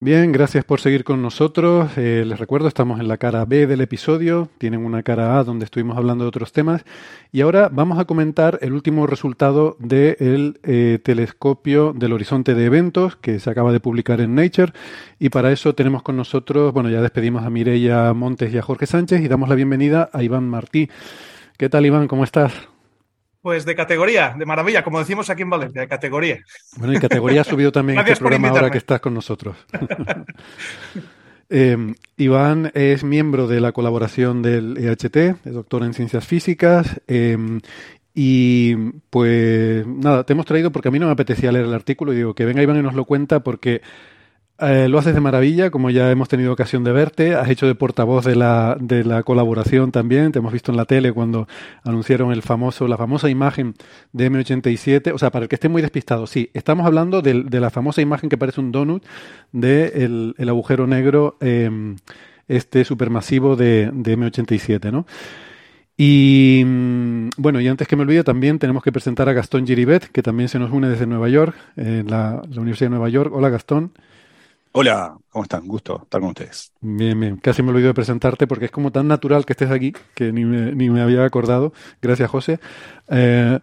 Bien, gracias por seguir con nosotros. Eh, les recuerdo, estamos en la cara B del episodio, tienen una cara A donde estuvimos hablando de otros temas y ahora vamos a comentar el último resultado del eh, telescopio del horizonte de eventos que se acaba de publicar en Nature y para eso tenemos con nosotros, bueno, ya despedimos a Mireia Montes y a Jorge Sánchez y damos la bienvenida a Iván Martí. ¿Qué tal Iván? ¿Cómo estás? Pues de categoría, de maravilla, como decimos aquí en Valencia, de categoría. Bueno, y categoría ha subido también este programa ahora que estás con nosotros. eh, Iván es miembro de la colaboración del EHT, es doctor en ciencias físicas. Eh, y pues nada, te hemos traído porque a mí no me apetecía leer el artículo y digo que venga Iván y nos lo cuenta porque eh, lo haces de maravilla, como ya hemos tenido ocasión de verte. Has hecho de portavoz de la, de la colaboración también. Te hemos visto en la tele cuando anunciaron el famoso, la famosa imagen de M87. O sea, para el que esté muy despistado, sí, estamos hablando de, de la famosa imagen que parece un donut de el, agujero negro eh, este supermasivo de, de M87, ¿no? Y bueno, y antes que me olvide, también tenemos que presentar a Gastón Giribet, que también se nos une desde Nueva York, en la, la Universidad de Nueva York. Hola, Gastón. Hola, ¿cómo están? Gusto estar con ustedes. Bien, bien. Casi me olvidé de presentarte porque es como tan natural que estés aquí que ni me, ni me había acordado. Gracias, José. Eh,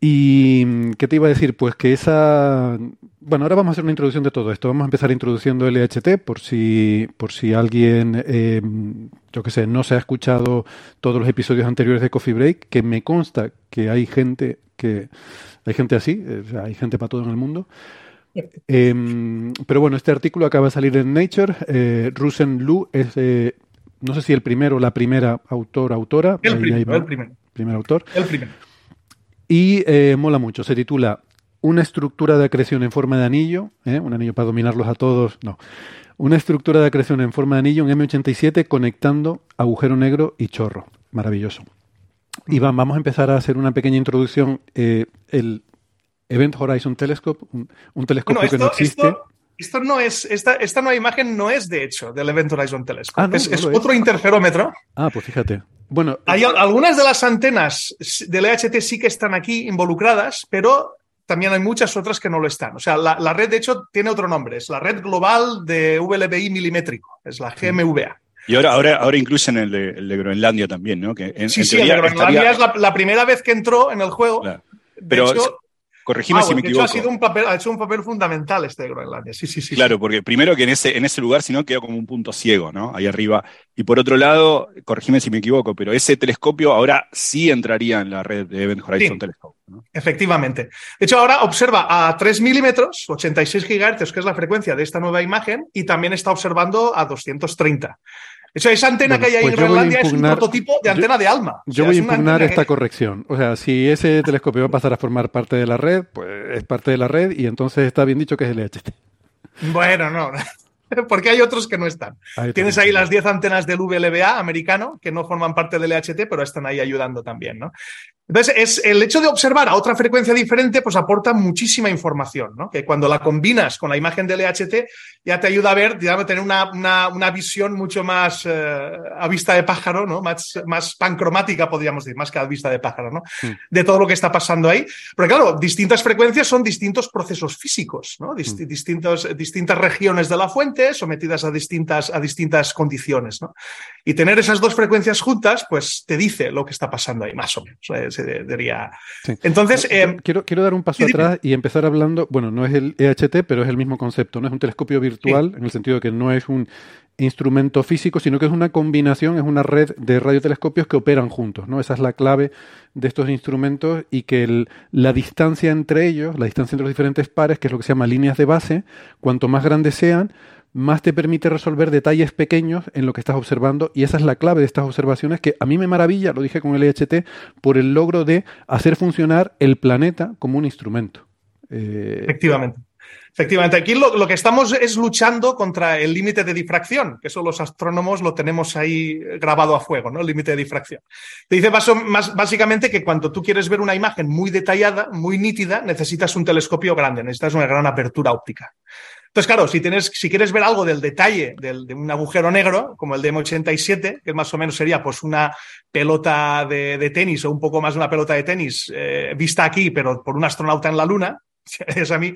y qué te iba a decir, pues que esa. Bueno, ahora vamos a hacer una introducción de todo esto. Vamos a empezar introduciendo el EHT por si, por si alguien, eh, yo qué sé, no se ha escuchado todos los episodios anteriores de Coffee Break, que me consta que hay gente que hay gente así, sea, hay gente para todo en el mundo. Eh, pero bueno, este artículo acaba de salir en Nature. Eh, Rusen Lu es, eh, no sé si el primero o la primera autor, autora. El, primero, el. Primer autor. El primero. Y eh, mola mucho. Se titula Una estructura de acreción en forma de anillo. un anillo para dominarlos a todos. No. Una estructura de acreción en forma de anillo en M87 conectando agujero negro y chorro. Maravilloso. Iván, vamos a empezar a hacer una pequeña introducción. el, Event Horizon Telescope, un, un telescopio Bueno, esto, que no existe. esto- esto no es, esta, esta nueva imagen no es de hecho del Event Horizon Telescope. Ah, no, es no es lo es. otro interferómetro. Ah, pues fíjate. Bueno, Hay al- algunas de las antenas del EHT sí que están aquí involucradas, pero también hay muchas otras que no lo están. O sea, la, la red, de hecho, tiene otro nombre. Es la red global de VLBI milimétrico. Es la GMVA. Y ahora, ahora, ahora incluyen el de, el de Groenlandia también, ¿no? Que en, Sí, en sí, el de Groenlandia estaría- es la, la primera vez que entró en el juego. Claro. De Pero hecho, corregime ah, si me equivoco. ha, sido un papel, ha hecho un papel fundamental este de Groenlandia. Sí, sí, sí. Claro, porque primero que en ese, en ese lugar, si no, queda como un punto ciego, ¿no? Ahí arriba. Y por otro lado, corregime si me equivoco, pero ese telescopio ahora sí entraría en la red de Event Horizon Sí. Telescope. ¿no? Efectivamente. De hecho, ahora observa a 3 milímetros, 86 gigahercios, que es la frecuencia de esta nueva imagen, y también está observando a 230. De hecho, esa antena Bueno, que hay ahí pues en Groenlandia es un prototipo de yo- antena de ALMA. O Yo sea, voy a impugnar esta que- corrección. O sea, si ese telescopio va a pasar a formar parte de la red, pues es parte de la red y entonces está bien dicho que es el EHT. Bueno, no. Porque hay otros que no están. Ahí Tienes ahí las 10 antenas del VLBA americano que no forman parte del EHT, pero están ahí ayudando también, ¿no? Entonces, es, el hecho de observar a otra frecuencia diferente, pues aporta muchísima información, ¿no? Que cuando la combinas con la imagen del EHT, ya te ayuda a ver, digamos, tener una, una, una visión mucho más eh, a vista de pájaro, ¿no? Más, más pancromática, podríamos decir, más que a vista de pájaro, ¿no? Mm. De todo lo que está pasando ahí. Pero claro, distintas frecuencias son distintos procesos físicos, ¿no? Dist- Mm. distintos, distintas regiones de la fuente sometidas a distintas, a distintas condiciones, ¿no? Y tener esas dos frecuencias juntas, pues te dice lo que está pasando ahí, más o menos. eh, se. Sí. Entonces, eh, quiero, quiero dar un paso atrás y empezar hablando, bueno, no es el EHT, pero es el mismo concepto, no es un telescopio virtual en el sentido de que no es un instrumento físico, sino que es una combinación, es una red de radiotelescopios que operan juntos, ¿no? Esa es la clave de estos instrumentos y que el- la distancia entre ellos, la distancia entre los diferentes pares, que es lo que se llama líneas de base, cuanto más grandes sean, más te permite resolver detalles pequeños en lo que estás observando y esa es la clave de estas observaciones que a mí me maravilla, lo dije con el EHT, por el logro de hacer funcionar el planeta como un instrumento. Eh, Efectivamente. Efectivamente, aquí lo, que estamos es luchando contra el límite de difracción, que eso los astrónomos lo tenemos ahí grabado a fuego, ¿no? El límite de difracción. Te dice más, básicamente que cuando tú quieres ver una imagen muy detallada, muy nítida, necesitas un telescopio grande, necesitas una gran apertura óptica. Entonces, claro, si, tienes, si quieres ver algo del detalle de un agujero negro, como el de M87, que más o menos sería pues una pelota de, tenis o un poco más de una pelota de tenis eh, vista aquí, pero por un astronauta en la Luna, es a mí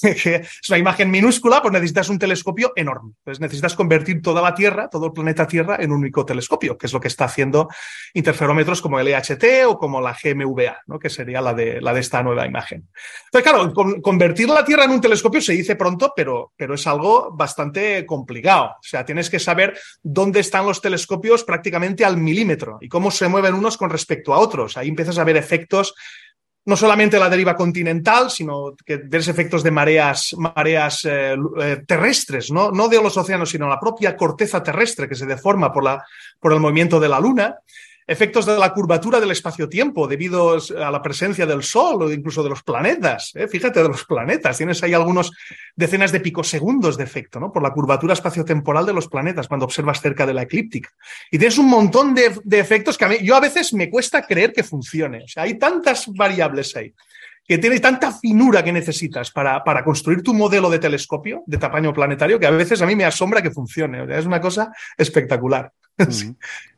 que es una imagen minúscula, pues necesitas un telescopio enorme. Necesitas convertir toda la Tierra, todo el planeta Tierra, en un único telescopio, que es lo que está haciendo interferómetros como el EHT o como la GMVA, ¿no? que sería la de, la de esta nueva imagen. Entonces, claro, convertir la Tierra en un telescopio se dice pronto, pero, pero es algo bastante complicado. O sea, tienes que saber dónde están los telescopios prácticamente al milímetro y cómo se mueven unos con respecto a otros. Ahí empiezas a ver efectos no solamente la deriva continental, sino que ves efectos de mareas, mareas eh, eh, terrestres, ¿no? no de los océanos, sino la propia corteza terrestre que se deforma por, la, por el movimiento de la Luna efectos de la curvatura del espacio-tiempo debido a la presencia del Sol o incluso de los planetas. ¿eh? Fíjate, de los planetas. Tienes ahí algunos decenas de picosegundos de efecto, ¿no? Por la curvatura espacio-temporal de los planetas cuando observas cerca de la eclíptica. Y tienes un montón de, efectos que a mí, yo a veces me cuesta creer que funcione. O sea, hay tantas variables ahí que tiene tanta finura que necesitas para, para, construir tu modelo de telescopio de tamaño planetario que a veces a mí me asombra que funcione. es una cosa espectacular.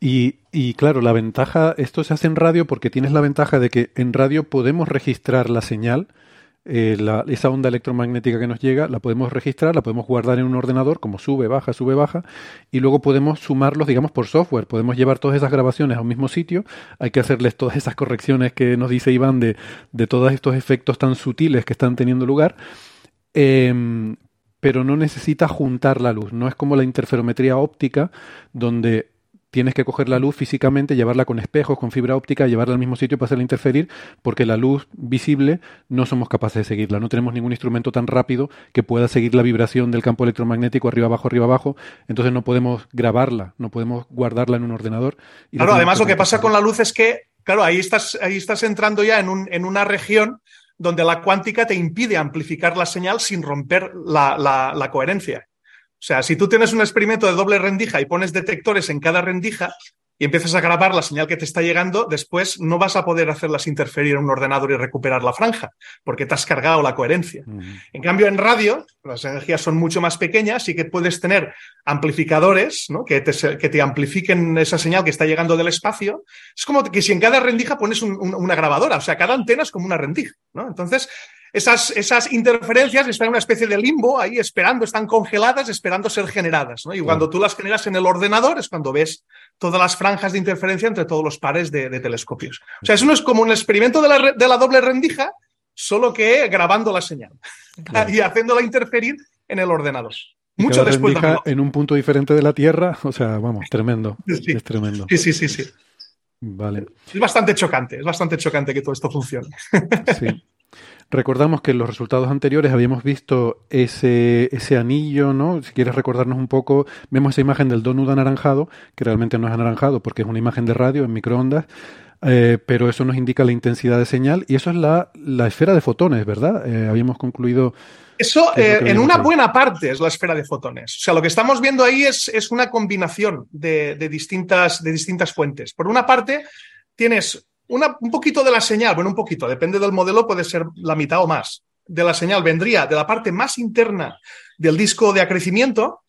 Y, claro, la ventaja, esto se hace en radio porque tienes la ventaja de que en radio podemos registrar la señal, eh, esa onda electromagnética que nos llega, la podemos registrar, la podemos guardar en un ordenador, como sube, baja, sube, baja, y luego podemos sumarlos, digamos, por software. Podemos llevar todas esas grabaciones a un mismo sitio, hay que hacerles todas esas correcciones que nos dice Iván de, de todos estos efectos tan sutiles que están teniendo lugar. Em, pero no necesita juntar la luz. No es como la interferometría óptica, donde tienes que coger la luz físicamente, llevarla con espejos, con fibra óptica, llevarla al mismo sitio para hacerla interferir, porque la luz visible no somos capaces de seguirla. No tenemos ningún instrumento tan rápido que pueda seguir la vibración del campo electromagnético arriba abajo, arriba abajo. Entonces no podemos grabarla, no podemos guardarla en un ordenador. claro, además lo que pasa con la luz es que, claro, ahí estás, ahí estás entrando ya en, un, en una región donde la cuántica te impide amplificar la señal sin romper la, coherencia. O sea, si tú tienes un experimento de doble rendija y pones detectores en cada rendija, y empiezas a grabar la señal que te está llegando, después no vas a poder hacerlas interferir en un ordenador y recuperar la franja, porque te has cargado la coherencia. En cambio, en radio, las energías son mucho más pequeñas y que puedes tener amplificadores ¿no? que, te, que, te, amplifiquen esa señal que está llegando del espacio. Es como que si en cada rendija pones una grabadora, o sea, cada antena es como una rendija. ¿no? Entonces, esas, esas interferencias están en una especie de limbo ahí esperando, están congeladas, esperando ser generadas. ¿no? Y cuando tú las generas en el ordenador es cuando ves todas las franjas de interferencia entre todos los pares de, telescopios. O sea, eso no es como un experimento de la, de la doble rendija, solo que grabando la señal y haciéndola interferir en el ordenador. Mucho después en un punto diferente de la Tierra, o sea, vamos, tremendo. Es tremendo. Sí, sí, sí, sí. Vale. Es bastante chocante, es bastante chocante que todo esto funcione. Sí. Recordamos que en los resultados anteriores habíamos visto ese, ese anillo, ¿no? Si quieres recordarnos un poco, vemos esa imagen del donut anaranjado, que realmente no es anaranjado porque es una imagen de radio en microondas, eh, pero eso nos indica la intensidad de señal y eso es la, la esfera de fotones, ¿verdad? Eh, habíamos concluido... Eso eh, en una buena parte es la esfera de fotones. O sea, lo que estamos viendo ahí es, es una combinación de, de, distintas, de distintas fuentes. Por una parte, tienes un poquito de la señal, bueno, un poquito, depende del modelo, puede ser la mitad o más de la señal, vendría de la parte más interna del disco de acrecimiento,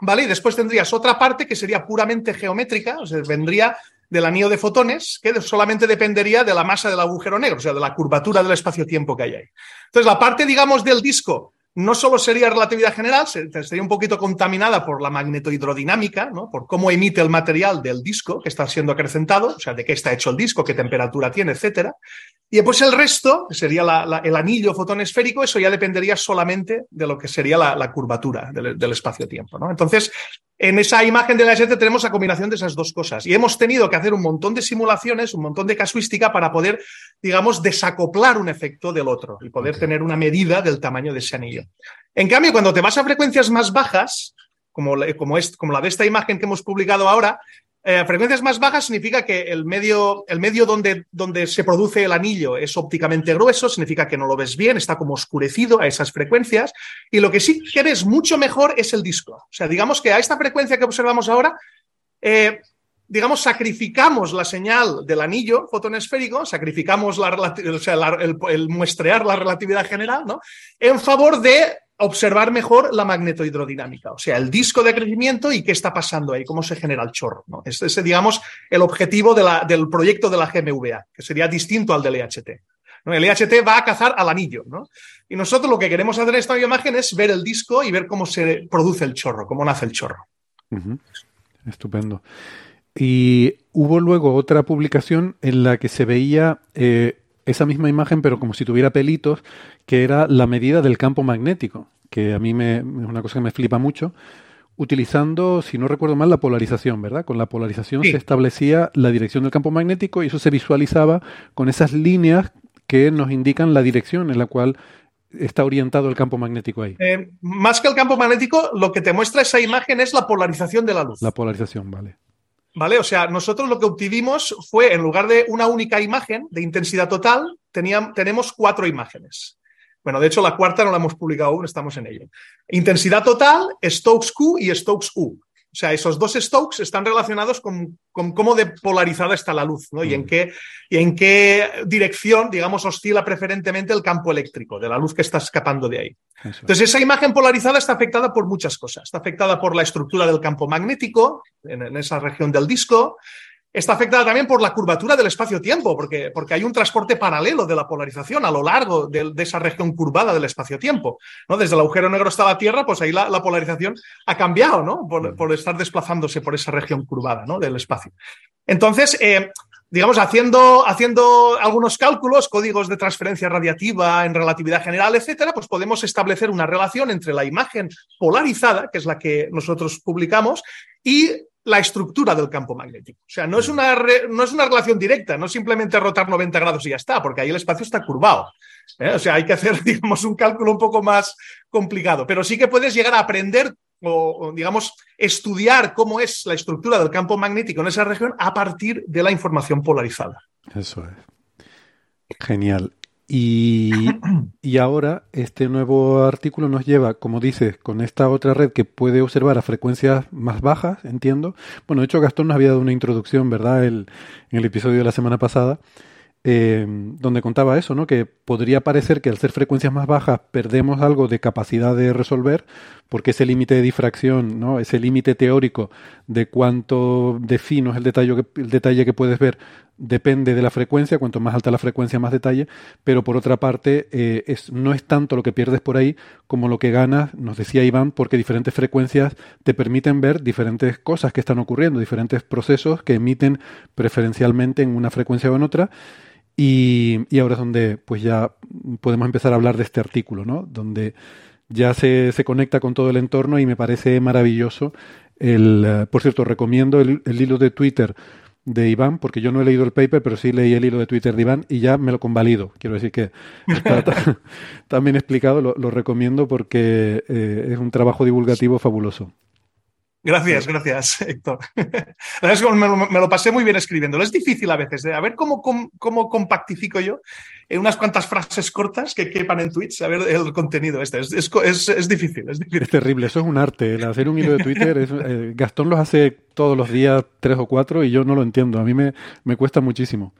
¿vale? Y después tendrías otra parte que sería puramente geométrica, o sea, vendría del anillo de fotones, que solamente dependería de la masa del agujero negro, o sea, de la curvatura del espacio-tiempo que hay ahí. Entonces, la parte, digamos, del disco no solo sería relatividad general, sería un poquito contaminada por la magnetohidrodinámica, ¿no? por cómo emite el material del disco que está siendo acrecentado, o sea, de qué está hecho el disco, qué temperatura tiene, etcétera. Y después el resto, que sería el anillo fotón esférico, eso ya dependería solamente de lo que sería la, curvatura del, espacio-tiempo. ¿no? Entonces, En esa imagen de la LHT tenemos la combinación de esas dos cosas y hemos tenido que hacer un montón de simulaciones, un montón de casuística para poder, digamos, desacoplar un efecto del otro y poder tener una medida del tamaño de ese anillo. En cambio, cuando te vas a frecuencias más bajas, como, como, es, como la de esta imagen que hemos publicado ahora, eh, frecuencias más bajas significa que el medio, el medio donde, donde, se produce el anillo es ópticamente grueso, significa que no lo ves bien, está como oscurecido a esas frecuencias. Y lo que sí quieres mucho mejor es el disco. O sea, digamos que a esta frecuencia que observamos ahora, eh, digamos, sacrificamos la señal del anillo fotonesférico, sacrificamos la, o sea, el, muestrear la relatividad general, ¿no? En favor de observar mejor la magnetohidrodinámica, o sea, el disco de crecimiento y qué está pasando ahí, cómo se genera el chorro. ¿no? Este es, digamos, el objetivo del proyecto de la GMVA, que sería distinto al del EHT. El EHT va a cazar al anillo, ¿no? Y nosotros lo que queremos hacer en esta imagen es ver el disco y ver cómo se produce el chorro, cómo nace el chorro. Estupendo. Y hubo luego otra publicación en la que se veía eh, esa misma imagen, pero como si tuviera pelitos, que era la medida del campo magnético, que a mí me, es una cosa que me flipa mucho, utilizando, si no recuerdo mal, la polarización, ¿verdad? Con la polarización se establecía la dirección del campo magnético y eso se visualizaba con esas líneas que nos indican la dirección en la cual está orientado el campo magnético ahí. Eh, más que el campo magnético, lo que te muestra esa imagen es la polarización de la luz. La polarización, vale. ¿Vale? O sea, nosotros lo que obtuvimos fue, en lugar de una única imagen de intensidad total, teníamos, tenemos cuatro imágenes. Bueno, de hecho, la cuarta no la hemos publicado aún, estamos en ello. Intensidad total, Stokes Q y Stokes U. O sea, esos dos Stokes están relacionados con, cómo de polarizada está la luz, ¿no? Y en mm. qué, y en qué dirección, digamos, oscila preferentemente el campo eléctrico de la luz que está escapando de ahí. Entonces, esa imagen polarizada está afectada por muchas cosas. Está afectada por la estructura del campo magnético en esa región del disco, está afectada también por la curvatura del espacio-tiempo, porque, porque hay un transporte paralelo de la polarización a lo largo de, esa región curvada del espacio-tiempo. ¿no? Desde el agujero negro hasta la Tierra, pues ahí la, polarización ha cambiado ¿no? por, estar desplazándose por esa región curvada ¿no? del espacio. Entonces, eh, digamos, haciendo, haciendo algunos cálculos, códigos de transferencia radiativa en relatividad general, etcétera, pues podemos establecer una relación entre la imagen polarizada, que es la que nosotros publicamos, y la estructura del campo magnético. O sea, no es, una no es una relación directa, no simplemente rotar 90 grados y ya está, porque ahí el espacio está curvado. ¿eh? O sea, hay que hacer, digamos, un cálculo un poco más complicado, pero sí que puedes llegar a aprender o, digamos, estudiar cómo es la estructura del campo magnético en esa región a partir de la información polarizada. Eso es. Genial. Y, ahora este nuevo artículo nos lleva, como dices, con esta otra red que puede observar a frecuencias más bajas, entiendo. Bueno, de hecho Gastón nos había dado una introducción, ¿verdad? El, en el episodio de la semana pasada, eh, donde contaba eso, ¿no? Que podría parecer que al ser frecuencias más bajas perdemos algo de capacidad de resolver, porque ese límite de difracción, ¿no? Ese límite teórico de cuánto de fino es el detalle que, puedes ver depende de la frecuencia, cuanto más alta la frecuencia, más detalle, pero por otra parte, eh, no es tanto lo que pierdes por ahí como lo que ganas, nos decía Iván, porque diferentes frecuencias te permiten ver diferentes cosas que están ocurriendo, diferentes procesos que emiten preferencialmente en una frecuencia o en otra. Y, y ahora es donde pues ya podemos empezar a hablar de este artículo, ¿no? Donde ya se, se conecta con todo el entorno y me parece maravilloso. El, eh, por cierto, recomiendo el, el hilo de Twitter de Iván, porque yo no he leído el paper, pero sí leí el hilo de Twitter de Iván y ya me lo convalido. Quiero decir que está también explicado, lo, recomiendo porque eh, es un trabajo divulgativo fabuloso. Gracias, gracias, Héctor. me, lo pasé muy bien escribiéndolo. Es difícil a veces, ¿eh? a ver cómo, cómo, compactifico yo en unas cuantas frases cortas que quepan en tweets, a ver el contenido este. Es, es, difícil, es difícil. Es terrible, eso es un arte. El hacer un hilo de Twitter, eh, Gastón los hace todos los días, tres o cuatro, y yo no lo entiendo. A mí me, me cuesta muchísimo.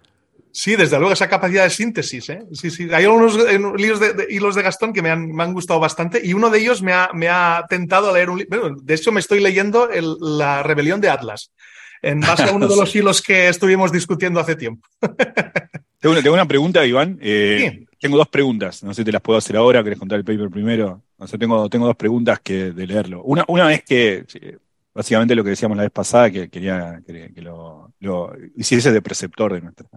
Sí, desde luego, esa capacidad de síntesis. ¿eh? Sí, sí. Hay algunos hilos de, hilos de Gastón que me han, me han, gustado bastante y uno de ellos me ha, me ha tentado a leer un libro. de hecho, me estoy leyendo La rebelión de Atlas, en base a uno de los hilos que estuvimos discutiendo hace tiempo. tengo, una, tengo, una, pregunta, Iván. Eh, tengo dos preguntas. No sé si te las puedo hacer ahora. ¿Querés contar el paper primero? No sé, tengo, tengo dos preguntas que de leerlo. Una, una es que básicamente lo que decíamos la vez pasada, que quería que, lo, lo, hiciese de preceptor de nuestra,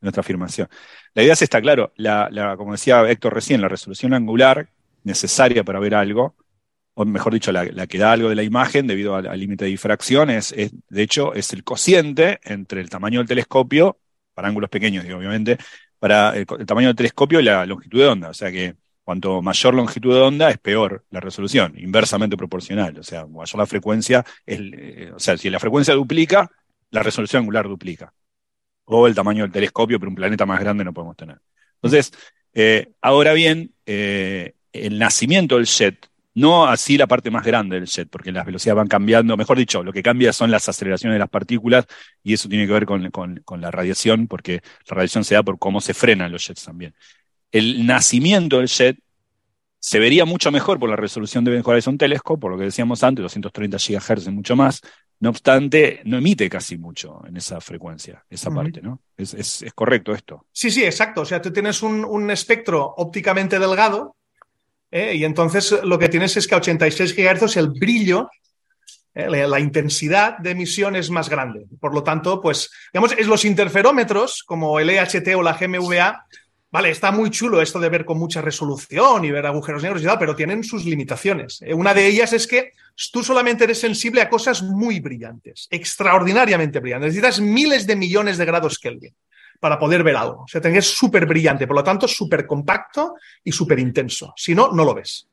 nuestra afirmación. La idea es esta, claro, la, como decía Héctor recién, la resolución angular necesaria para ver algo o mejor dicho, la, que da algo de la imagen debido al límite de difracción, es, de hecho, es el cociente entre el tamaño del telescopio, para ángulos pequeños, digo, obviamente, para el, tamaño del telescopio y la longitud de onda. O sea que cuanto mayor longitud de onda es peor la resolución, inversamente proporcional. O sea, mayor la frecuencia, eh, o sea, si la frecuencia duplica, la resolución angular duplica. O el tamaño del telescopio, pero un planeta más grande no podemos tener. Entonces, eh, ahora bien, eh, el nacimiento del jet no así la parte más grande del jet, porque las velocidades van cambiando. Mejor dicho, lo que cambia son las aceleraciones de las partículas y eso tiene que ver con, la radiación, porque la radiación se da por cómo se frenan los jets también. El nacimiento del jet se vería mucho mejor por la resolución de Event Horizon Telescope, por lo que decíamos antes, 230 GHz y mucho más. No obstante, no emite casi mucho en esa frecuencia, esa parte, ¿no? Es, correcto esto. Sí, sí, exacto. O sea, tú tienes un espectro ópticamente delgado ¿eh? Y entonces lo que tienes es que a 86 GHz el brillo, ¿eh? la, intensidad de emisión es más grande. Por lo tanto, pues, digamos, es los interferómetros, como el EHT o la GMVA, Vale, está muy chulo esto de ver con mucha resolución y ver agujeros negros y tal, pero tienen sus limitaciones. ¿eh? Una de ellas es que tú solamente eres sensible a cosas muy brillantes, extraordinariamente brillantes. Necesitas miles de millones de grados Kelvin para poder ver algo. O sea, ser súper brillante, por lo tanto, súper compacto y súper intenso. Si no, no lo ves.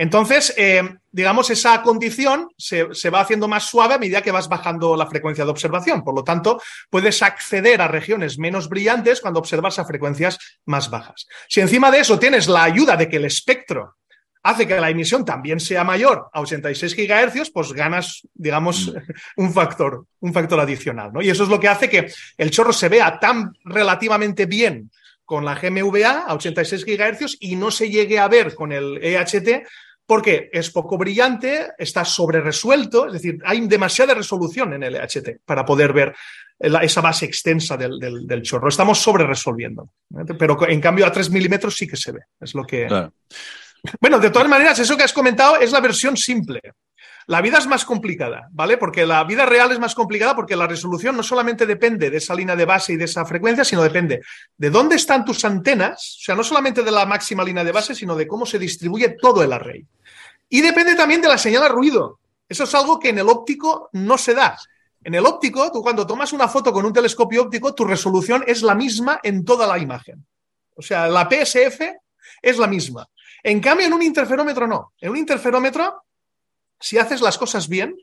Entonces, eh, digamos, esa condición se, va haciendo más suave a medida que vas bajando la frecuencia de observación. Por lo tanto, puedes acceder a regiones menos brillantes cuando observas a frecuencias más bajas. Si encima de eso tienes la ayuda de que el espectro hace que la emisión también sea mayor a 86 GHz, pues ganas, digamos, mm. un factor, un factor adicional. ¿no? Y eso es lo que hace que el chorro se vea tan relativamente bien con la GMVA a 86 GHz y no se llegue a ver con el EHT porque es poco brillante, está sobre resuelto, es decir, hay demasiada resolución en el EHT para poder ver esa base extensa del, chorro. Estamos sobre resolviendo, ¿eh? pero en cambio a 3 milímetros sí que se ve. Es lo que. Bueno, de todas maneras, eso que has comentado es la versión simple. La vida es más complicada, ¿vale? Porque la vida real es más complicada porque la resolución no solamente depende de esa línea de base y de esa frecuencia, sino depende de dónde están tus antenas, o sea, no solamente de la máxima línea de base, sino de cómo se distribuye todo el array. Y depende también de la señal a ruido. Eso es algo que en el óptico no se da. En el óptico, tú cuando tomas una foto con un telescopio óptico, tu resolución es la misma en toda la imagen. O sea, la PSF es la misma. En cambio, en un interferómetro no. En un interferómetro, si haces las cosas bien,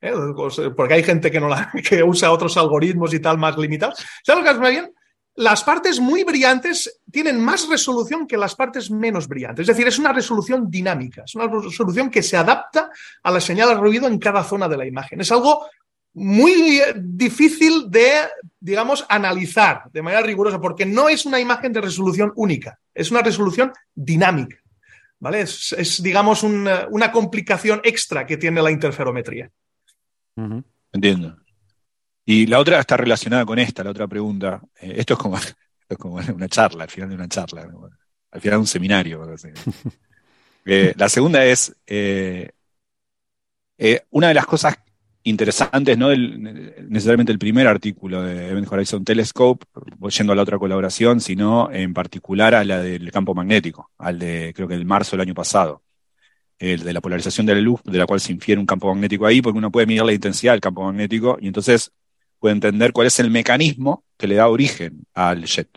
¿eh? pues, porque hay gente que, no la, que usa otros algoritmos y tal más limitados, si haces las cosas bien, las partes muy brillantes tienen más resolución que las partes menos brillantes. Es decir, es una resolución dinámica, es una resolución que se adapta a la señal de ruido en cada zona de la imagen. Es algo muy difícil de, digamos, analizar de manera rigurosa, porque no es una imagen de resolución única, es una resolución dinámica. ¿Vale? Es, digamos, una complicación extra que tiene la interferometría. Entiendo. Y la otra está relacionada con esta, la otra pregunta. Eh, esto, es como, como, una charla, al final de una charla, al final de un seminario. Eh, la segunda es, eh, una de las cosas interesantes, no necesariamente el primer artículo de Event Horizon Telescope, yendo a la otra colaboración, sino en particular a la del campo magnético, al de creo que el marzo del año pasado, el de la polarización de la luz, de la cual se infiere un campo magnético ahí, porque uno puede medir la intensidad del campo magnético y entonces puede entender cuál es el mecanismo que le da origen al jet.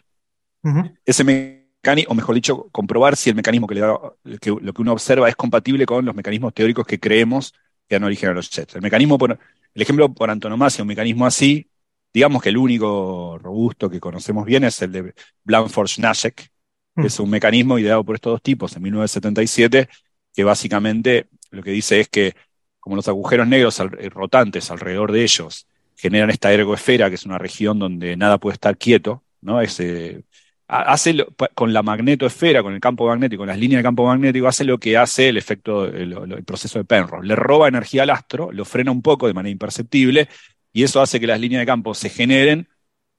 Ese mecanismo, o mejor dicho, comprobar si el mecanismo que le da, que, lo que uno observa es compatible con los mecanismos teóricos que creemos que dan origen a los jets. El mecanismo, por, el ejemplo por antonomasia, un mecanismo así, digamos que el único robusto que conocemos bien es el de Blanford-Nashek, que mm. es un mecanismo ideado por estos dos tipos en 1977, que básicamente lo que dice es que como los agujeros negros eh, rotantes alrededor de ellos generan esta ergoesfera, que es una región donde nada puede estar quieto, ¿no? Ese, hace con la magnetoesfera, con el campo magnético, con las líneas de campo magnético, hace lo que hace el efecto, el, proceso de Penrose. Le roba energía al astro, lo frena un poco de manera imperceptible, y eso hace que las líneas de campo se generen,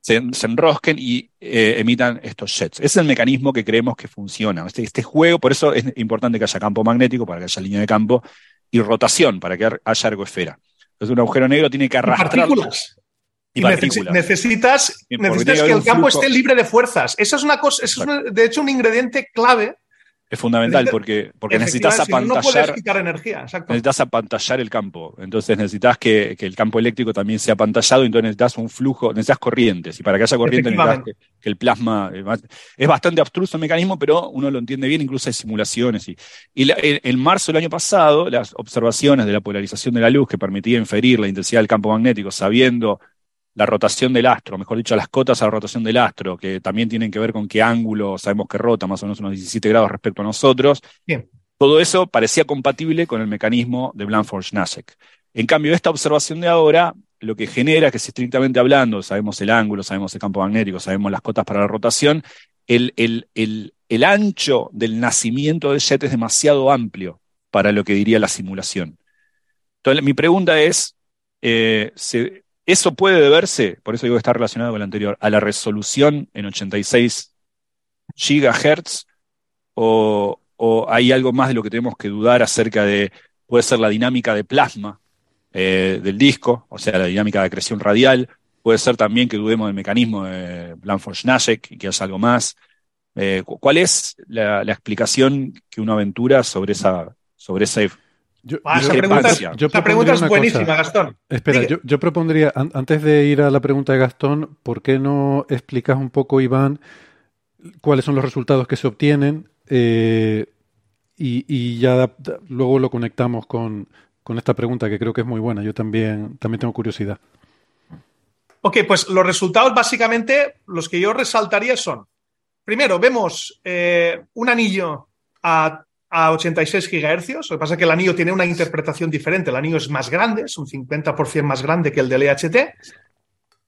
se, enrosquen y eh, emitan estos jets. Ese es el mecanismo que creemos que funciona. Este, este, juego, por eso es importante que haya campo magnético, para que haya línea de campo, y rotación, para que haya ergoesfera. Entonces un agujero negro tiene que arrastrar y, necesitas, necesitas que el campo esté libre de fuerzas. Esa es una cosa, eso es de hecho un ingrediente clave Es fundamental porque, porque necesitas apantallar. no quitar energía, Necesitas apantallar el campo. Entonces necesitas que, el campo eléctrico también sea apantallado, entonces necesitas un flujo, necesitas corrientes. Y para que haya corriente necesitas que, el plasma. Eh, es bastante abstruso el mecanismo, pero uno lo entiende bien, incluso hay simulaciones. Y, y en marzo del año pasado, las observaciones de la polarización de la luz que permitía inferir la intensidad del campo magnético sabiendo la rotación del astro, mejor dicho, las cotas a la rotación del astro, que también tienen que ver con qué ángulo sabemos que rota, más o menos unos 17 grados respecto a nosotros. Todo eso parecía compatible con el mecanismo de Blanford-Nashek. En cambio, esta observación de ahora lo que genera que si estrictamente hablando, sabemos el ángulo, sabemos el campo magnético, sabemos las cotas para la rotación, el, el, ancho del nacimiento del jet es demasiado amplio para lo que diría la simulación. Entonces, mi pregunta es, eh, eso puede deberse, por eso digo que está relacionado con el anterior, a la resolución en 86 gigahertz o, hay algo más de lo que tenemos que dudar acerca de, puede ser la dinámica de plasma eh, del disco, o sea, la dinámica de acreción radial, puede ser también que dudemos del mecanismo de Blanford-Nashek y que haya algo más. Eh, ¿Cuál es la, explicación que uno aventura sobre esa, sobre ese yo, esa pregunta, es buenísima, Gastón. Espera, yo, propondría, antes de ir a la pregunta de Gastón, ¿por qué no explicas un poco, Iván, cuáles son los resultados que se obtienen eh, y, ya luego lo conectamos con, esta pregunta que creo que es muy buena. Yo también, también tengo curiosidad. Ok, pues los resultados básicamente, los que yo resaltaría son, primero, vemos eh, un anillo a a 86 GHz. Lo que pasa es que el anillo tiene una interpretación diferente. El anillo es más grande, es un 50% más grande que el del EHT.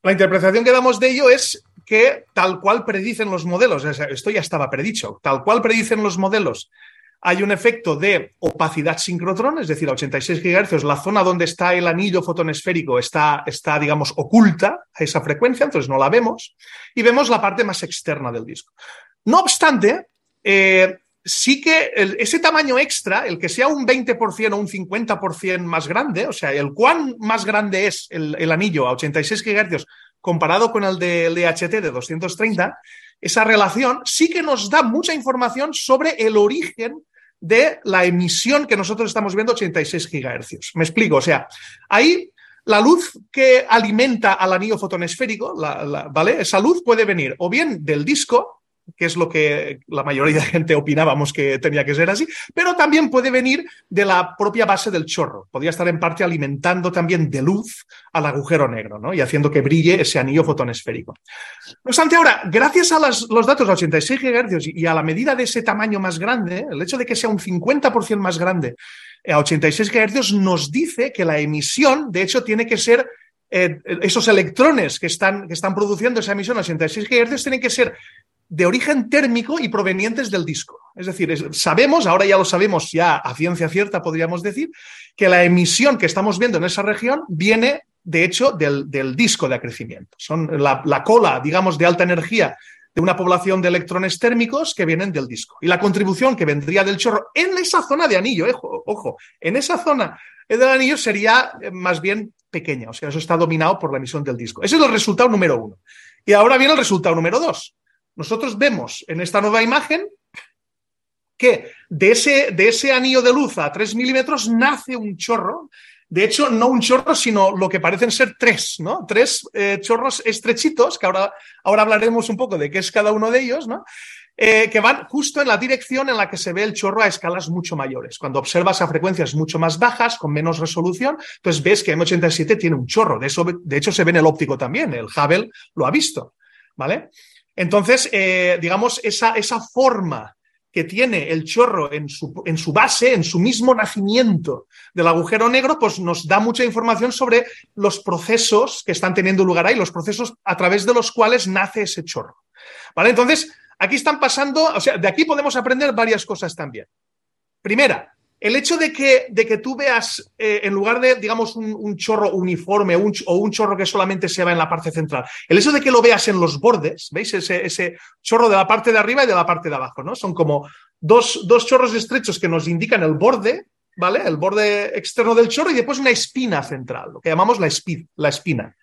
La interpretación que damos de ello es que tal cual predicen los modelos, esto ya estaba predicho, tal cual predicen los modelos, hay un efecto de opacidad sincrotrón, es decir, a 86 GHz, la zona donde está el anillo fotonesférico está, está, digamos, oculta a esa frecuencia, entonces no la vemos, y vemos la parte más externa del disco. No obstante, eh, sí que ese tamaño extra, el que sea un 20% o un 50% más grande, o sea, el cuán más grande es el, anillo a 86 GHz comparado con el de LHT de 230, esa relación sí que nos da mucha información sobre el origen de la emisión que nosotros estamos viendo a 86 GHz. Me explico, o sea, ahí la luz que alimenta al anillo fotonesférico, ¿vale? Esa luz puede venir o bien del disco, que es lo que la mayoría de gente opinábamos que tenía que ser así, pero también puede venir de la propia base del chorro. Podría estar en parte alimentando también de luz al agujero negro ¿no? y haciendo que brille ese anillo fotonesférico. No obstante, ahora, gracias a los datos a 86 GHz y a la medida de ese tamaño más grande, el hecho de que sea un 50% más grande a 86 GHz nos dice que la emisión, de hecho, tiene que ser eh, esos electrones que están, que están produciendo esa emisión a 86 GHz tienen que ser de origen térmico y provenientes del disco. Es decir, sabemos, ahora ya lo sabemos ya a ciencia cierta, podríamos decir, que la emisión que estamos viendo en esa región viene, de hecho, del, disco de acrecimiento. Son la, cola, digamos, de alta energía de una población de electrones térmicos que vienen del disco. Y la contribución que vendría del chorro en esa zona de anillo, ojo, ojo en esa zona del anillo sería eh, más bien pequeña, o sea, eso está dominado por la emisión del disco. Ese es el resultado número uno. Y ahora viene el resultado número dos nosotros vemos en esta nueva imagen que de ese, de ese anillo de luz a 3 milímetros nace un chorro. De hecho, no un chorro, sino lo que parecen ser tres, ¿no? Tres eh, chorros estrechitos, que ahora, ahora hablaremos un poco de qué es cada uno de ellos, ¿no? Eh, que van justo en la dirección en la que se ve el chorro a escalas mucho mayores. Cuando observas a frecuencias mucho más bajas, con menos resolución, pues ves que M87 tiene un chorro. De, eso, de hecho, se ve en el óptico también. El Hubble lo ha visto, ¿vale? Entonces, eh, digamos, esa, esa, forma que tiene el chorro en su, en su, base, en su mismo nacimiento del agujero negro, pues nos da mucha información sobre los procesos que están teniendo lugar ahí, los procesos a través de los cuales nace ese chorro. ¿Vale? Entonces, aquí están pasando, o sea, de aquí podemos aprender varias cosas también. Primera, el hecho de que, de que tú veas, eh, en lugar de, digamos, un, chorro uniforme o un chorro que solamente se va en la parte central, el hecho de que lo veas en los bordes, ¿veis? Ese, ese chorro de la parte de arriba y de la parte de abajo, ¿no? Son como dos, dos chorros estrechos que nos indican el borde, ¿vale? El borde externo del chorro y después una espina central, lo que llamamos la, la espina.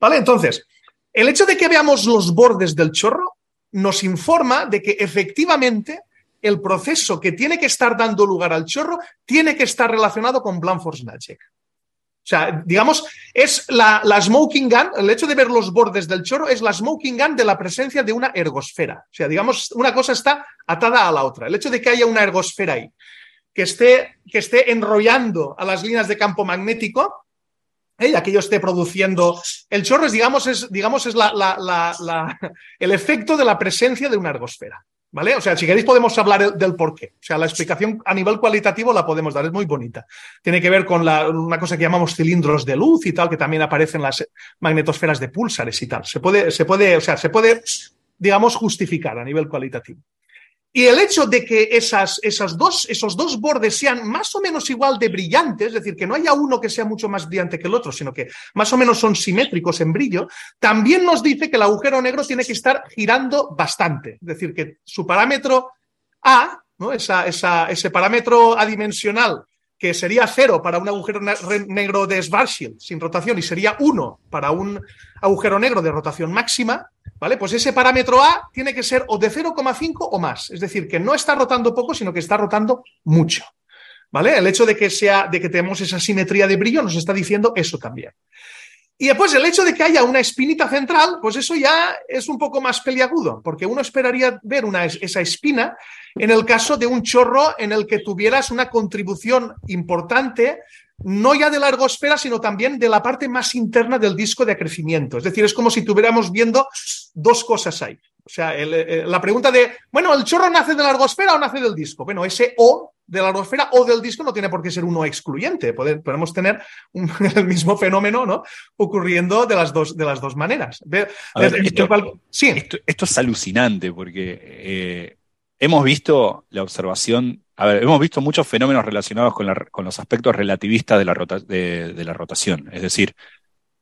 ¿Vale? Entonces, el hecho de que veamos los bordes del chorro nos informa de que efectivamente el proceso que tiene que estar dando lugar al chorro tiene que estar relacionado con Blanford's Magic. O sea, digamos, es la, la, smoking gun, el hecho de ver los bordes del chorro es la smoking gun de la presencia de una ergosfera. O sea, digamos, una cosa está atada a la otra. El hecho de que haya una ergosfera ahí, que esté, que esté enrollando a las líneas de campo magnético, ¿eh? y aquello esté produciendo el chorro, es, digamos, es, digamos, es la, la, el efecto de la presencia de una ergosfera. ¿Vale? O sea, si queréis podemos hablar del por qué. O sea, la explicación a nivel cualitativo la podemos dar, es muy bonita. Tiene que ver con la, una cosa que llamamos cilindros de luz y tal, que también aparecen en las magnetosferas de púlsares y tal. Se puede, se puede, o sea, se puede, digamos, justificar a nivel cualitativo. Y el hecho de que esas, esas dos, esos dos bordes sean más o menos igual de brillantes, es decir, que no haya uno que sea mucho más brillante que el otro, sino que más o menos son simétricos en brillo, también nos dice que el agujero negro tiene que estar girando bastante. Es decir, que su parámetro A, ¿no? esa, esa, ese parámetro adimensional que sería cero para un agujero negro de Schwarzschild sin rotación y sería uno para un agujero negro de rotación máxima, ¿vale? Pues ese parámetro A tiene que ser o de 0,5 o más. Es decir, que no está rotando poco, sino que está rotando mucho. ¿Vale? El hecho de que sea, de que tenemos esa simetría de brillo nos está diciendo eso también. Y después el hecho de que haya una espinita central, pues eso ya es un poco más peliagudo, porque uno esperaría ver una, esa espina en el caso de un chorro en el que tuvieras una contribución importante, no ya de la ergosfera, sino también de la parte más interna del disco de acrecimiento. Es decir, es como si tuviéramos viendo dos cosas ahí. O sea, eh, la pregunta de, bueno, ¿el chorro nace de la ergosfera o nace del disco? Bueno, ese O de la atmósfera o del disco no tiene por qué ser uno excluyente. Podemos tener el mismo fenómeno ¿no? ocurriendo de las dos, de las dos maneras. esto, sí. esto, es alucinante porque eh, hemos visto la observación, a ver, hemos visto muchos fenómenos relacionados con, con los aspectos relativistas de la, la rotación, es decir,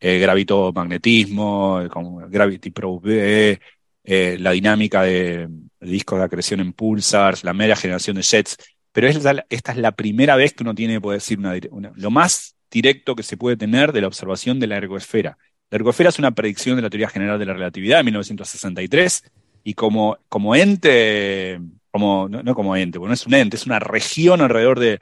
eh, gravitomagnetismo, Gravity Probe, eh, la dinámica de, discos de acreción en pulsars, la media generación de jets pero esta, es la primera vez que uno tiene, puede decir, lo más directo que se puede tener de la observación de la ergosfera. La ergosfera es una predicción de la teoría general de la relatividad de 1963 y como ente, no, como ente, porque no es un ente, es una región alrededor de...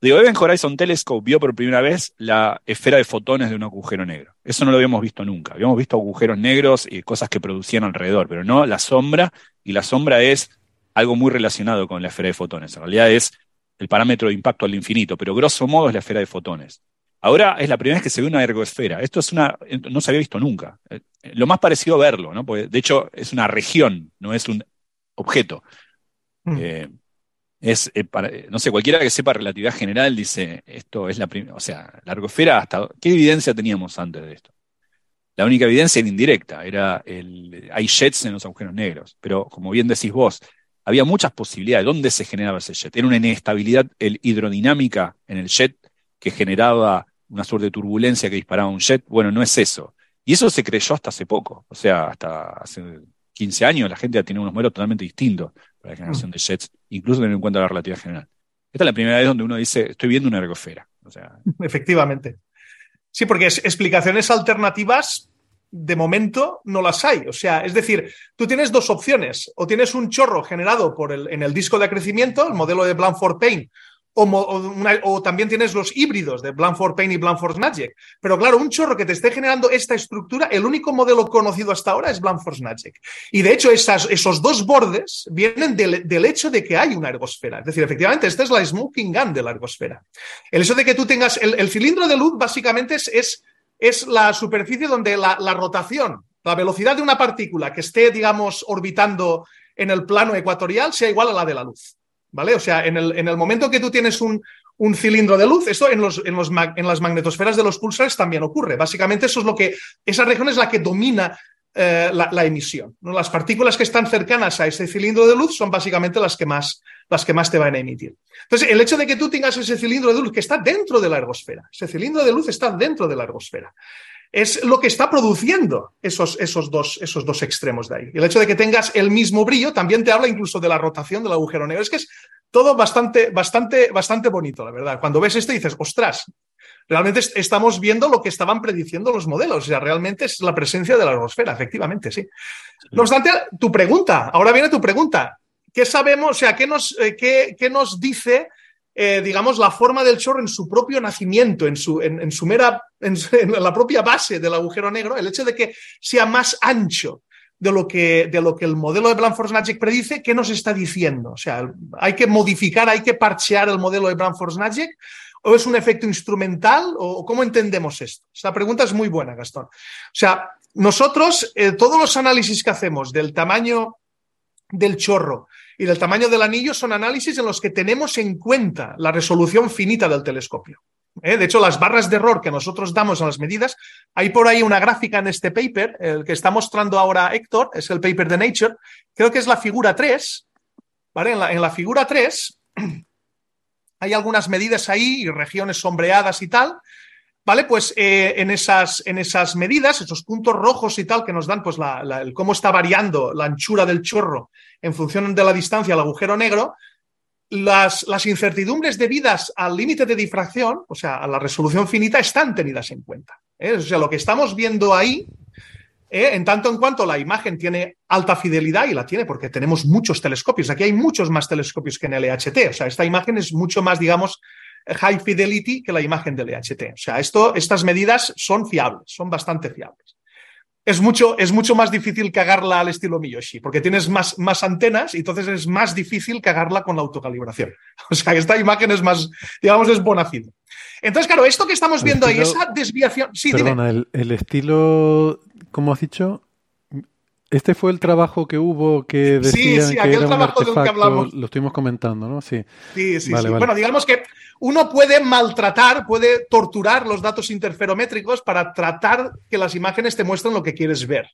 The Event Horizon Telescope vio por primera vez la esfera de fotones de un agujero negro. Eso no lo habíamos visto nunca. Habíamos visto agujeros negros y cosas que producían alrededor, pero no la sombra, y la sombra es algo muy relacionado con la esfera de fotones. En realidad es el parámetro de impacto al infinito, pero grosso modo es la esfera de fotones. Ahora es la primera vez que se ve una ergoesfera. Esto es una, no se había visto nunca. Eh, lo más parecido a verlo, ¿no? Porque de hecho es una región, no es un objeto. Mm. Eh, es, eh, no sé, cualquiera que sepa relatividad general dice, esto es la primera, o sea, la ergosfera hasta, ¿qué evidencia teníamos antes de esto? La única evidencia era indirecta, era el, hay jets en los agujeros negros, pero como bien decís vos, había muchas posibilidades. ¿Dónde se generaba ese jet? Era una inestabilidad hidrodinámica en el jet que generaba una suerte de turbulencia que disparaba un jet. Bueno, no es eso. Y eso se creyó hasta hace poco. O sea, hasta hace 15 años la gente ya tiene unos modelos totalmente distintos para la generación de jets, incluso teniendo en cuenta la relatividad general. Esta es la primera vez donde uno dice, estoy viendo una ergosfera. O sea, Efectivamente. Sí, porque es explicaciones alternativas de momento no las hay. O sea, es decir, tú tienes dos opciones. O tienes un chorro generado por el, en el disco de acrecimiento, el modelo de Blanford Payne, o, también tienes los híbridos de Blanford Payne y Blanford Magic. Pero claro, un chorro que te esté generando esta estructura, el único modelo conocido hasta ahora es Blanford Magic. Y de hecho, esos dos bordes vienen del, hecho de que hay una ergosfera. Es decir, efectivamente, esta es la smoking gun de la ergosfera. El hecho de que tú tengas el, cilindro de luz, básicamente es la superficie donde la, rotación, la velocidad de una partícula que esté, digamos, orbitando en el plano ecuatorial sea igual a la de la luz. O sea, en el, en momento que tú tienes un, cilindro de luz. Esto en, las magnetosferas de los pulsares también ocurre. Básicamente, eso es lo que. Esa región es la que domina eh, la, emisión. Las partículas que están cercanas a ese cilindro de luz son básicamente las que, más, las que más te van a emitir. Entonces, el hecho de que tú tengas ese cilindro de luz que está dentro de la ergosfera, ese cilindro de luz está dentro de la ergosfera, es lo que está produciendo esos, esos, dos, esos dos extremos de ahí. El hecho de que tengas el mismo brillo también te habla incluso de la rotación del agujero negro. Es que es todo bastante, bastante, bastante bonito, la verdad. Cuando ves esto dices, ostras, realmente estamos viendo lo que estaban prediciendo los modelos. O sea, realmente es la presencia de la atmósfera, efectivamente, sí. No obstante, tu pregunta, ahora viene tu pregunta. ¿qué sabemos? O sea, ¿qué nos, eh, qué, nos dice, eh, digamos, la forma del chorro en su propio nacimiento, en su, en, su mera, en, la propia base del agujero negro? El hecho de que sea más ancho de lo que, de lo que el modelo de Blanford-Nagic predice, ¿qué nos está diciendo? O sea, hay que modificar, hay que parchear el modelo de Blanford-Nagic ¿O es un efecto instrumental? ¿O cómo entendemos esto? Esta pregunta es muy buena, Gastón. O sea, nosotros, eh, todos los análisis que hacemos del tamaño del chorro y del tamaño del anillo son análisis en los que tenemos en cuenta la resolución finita del telescopio. ¿eh? De hecho, las barras de error que nosotros damos a las medidas, hay por ahí una gráfica en este paper, el que está mostrando ahora Héctor, es el paper de Nature, creo que es la figura 3, ¿vale? En la, en la figura 3 hay algunas medidas ahí y regiones sombreadas y tal. ¿Vale? Pues eh, en, esas, en esas medidas, esos puntos rojos y tal que nos dan pues el cómo está variando la anchura del chorro en función de la distancia al agujero negro, las, las incertidumbres debidas al límite de difracción, o sea, a la resolución finita, están tenidas en cuenta. ¿eh? O sea, lo que estamos viendo ahí ¿eh? en tanto en cuanto la imagen tiene alta fidelidad, y la tiene porque tenemos muchos telescopios, aquí hay muchos más telescopios que en el EHT, o sea, esta imagen es mucho más, digamos, high fidelity que la imagen del EHT. O sea, esto, estas medidas son fiables, son bastante fiables. Es mucho, es mucho más difícil cagarla al estilo Miyoshi, porque tienes más, más antenas y entonces es más difícil cagarla con la autocalibración. O sea, esta imagen es más, digamos, es bona fide. Entonces, claro, esto que estamos viendo ahí, esa desviación. Sí, perdona, el, estilo como has dicho, este fue el trabajo que hubo que decían que era un artefacto, lo estuvimos comentando, ¿no? Sí, sí, sí. Bueno, digamos que uno puede maltratar, puede torturar los datos interferométricos para tratar que las imágenes te muestren lo que quieres ver.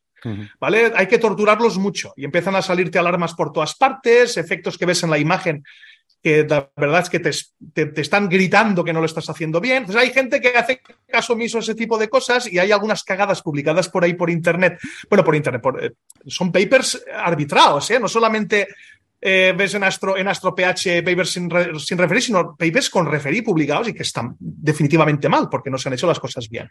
¿Vale? Hay que torturarlos mucho y empiezan a salirte alarmas por todas partes, efectos que ves en la imagen que la verdad es que te, están gritando que no lo estás haciendo bien. Entonces hay gente que hace caso omiso a ese tipo de cosas y hay algunas cagadas publicadas por ahí por Internet. Bueno, por Internet, eh, son papers arbitrados, ¿eh? no solamente eh, ves en Astro, en Astro PH papers sin, sin referir, sino papers con referir publicados y que están definitivamente mal porque no se han hecho las cosas bien.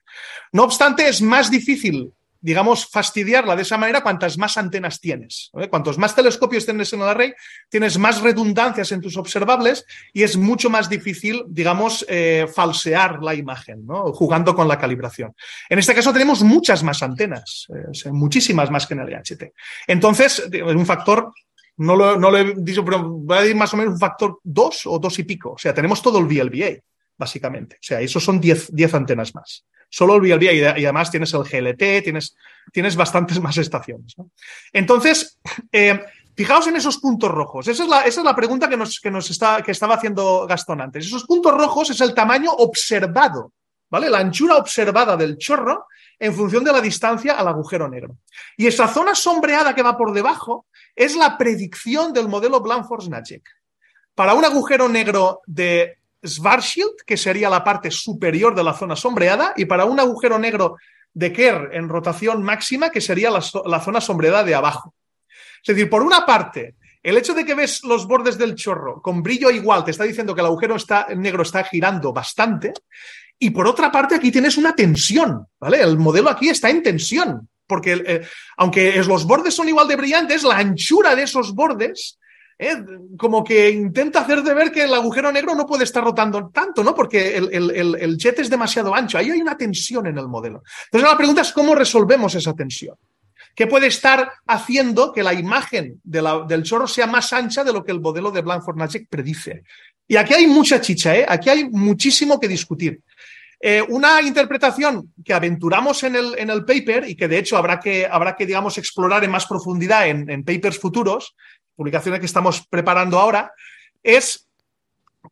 No obstante, es más difícil digamos, fastidiarla de esa manera cuantas más antenas tienes. Cuantos más telescopios tienes en el array, tienes más redundancias en tus observables y es mucho más difícil, digamos, eh, falsear la imagen, ¿no? jugando con la calibración. En este caso tenemos muchas más antenas, eh, muchísimas más que en el EHT. Entonces, un factor no lo, no he dicho, pero voy a decir más o menos un factor dos o dos y pico. O sea, tenemos todo el VLBA, básicamente. O sea, esos son 10 antenas más solo el VLB y, además tienes el GLT, tienes, tienes bastantes más estaciones. Entonces, eh, fijaos en esos puntos rojos. Esa es la, esa es la pregunta que, nos, que, nos está, que estaba haciendo Gastón antes. Esos puntos rojos es el tamaño observado, ¿vale? La anchura observada del chorro en función de la distancia al agujero negro. Y esa zona sombreada que va por debajo es la predicción del modelo Blanford-Nagic. Para un agujero negro de Schwarzschild, que sería la parte superior de la zona sombreada, y para un agujero negro de Kerr en rotación máxima, que sería la, zona sombreada de abajo. Es decir, por una parte, el hecho de que ves los bordes del chorro con brillo igual te está diciendo que el agujero está, negro está girando bastante. Y por otra parte, aquí tienes una tensión, ¿vale? El modelo aquí está en tensión, porque eh, aunque los bordes son igual de brillantes, la anchura de esos bordes ¿eh? como que intenta hacer de ver que el agujero negro no puede estar rotando tanto, ¿no? Porque el, jet es demasiado ancho. Ahí hay una tensión en el modelo. Entonces la pregunta es cómo resolvemos esa tensión. ¿Qué puede estar haciendo que la imagen del chorro sea más ancha de lo que el modelo de Blanford-Nagic predice? Y aquí hay mucha chicha, ¿eh? Aquí hay muchísimo que discutir. Eh, una interpretación que aventuramos en el, paper y que de hecho habrá que, habrá que digamos, explorar en más profundidad en papers futuros publicaciones que estamos preparando ahora, es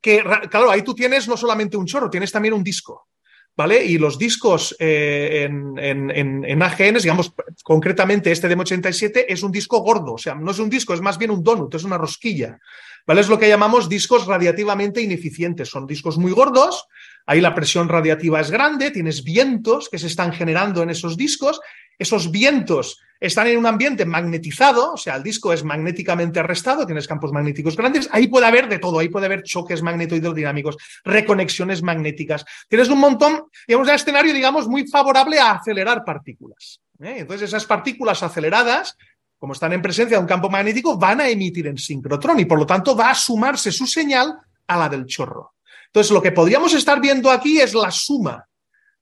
que, claro, ahí tú tienes no solamente un chorro, tienes también un disco. ¿Vale? Y los discos eh, en, en, en, AGN, digamos, concretamente este DM87, es un disco gordo, o sea, no es un disco, es más bien un donut, es una rosquilla. ¿Vale? Es lo que llamamos discos radiativamente ineficientes. Son discos muy gordos, ahí la presión radiativa es grande, tienes vientos que se están generando en esos discos, esos vientos están en un ambiente magnetizado, o sea, el disco es magnéticamente arrestado, tienes campos magnéticos grandes, ahí puede haber de todo, ahí puede haber choques magnetohidrodinámicos, reconexiones magnéticas. Tienes un montón, digamos, de escenario, digamos, muy favorable a acelerar partículas. ¿eh? Entonces, esas partículas aceleradas como están en presencia de un campo magnético, van a emitir en sincrotrón y por lo tanto va a sumarse su señal a la del chorro. Entonces, lo que podríamos estar viendo aquí es la suma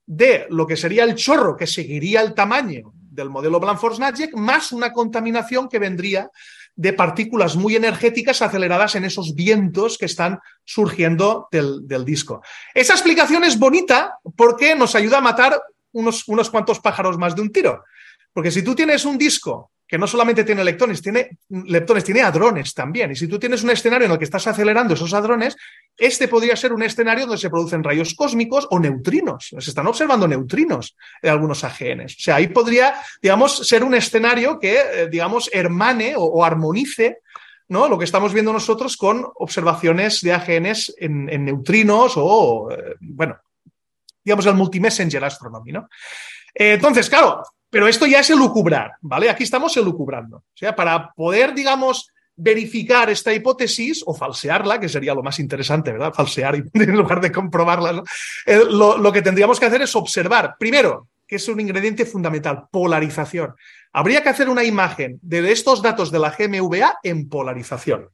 de lo que sería el chorro, que seguiría el tamaño del modelo Blanford-Nagic, más una contaminación que vendría de partículas muy energéticas aceleradas en esos vientos que están surgiendo del, disco. Esa explicación es bonita porque nos ayuda a matar unos, unos cuantos pájaros más de un tiro. Porque si tú tienes un disco que no solamente tiene leptones, tiene leptones, tiene hadrones también. Y si tú tienes un escenario en el que estás acelerando esos hadrones, este podría ser un escenario donde se producen rayos cósmicos o neutrinos. Se están observando neutrinos en algunos AGNs. O sea, ahí podría, digamos, ser un escenario que, eh, digamos, hermane o, armonice ¿no? lo que estamos viendo nosotros con observaciones de AGNs en, neutrinos o, eh, bueno, digamos, el multimessenger astronomy, ¿no? Eh, entonces, claro, pero esto ya es elucubrar, ¿vale? Aquí estamos elucubrando. O sea, para poder, digamos, verificar esta hipótesis o falsearla, que sería lo más interesante, ¿verdad? Falsear en lugar de comprobarla. Eh, lo, que tendríamos que hacer es observar, primero, que es un ingrediente fundamental, polarización. Habría que hacer una imagen de estos datos de la GMVA en polarización.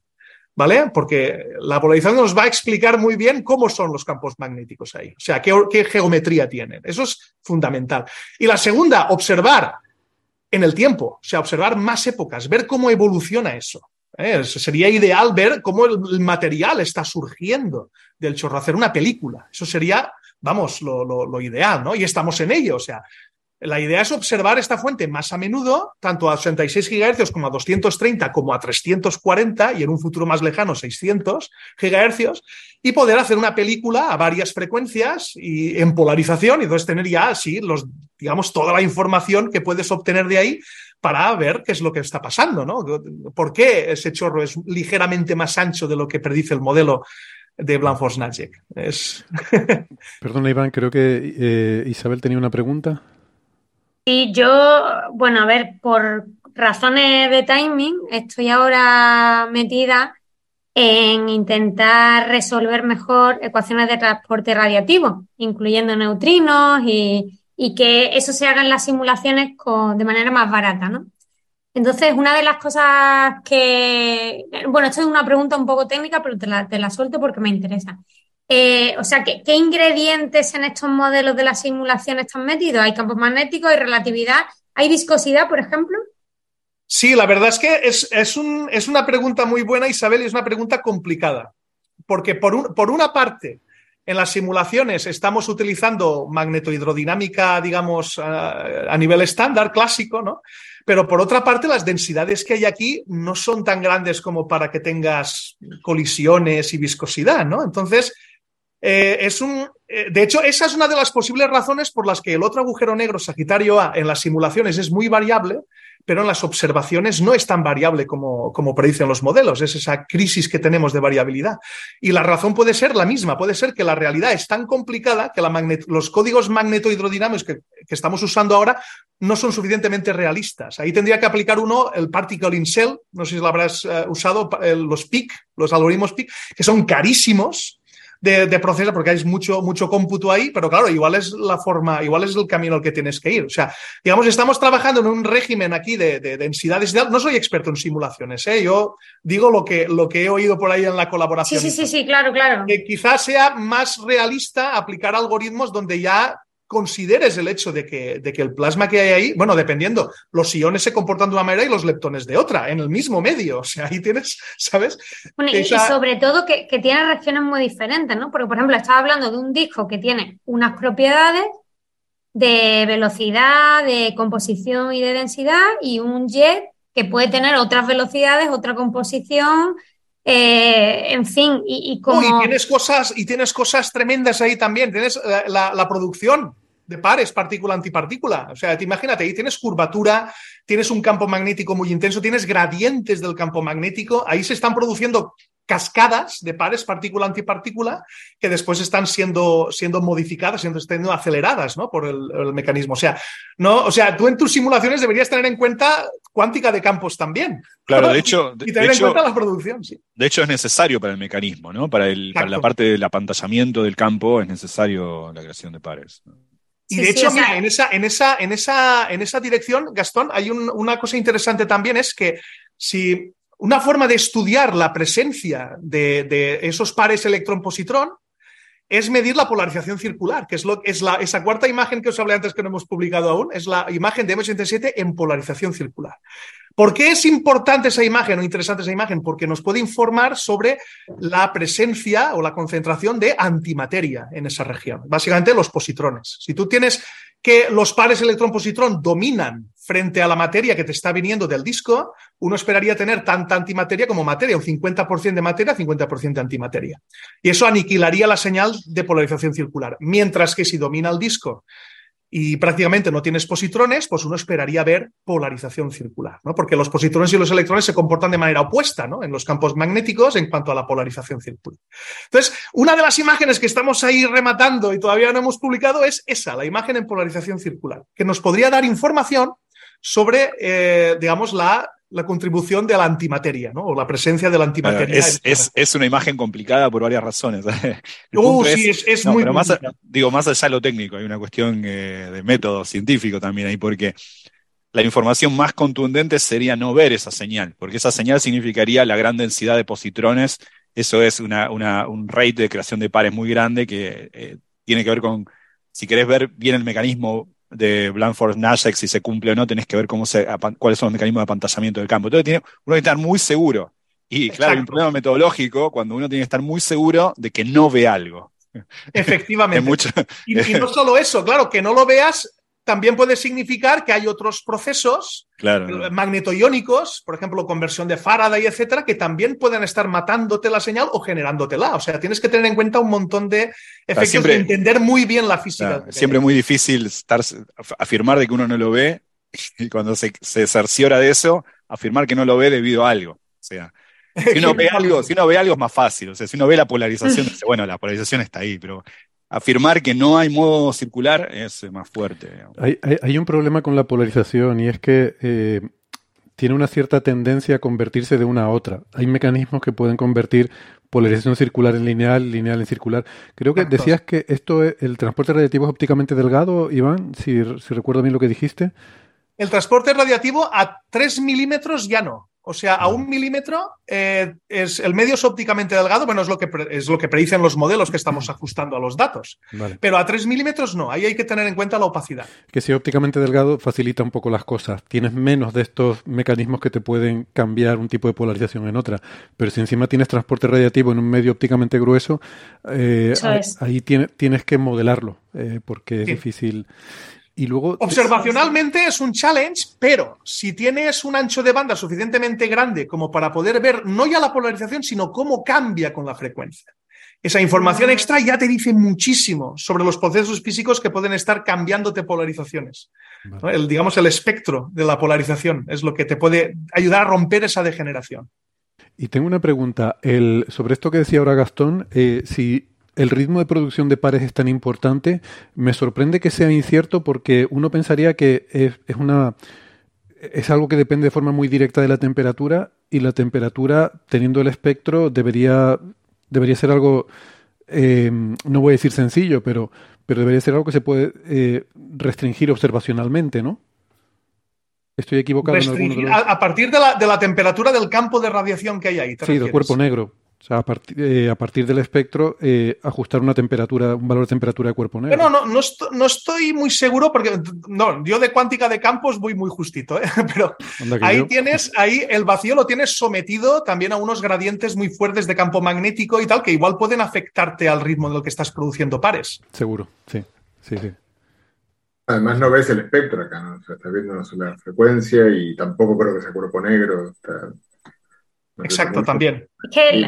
¿Vale? Porque la polarización nos va a explicar muy bien cómo son los campos magnéticos ahí, o sea, qué, geometría tienen. Eso es fundamental. Y la segunda, observar en el tiempo, o sea, observar más épocas, ver cómo evoluciona eso. ¿eh? Sería ideal ver cómo el, material está surgiendo del chorro, hacer una película. Eso sería, vamos, lo, lo ideal, ¿no? Y estamos en ello, o sea, la idea es observar esta fuente más a menudo, tanto a 86 GHz como a 230 como a 340 y en un futuro más lejano 600 GHz y poder hacer una película a varias frecuencias y en polarización y entonces tener ya así los digamos toda la información que puedes obtener de ahí para ver qué es lo que está pasando, ¿no? ¿Por qué ese chorro es ligeramente más ancho de lo que predice el modelo de Blanfors? Es... Perdona, Iván, creo que eh, Isabel tenía una pregunta. Y yo, bueno, a ver, por razones de timing, estoy ahora metida en intentar resolver mejor ecuaciones de transporte radiativo, incluyendo neutrinos y, que eso se haga en las simulaciones con, de manera más barata, ¿no? Entonces, una de las cosas que, bueno, esto es una pregunta un poco técnica, pero te la, te la suelto porque me interesa. Eh, o sea, ¿qué, ingredientes en estos modelos de la simulación están metidos? ¿Hay campos magnéticos, hay relatividad, hay viscosidad, por ejemplo? Sí, la verdad es que es, es, una pregunta muy buena, Isabel, y es una pregunta complicada. Porque por, por una parte, en las simulaciones estamos utilizando magnetohidrodinámica, digamos, a nivel estándar, clásico, ¿no? Pero por otra parte, las densidades que hay aquí no son tan grandes como para que tengas colisiones y viscosidad, ¿no? Entonces, eh, es un, eh, de hecho, esa es una de las posibles razones por las que el otro agujero negro, Sagitario A, en las simulaciones es muy variable, pero en las observaciones no es tan variable como, como predicen los modelos. Es esa crisis que tenemos de variabilidad. Y la razón puede ser la misma. Puede ser que la realidad es tan complicada que los códigos magnetohidrodinámicos que, que estamos usando ahora no son suficientemente realistas. Ahí tendría que aplicar uno el particle in cell, no sé si lo habrás eh, usado, los PIC, los algoritmos PIC, que son carísimos de, proceso porque hay mucho, mucho cómputo ahí, pero claro, igual es la forma, igual es el camino al que tienes que ir. O sea, digamos, estamos trabajando en un régimen aquí de, densidades. No soy experto en simulaciones, ¿eh? yo digo lo que, lo que he oído por ahí en la colaboración. Sí, sí, sí, sí, claro, claro. Que quizás sea más realista aplicar algoritmos donde ya consideres el hecho de que, de que, el plasma que hay ahí, bueno, dependiendo, los iones se comportan de una manera y los leptones de otra, en el mismo medio. O sea, ahí tienes, ¿sabes? y, sobre todo que, tiene regiones muy diferentes, ¿no? Porque, por ejemplo, estaba hablando de un disco que tiene unas propiedades de velocidad, de composición y de densidad, y un jet que puede tener otras velocidades, otra composición, eh, en fin, y, como... y, tienes cosas, y tienes cosas tremendas ahí también. Tienes la, producción de pares, partícula-antipartícula. O sea, te imagínate, ahí tienes curvatura, tienes un campo magnético muy intenso, tienes gradientes del campo magnético, ahí se están produciendo cascadas de pares partícula-antipartícula que después están siendo, siendo modificadas, siendo, siendo aceleradas ¿no? por el, mecanismo. O sea, no, o sea, tú en tus simulaciones deberías tener en cuenta cuántica de campos también. Claro, de hecho. y tener en cuenta la producción, sí. De hecho, es necesario para el mecanismo, ¿no? Para, el, para la parte del apantallamiento del campo es necesario la creación de pares. Y de hecho, mira, en esa, en esa, en esa, en esa dirección, Gastón, hay una cosa interesante también, es que si una forma de estudiar la presencia de, esos pares electrón-positrón es medir la polarización circular, que es, lo, es la, esa cuarta imagen que os hablé antes que no hemos publicado aún, es la imagen de M87 en polarización circular. ¿Por qué es importante esa imagen o interesante esa imagen? Porque nos puede informar sobre la presencia o la concentración de antimateria en esa región, básicamente los positrones. Si tú tienes que los pares electrón-positrón dominan frente a la materia que te está viniendo del disco, uno esperaría tener tanta antimateria como materia, un 50% de materia, 50% de antimateria. Y eso aniquilaría la señal de polarización circular. Mientras que si domina el disco y prácticamente no tienes positrones, pues uno esperaría ver polarización circular, ¿no? Porque los positrones y los electrones se comportan de manera opuesta, ¿no? En los campos magnéticos en cuanto a la polarización circular. Entonces, una de las imágenes que estamos ahí rematando y todavía no hemos publicado es esa, la imagen en polarización circular, que nos podría dar información sobre, eh, digamos, la la contribución de la antimateria, ¿no? O la presencia de la antimateria. Es, una imagen complicada por varias razones. Uh, sí, es, muy. más, digo, más allá de lo técnico, hay una cuestión eh, de método científico también ahí, porque la información más contundente sería no ver esa señal, porque esa señal significaría la gran densidad de positrones. Eso es una, un rate de creación de pares muy grande que eh, tiene que ver con, si querés ver bien el mecanismo de Blanford Nash, si se cumple o no, tenés que ver cómo se, cuáles son los mecanismos de apantallamiento del campo. Entonces tiene, uno tiene que estar muy seguro. Y claro, hay un problema metodológico cuando uno tiene que estar muy seguro de que no ve algo. Efectivamente. y, no solo eso, claro, que no lo veas también puede significar que hay otros procesos claro. magnetoiónicos, por ejemplo, conversión de Faraday, etcétera, que también pueden estar matándote la señal o generándotela. O sea, tienes que tener en cuenta un montón de efectos y entender muy bien la física. siempre muy difícil estar, afirmar de que uno no lo ve y cuando se, se cerciora de eso, afirmar que no lo ve debido a algo. O sea, si uno ve algo, si uno ve algo es más fácil. O sea, si uno ve la polarización, dice, bueno, la polarización está ahí, pero afirmar que no hay modo circular es más fuerte. Hay, un problema con la polarización y es que eh, tiene una cierta tendencia a convertirse de una a otra. Hay mecanismos que pueden convertir polarización circular en lineal, lineal en circular. Creo que decías que esto, el transporte radiativo es ópticamente delgado, Iván, si, si recuerdo bien lo que dijiste. El transporte radiativo a 3 milímetros ya no. O sea, a un milímetro eh, es, el medio es ópticamente delgado, bueno, es lo, que es lo que predicen los modelos que estamos ajustando a los datos. Pero a 3 milímetros no, ahí hay que tener en cuenta la opacidad. Que si ópticamente delgado facilita un poco las cosas. Tienes menos de estos mecanismos que te pueden cambiar un tipo de polarización en otra. Pero si encima tienes transporte radiativo en un medio ópticamente grueso, eh, ahí, tienes que modelarlo, eh, porque es difícil. Y luego. Observacionalmente es un challenge, pero si tienes un ancho de banda suficientemente grande como para poder ver no ya la polarización, sino cómo cambia con la frecuencia. Esa información extra ya te dice muchísimo sobre los procesos físicos que pueden estar cambiándote polarizaciones. El, digamos, el espectro de la polarización es lo que te puede ayudar a romper esa degeneración. Y tengo una pregunta. El, sobre esto que decía ahora Gastón, eh, si el ritmo de producción de pares es tan importante, me sorprende que sea incierto porque uno pensaría que es, una es algo que depende de forma muy directa de la temperatura y la temperatura, teniendo el espectro, debería, debería ser algo, eh, no voy a decir sencillo, pero, pero debería ser algo que se puede eh, restringir observacionalmente, ¿no? Estoy equivocado en alguno a, partir de la, de la, temperatura del campo de radiación que hay ahí. sí, del cuerpo negro. O sea, a, partir, eh, a partir del espectro, eh, ajustar una temperatura, un valor de temperatura de cuerpo negro. No, no, no, no, estoy muy seguro porque no, yo de cuántica de campos voy muy justito, ¿eh? pero ahí tienes, ahí el vacío lo tienes sometido también a unos gradientes muy fuertes de campo magnético y tal, que igual pueden afectarte al ritmo de lo que estás produciendo pares. Seguro, sí, sí, sí. Además no ves el espectro acá, ¿no? O sea, estás viendo la frecuencia y tampoco creo que sea cuerpo negro. Está Exacto, también.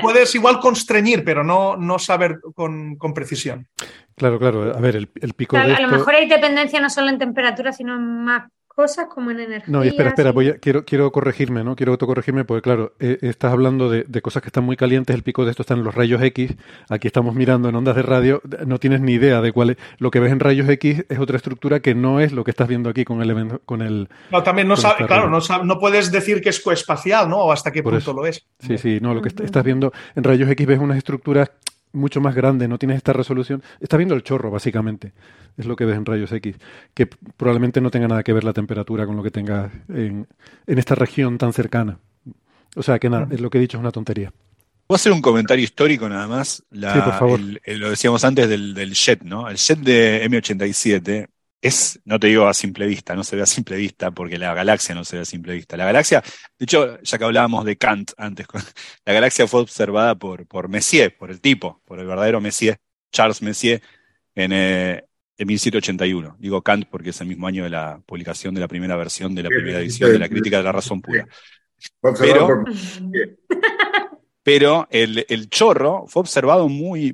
Puedes igual constreñir, pero no, no saber con, precisión. Claro, claro. A ver, el, pico de A lo mejor hay dependencia no solo en temperatura, sino en más cosas como en energía. No, y espera, espera, voy quiero, quiero corregirme, ¿no? Quiero autocorregirme porque, claro, eh, estás hablando de, cosas que están muy calientes, el pico de esto está en los rayos X, aquí estamos mirando en ondas de radio, no tienes ni idea de cuál es. Lo que ves en rayos X es otra estructura que no es lo que estás viendo aquí con el... Con el no, también no sabes, claro, no, no, puedes decir que es coespacial, ¿no? O hasta qué punto lo es. Sí, sí, no, lo que estás viendo en rayos X ves unas estructuras mucho más grande, no tienes esta resolución. Estás viendo el chorro, básicamente. Es lo que ves en rayos X. Que probablemente no tenga nada que ver la temperatura con lo que tengas en, en esta región tan cercana. O sea que nada, es lo que he dicho es una tontería. Voy a hacer un comentario histórico nada más. sí, por favor. lo decíamos antes del, del, jet, ¿no? El jet de M87 es, no te digo a simple vista, no se ve a simple vista, porque la galaxia no se ve a simple vista. La galaxia, de hecho, ya que hablábamos de Kant antes, la galaxia fue observada por, por Messier, por el tipo, por el verdadero Messier, Charles Messier, en, eh, en 1781. Digo Kant porque es el mismo año de la publicación de la primera versión de la primera edición de la crítica de la razón pura. Pero, pero el, el, chorro fue observado muy,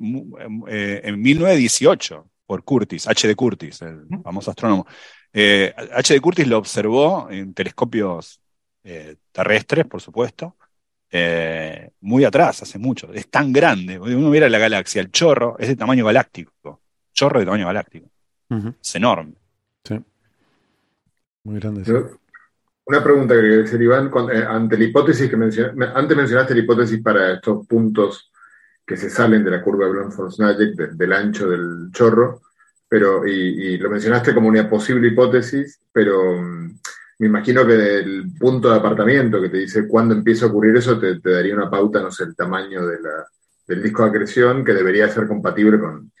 eh, en 1918 por Curtis, H. de Curtis, el famoso astrónomo. Eh, H. de Curtis lo observó en telescopios eh, terrestres, por supuesto, muy atrás, hace mucho. Es tan grande, uno mira la galaxia, el chorro es de tamaño galáctico, chorro de tamaño galáctico. Es enorme. Sí. Muy grande. Una pregunta que quería decir, Iván, eh, ante la hipótesis que mencionaste, antes mencionaste la hipótesis para estos puntos que se salen de la curva de Blumenfeld-Snajek, del ancho del chorro, pero, y, lo mencionaste como una posible hipótesis, pero mm, me imagino que el punto de apartamiento que te dice cuándo empieza a ocurrir eso te, daría una pauta, no sé, el tamaño de la, del disco de acreción que debería ser compatible con,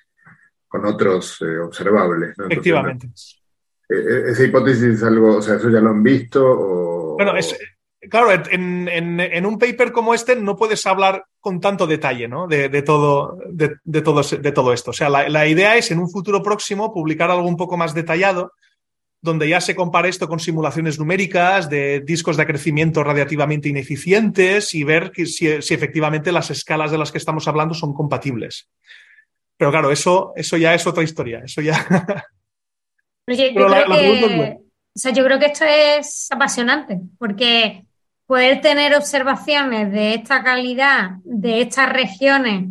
con otros eh, observables. Efectivamente. Eh, eh, ¿Esa hipótesis es algo, o sea, eso ya lo han visto? O, bueno, es, claro, en, en, en, un paper como este no puedes hablar con tanto detalle ¿no? de, de todo, de, de, todo, de todo esto. O sea, la, la, idea es en un futuro próximo publicar algo un poco más detallado donde ya se compare esto con simulaciones numéricas de discos de acrecimiento radiativamente ineficientes y ver que, si, si efectivamente las escalas de las que estamos hablando son compatibles. Pero claro, eso, eso ya es otra historia. Eso ya Yo, creo que, o sea, yo creo que esto es apasionante, porque poder tener observaciones de esta calidad, de estas regiones,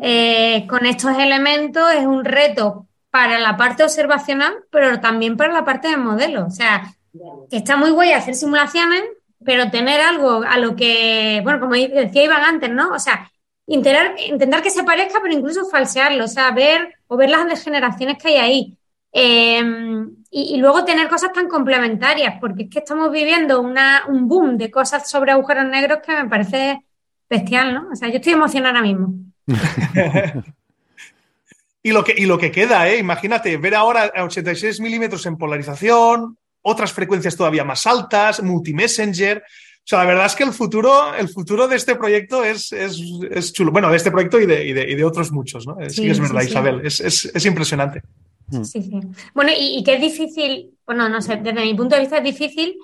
eh, con estos elementos es un reto para la parte observacional, pero también para la parte del modelo. O sea, que está muy guay hacer simulaciones, pero tener algo a lo que, bueno, como decía Iván antes, ¿no? O sea, intentar, intentar que se parezca, pero incluso falsearlo, o sea, ver o ver las degeneraciones que hay ahí. Em, y, luego tener cosas tan complementarias, porque es que estamos viviendo una, un boom de cosas sobre agujeros negros que me parece bestial, ¿no? O sea, yo estoy emocionada ahora mismo. y, lo que, y lo que queda, ¿eh? Imagínate, ver ahora a 86 milímetros en polarización, otras frecuencias todavía más altas, multimessenger. O sea, la verdad es que el futuro, el futuro de este proyecto es, es, es chulo. Bueno, de este proyecto y de, y de, y de otros muchos, ¿no? Sí, es verdad, Isabel. Es, es impresionante. Mm. Sí, sí. Bueno, y, que es difícil, bueno, no sé, desde mi punto de vista es difícil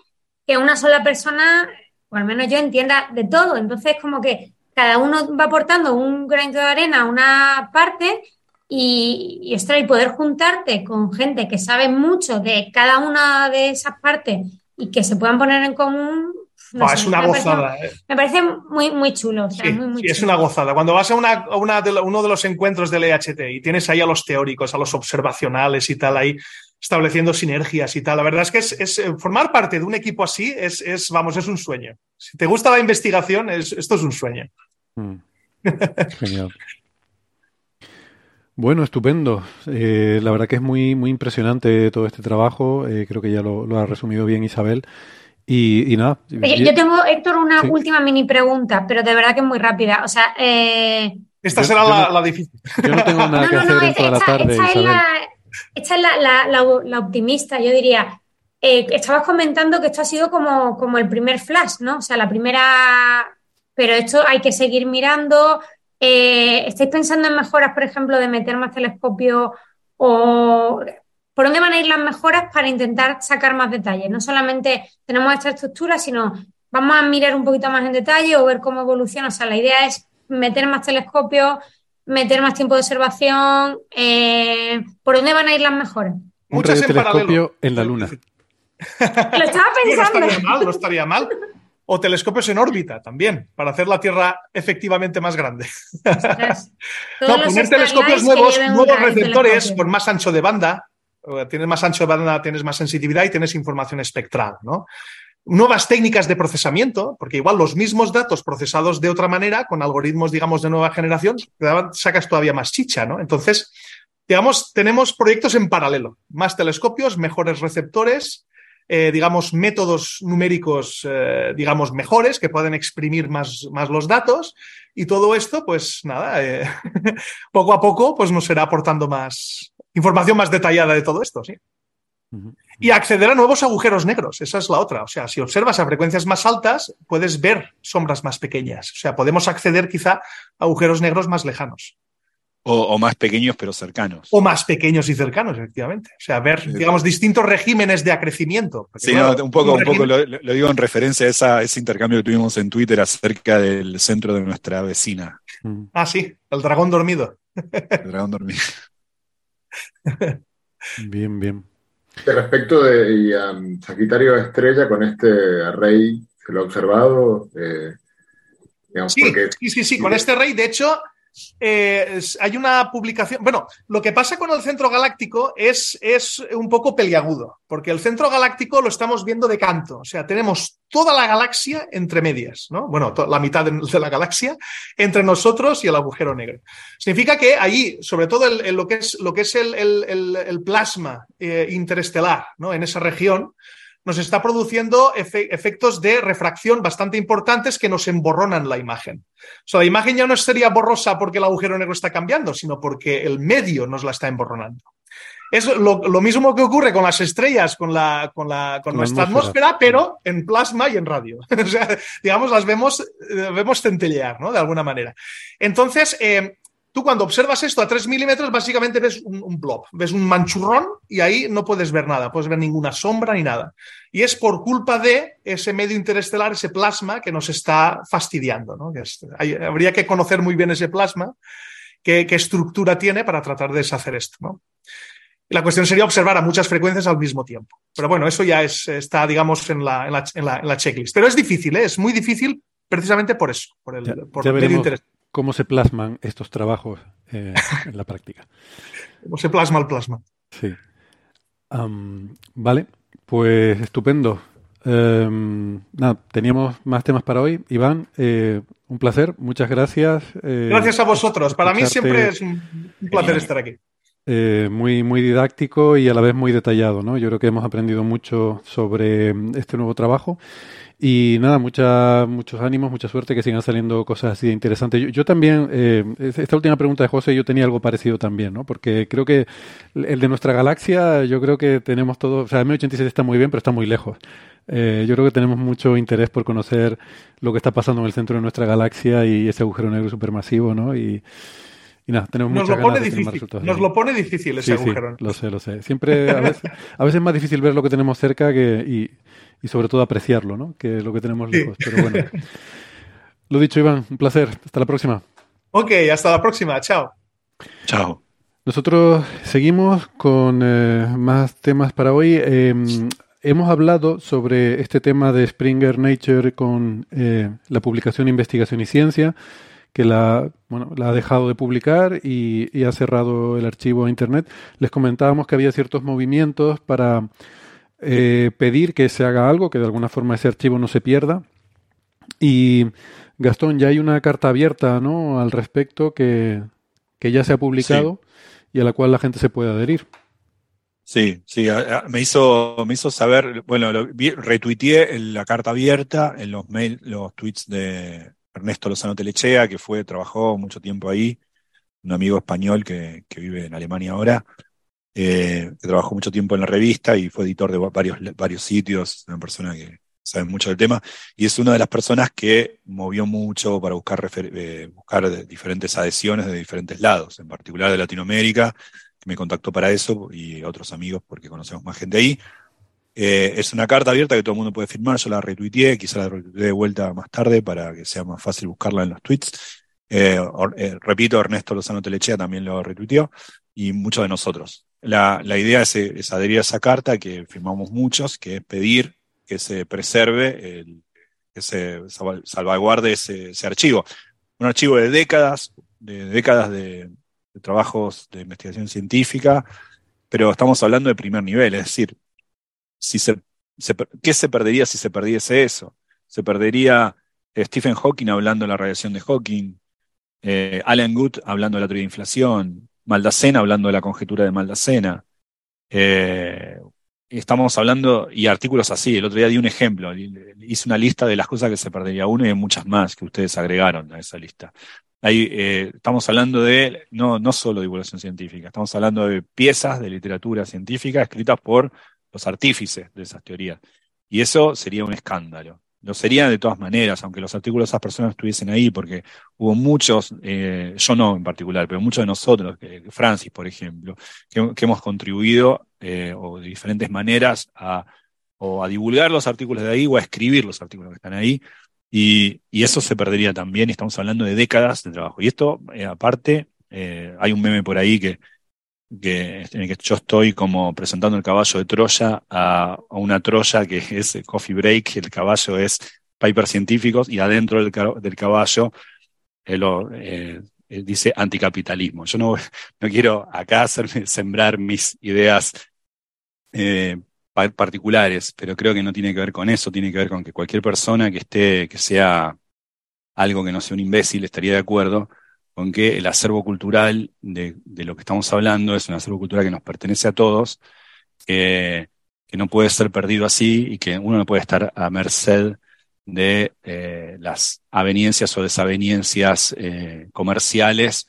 que una sola persona, o al menos yo, entienda de todo. Entonces, como que cada uno va aportando un granito de arena a una parte y, y, y poder juntarte con gente que sabe mucho de cada una de esas partes y que se puedan poner en común, es una gozada. ¿eh? me parece muy, muy chulo. sí, es una gozada. Cuando vas a, una, uno de los encuentros del EHT y tienes ahí a los teóricos, a los observacionales y tal, ahí estableciendo sinergias y tal, la verdad es que es, eh, formar parte de un equipo así es, es, vamos, es un sueño. Si te gusta la investigación, esto es un sueño. Mm. Genial. Bueno, estupendo. Eh, la verdad que es muy, muy impresionante todo este trabajo. creo que ya lo, lo ha resumido bien Isabel. Y, nada. Yo tengo, Héctor, una última mini pregunta, pero de verdad que es muy rápida. O sea, eh... esta será la, difícil. Yo no tengo nada que hacer en toda la tarde. Esta, es, la, esta es la, optimista, yo diría. Eh, estabas comentando que esto ha sido como, como el primer flash, ¿no? O sea, la primera. Pero esto hay que seguir mirando. Eh, ¿Estáis pensando en mejoras, por ejemplo, de meter más telescopio o por dónde van a ir las mejoras para intentar sacar más detalles. No solamente tenemos esta estructura, sino vamos a mirar un poquito más en detalle o ver cómo evoluciona. O sea, la idea es meter más telescopios, meter más tiempo de observación. Eh, ¿Por dónde van a ir las mejoras? Muchas en telescopio en la Luna. Lo estaba pensando. No estaría mal, no estaría mal. O telescopios en órbita también, para hacer la Tierra efectivamente más grande. no, poner telescopios nuevos, nuevos receptores con más ancho de banda, tienes más ancho de banda, tienes más sensibilidad y tienes información espectral, ¿no? nuevas técnicas de procesamiento, porque igual los mismos datos procesados de otra manera, con algoritmos, digamos, de nueva generación, sacas todavía más chicha, ¿no? Entonces, digamos, tenemos proyectos en paralelo, más telescopios, mejores receptores, eh, digamos, métodos numéricos, eh, digamos, mejores, que pueden exprimir más, más, los datos. Y todo esto, pues nada, eh, poco a poco, pues nos será aportando más información más detallada de todo esto, sí. Y acceder a nuevos agujeros negros, esa es la otra. O sea, si observas a frecuencias más altas, puedes ver sombras más pequeñas. O sea, podemos acceder quizá a agujeros negros más lejanos. O, más pequeños pero cercanos. O más pequeños y cercanos, efectivamente. O sea, ver, digamos, distintos regímenes de acrecimiento. sí, un poco, un, poco lo, digo en referencia a ese intercambio que tuvimos en Twitter acerca del centro de nuestra vecina. Ah, sí, el dragón dormido. El dragón dormido. Bien, bien. Respecto de Sagitario Estrella, con este array, ¿se lo ha observado? Eh, sí, sí, sí, con este array, de hecho, eh, hay una publicación. Bueno, lo que pasa con el centro galáctico es, es un poco peliagudo, porque el centro galáctico lo estamos viendo de canto. O sea, tenemos toda la galaxia entre medias, ¿no? Bueno, la mitad de, la galaxia entre nosotros y el agujero negro. Significa que allí, sobre todo en lo que es, lo que es el, plasma eh, interestelar, ¿no? En esa región, nos está produciendo efectos de refracción bastante importantes que nos emborronan la imagen. O sea, la imagen ya no sería borrosa porque el agujero negro está cambiando, sino porque el medio nos la está emborronando. Es lo, mismo que ocurre con las estrellas, con, la, con, la, con nuestra atmósfera. pero en plasma y en radio. o sea, digamos, las vemos, eh, vemos centellear, ¿no? De alguna manera. Entonces, eh, Tú cuando observas esto a 3 milímetros, básicamente ves un, blob, ves un manchurrón y ahí no puedes ver nada, puedes ver ninguna sombra ni nada. Y es por culpa de ese medio interestelar, ese plasma que nos está fastidiando. ¿no? habría que conocer muy bien ese plasma, qué, estructura tiene para tratar de deshacer esto. ¿no? la cuestión sería observar a muchas frecuencias al mismo tiempo. Pero bueno, eso ya es, está, digamos, en la, en la, checklist. Pero es difícil, ¿eh? es muy difícil precisamente por eso, por el, medio interestelar cómo se plasman estos trabajos eh, en la práctica. ¿Cómo se plasma el plasma? Sí. vale, pues estupendo. Em, nada, teníamos más temas para hoy. Iván, eh, un placer, muchas gracias. Eh, gracias a vosotros. Para mí siempre es un placer estar aquí. muy, muy didáctico y a la vez muy detallado, ¿no? Yo creo que hemos aprendido mucho sobre este nuevo trabajo y nada, mucha, muchos ánimos, mucha suerte, que sigan saliendo cosas así interesantes. Yo, también, eh, esta última pregunta de José, yo tenía algo parecido también, ¿no? Porque creo que el de nuestra galaxia, yo creo que tenemos todo, o sea, M87 está muy bien, pero está muy lejos. Eh, yo creo que tenemos mucho interés por conocer lo que está pasando en el centro de nuestra galaxia y ese agujero negro supermasivo, ¿no? Y, y nada, tenemos nos lo pone difícil, Nos lo pone difícil ese agujero. Sí, lo sé, lo sé. Siempre, a veces, a veces es más difícil ver lo que tenemos cerca que, y, y sobre todo apreciarlo, ¿no? Que es lo que tenemos lejos. Pero bueno. Lo dicho, Iván, un placer. Hasta la próxima. Ok, hasta la próxima. Chao. Chao. Nosotros seguimos con eh, más temas para hoy. Em, hemos hablado sobre este tema de Springer Nature con eh, la publicación Investigación y Ciencia, que la, bueno, la ha dejado de publicar y, y ha cerrado el archivo a Internet. Les comentábamos que había ciertos movimientos para eh, pedir que se haga algo, que de alguna forma ese archivo no se pierda. Y Gastón, ya hay una carta abierta ¿no? al respecto que, ya se ha publicado y a la cual la gente se puede adherir. Sí, sí, me hizo, me hizo saber, bueno, lo, retuiteé la carta abierta en los mail, los tweets de Ernesto Lozano Telechea, que fue, trabajó mucho tiempo ahí, un amigo español que, que vive en Alemania ahora, eh, que trabajó mucho tiempo en la revista y fue editor de varios, varios sitios, una persona que sabe mucho del tema, y es una de las personas que movió mucho para buscar, eh, buscar diferentes adhesiones de diferentes lados, en particular de Latinoamérica, que me contactó para eso, y otros amigos, porque conocemos más gente ahí. Eh, es una carta abierta que todo el mundo puede firmar, yo la retuiteé, quizá la retuiteé de vuelta más tarde para que sea más fácil buscarla en los tweets. repito, Ernesto Lozano Telechea también lo retuiteó, y muchos de nosotros. La, idea es, adherir a esa carta que firmamos muchos, que es pedir que se preserve, el, que se salvaguarde ese, archivo. Un archivo de décadas, de décadas de, trabajos de investigación científica, pero estamos hablando de primer nivel, es decir, si se ¿qué se perdería si se perdiese eso? Se perdería eh, Stephen Hawking hablando de la radiación de Hawking, eh, Alan Good hablando de la teoría de inflación, Maldacena hablando de la conjetura de Maldacena. Eh, estamos hablando, y artículos así, el otro día di un ejemplo, hice una lista de las cosas que se perdería uno y hay muchas más que ustedes agregaron a esa lista. Ahí, estamos hablando de, no, no solo divulgación científica, estamos hablando de piezas de literatura científica escritas por los artífices de esas teorías. Y eso sería un escándalo. Lo sería de todas maneras, aunque los artículos de esas personas estuviesen ahí, porque hubo muchos, eh, yo no en particular, pero muchos de nosotros, Francis, por ejemplo, que, hemos contribuido eh, o de diferentes maneras a, o a divulgar los artículos de ahí o a escribir los artículos que están ahí. Y, eso se perdería también, y estamos hablando de décadas de trabajo. Y esto, eh, aparte, hay un meme por ahí que que, yo estoy como presentando el caballo de Troya a, una Troya que es Coffee Break, el caballo es Piper Científicos y adentro del, del caballo eh, eh, eh, dice anticapitalismo. Yo no, no quiero acá sembrar mis ideas particulares, pero creo que no tiene que ver con eso, tiene que ver con que cualquier persona que esté, que sea algo que no sea un imbécil, estaría de acuerdo con que el acervo cultural de, lo que estamos hablando es un acervo cultural que nos pertenece a todos, que no puede ser perdido así y que uno no puede estar a merced de eh, las aveniencias o desaveniencias eh, comerciales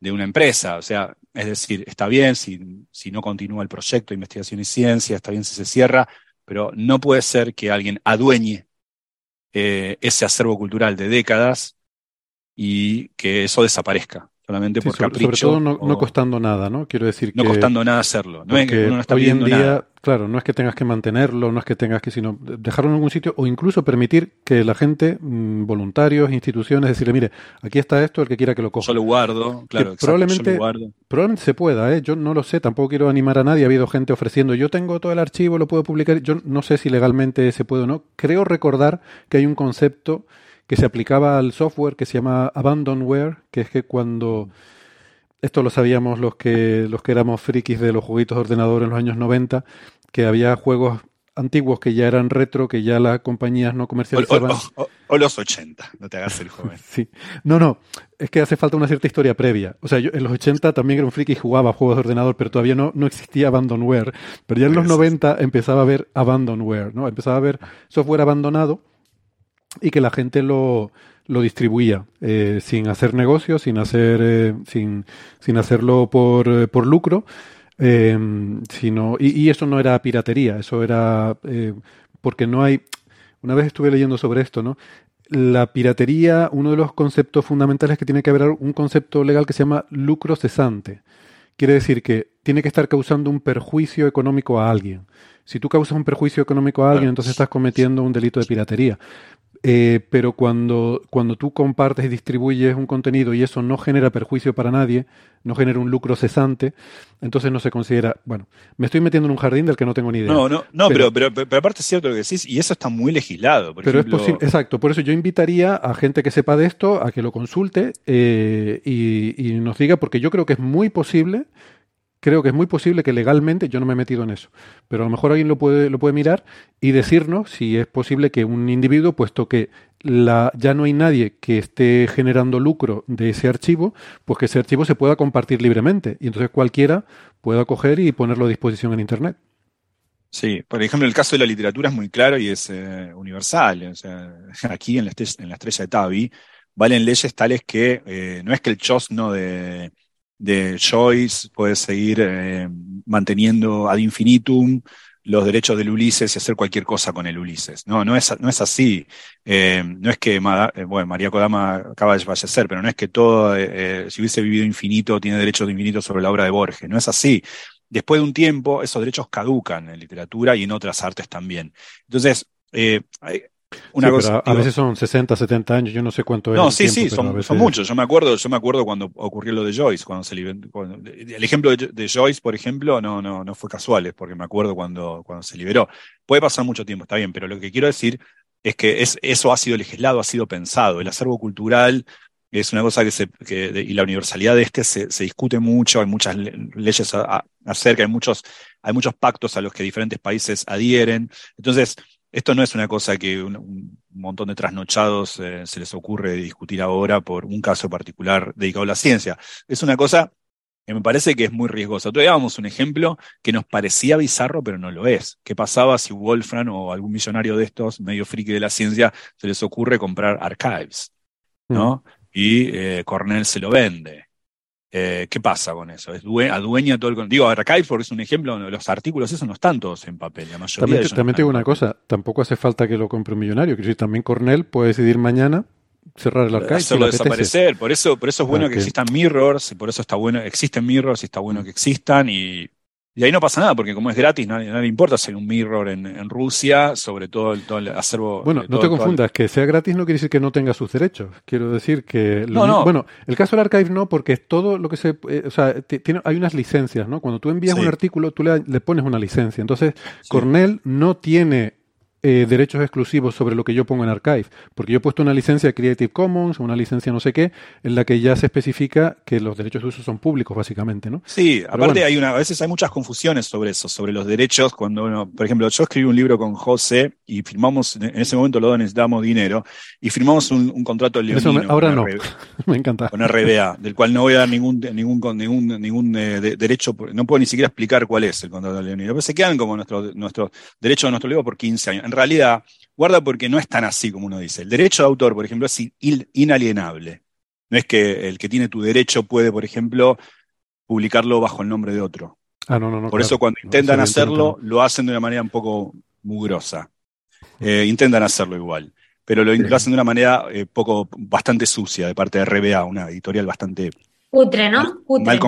de una empresa. O sea, es decir, está bien si, si no continúa el proyecto de investigación y ciencia, está bien si se cierra, pero no puede ser que alguien adueñe eh, ese acervo cultural de décadas y que eso desaparezca solamente por capricho. Sobre todo no, costando nada, ¿no? Quiero decir que... No costando nada hacerlo. No hoy en día, claro, no es que tengas que mantenerlo, no es que tengas que, sino dejarlo en algún sitio o incluso permitir que la gente, mm, voluntarios, instituciones, decirle, mire, aquí está esto, el que quiera que lo coja. Yo lo guardo, claro, probablemente, probablemente se pueda, ¿eh? Yo no lo sé, tampoco quiero animar a nadie. Ha habido gente ofreciendo, yo tengo todo el archivo, lo puedo publicar. Yo no sé si legalmente se puede o no. Creo recordar que hay un concepto que se aplicaba al software que se llama abandonware, que es que cuando esto lo sabíamos los que los que éramos frikis de los jueguitos de ordenador en los años 90, que había juegos antiguos que ya eran retro, que ya las compañías no comercializaban. O, los 80, no te hagas el joven. sí. No, no, es que hace falta una cierta historia previa. O sea, yo en los 80 también era un friki y jugaba juegos de ordenador, pero todavía no, no existía abandonware. Pero ya en los 90 empezaba a haber abandonware, ¿no? Empezaba a haber software abandonado y que la gente lo, lo distribuía eh, sin hacer negocio, sin hacer eh, sin, sin hacerlo por, eh, por lucro, sino y, y, eso no era piratería, eso era porque no hay. Una vez estuve leyendo sobre esto, ¿no? La piratería, uno de los conceptos fundamentales que tiene que haber un concepto legal que se llama lucro cesante. Quiere decir que tiene que estar causando un perjuicio económico a alguien. Si tú causas un perjuicio económico a alguien, entonces estás cometiendo un delito de piratería. Eh, pero cuando, cuando tú compartes y distribuyes un contenido y eso no genera perjuicio para nadie, no genera un lucro cesante, entonces no se considera, bueno, me estoy metiendo en un jardín del que no tengo ni idea. No, no, no, pero, pero, pero, aparte es cierto lo que decís, y eso está muy legislado. pero es posible, exacto, por eso yo invitaría a gente que sepa de esto a que lo consulte eh, y, y nos diga, porque yo creo que es muy posible creo que es muy posible que legalmente, yo no me he metido en eso, pero a lo mejor alguien lo puede, lo puede mirar y decirnos si es posible que un individuo, puesto que ya no hay nadie que esté generando lucro de ese archivo, pues que ese archivo se pueda compartir libremente y entonces cualquiera pueda coger y ponerlo a disposición en Internet. Sí, por ejemplo, el caso de la literatura es muy claro y es eh, universal. O sea, aquí en la, estrella, en la estrella de Tavi valen leyes tales que eh, no es que el chosno de de Joyce, puede seguir eh, manteniendo ad infinitum los derechos del Ulises y hacer cualquier cosa con el Ulises. No, no es, no es así. Eh, no es que, eh, bueno, María Kodama acaba de fallecer, pero no es que todo, si hubiese vivido infinito, tiene derechos de infinito sobre la obra de Borges. No es así. Después de un tiempo, esos derechos caducan en literatura y en otras artes también. Entonces, a veces son 60, 70 años, yo no sé cuánto es. No, sí, sí, son, muchos. Yo me acuerdo, yo me acuerdo cuando ocurrió lo de Joyce, cuando se liberó. el ejemplo de, Joyce, por ejemplo, no, no, no fue casual, es porque me acuerdo cuando, cuando se liberó. Puede pasar mucho tiempo, está bien, pero lo que quiero decir es que es, eso ha sido legislado, ha sido pensado. El acervo cultural es una cosa que se, que, y la universalidad de este se, se discute mucho, hay muchas leyes acerca, hay muchos, hay muchos pactos a los que diferentes países adhieren. Entonces, esto no es una cosa que un, montón de trasnochados eh, se les ocurre discutir ahora por un caso particular dedicado a la ciencia. Es una cosa que me parece que es muy riesgosa. Todavía damos un ejemplo que nos parecía bizarro, pero no lo es. ¿Qué pasaba si Wolfram o algún millonario de estos, medio friki de la ciencia, se les ocurre comprar archives? ¿no? Mm y eh, Cornell se lo vende. Eh, ¿Qué pasa con eso? ¿Es adueña todo el Digo, Archive, porque es un ejemplo, los artículos esos no están todos en papel, la mayoría También, también digo una cosa, tampoco hace falta que lo compre un millonario, que también Cornell puede decidir mañana cerrar el archive. Hacerlo desaparecer, por eso, por eso es bueno que, existan mirrors, por eso está bueno, existen mirrors y está bueno que existan y y ahí no pasa nada, porque como es gratis, nadie, le importa hacer un mirror en, Rusia, sobre todo el, todo el acervo. Bueno, no te confundas, que sea gratis no quiere decir que no tenga sus derechos. Quiero decir que. no, no. Bueno, el caso del archive no, porque todo lo que se. Eh, o sea, tiene, hay unas licencias, ¿no? Cuando tú envías un artículo, tú le, le, pones una licencia. Entonces, Cornell no tiene eh, derechos exclusivos sobre lo que yo pongo en Archive, porque yo he puesto una licencia Creative Commons, una licencia no sé qué, en la que ya se especifica que los derechos de uso son públicos, básicamente, ¿no? Sí, aparte hay una, a veces hay muchas confusiones sobre eso, sobre los derechos, cuando uno, por ejemplo, yo escribí un libro con José y firmamos, en ese momento los dos necesitábamos dinero, y firmamos un, contrato de Eso ahora no, me encanta. Con RBA, del cual no voy a dar ningún, ningún, ningún, ningún eh, derecho, no puedo ni siquiera explicar cuál es el contrato de leonino. Pero se quedan como nuestros nuestro derechos de nuestro libro por 15 años realidad, guarda porque no es tan así como uno dice. El derecho de autor, por ejemplo, es inalienable. No es que el que tiene tu derecho puede, por ejemplo, publicarlo bajo el nombre de otro. Ah, no, no, por eso cuando intentan hacerlo, lo hacen de una manera un poco mugrosa. Eh, intentan hacerlo igual. Pero lo, hacen de una manera eh, poco, bastante sucia de parte de RBA, una editorial bastante. Putre, ¿no? Mal,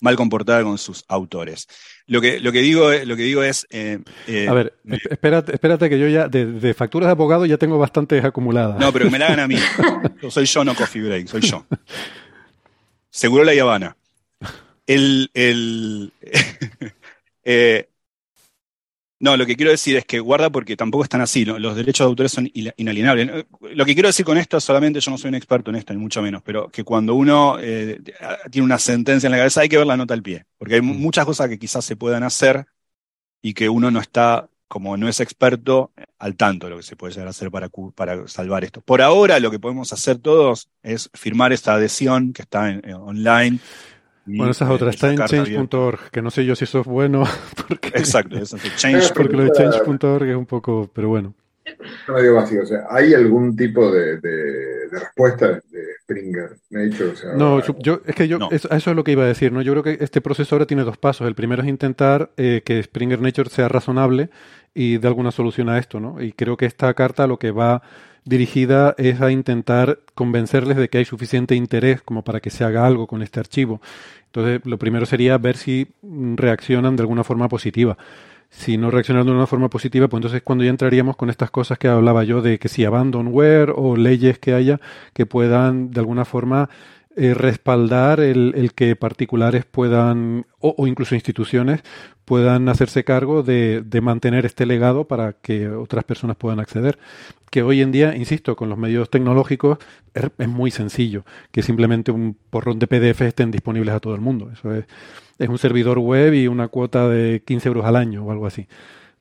mal comportada con sus autores. Lo que, lo que, digo, lo que digo es... Eh, eh, a ver, espérate, espérate, que yo ya, de, facturas de abogado ya tengo bastantes acumuladas. No, pero que me la hagan a mí. soy yo, no Coffee Break, soy yo. Seguro la Habana. El, el, eh, no, lo que quiero decir es que guarda porque tampoco están así, los derechos de autores son inalienables. Lo que quiero decir con esto, solamente yo no soy un experto en esto, ni mucho menos, pero que cuando uno eh, tiene una sentencia en la cabeza hay que ver la nota al pie, porque hay mm. muchas cosas que quizás se puedan hacer y que uno no está, como no es experto, al tanto de lo que se puede llegar a hacer para, para salvar esto. Por ahora lo que podemos hacer todos es firmar esta adhesión que está en, online bueno, esa es otra, está en change.org, que no sé yo si eso es bueno. Porque, Exacto, eso change. Porque lo de change.org es un poco, pero bueno. No digo vacío, o sea, ¿hay algún tipo de, respuesta de Springer Nature? no, yo, es que yo, eso, es lo que iba a decir, ¿no? Yo creo que este proceso ahora tiene dos pasos. El primero es intentar eh, que Springer Nature sea razonable y dé alguna solución a esto, ¿no? Y creo que esta carta lo que va dirigida es a intentar convencerles de que hay suficiente interés como para que se haga algo con este archivo. Entonces, lo primero sería ver si reaccionan de alguna forma positiva. Si no reaccionan de una forma positiva, pues entonces cuando ya entraríamos con estas cosas que hablaba yo de que si abandonware o leyes que haya que puedan de alguna forma eh, respaldar el, que particulares puedan, o, incluso instituciones, puedan hacerse cargo de, mantener este legado para que otras personas puedan acceder. Que hoy en día, insisto, con los medios tecnológicos es, es muy sencillo, que simplemente un porrón de PDF estén disponibles a todo el mundo. Eso es, es un servidor web y una cuota de 15 euros al año o algo así.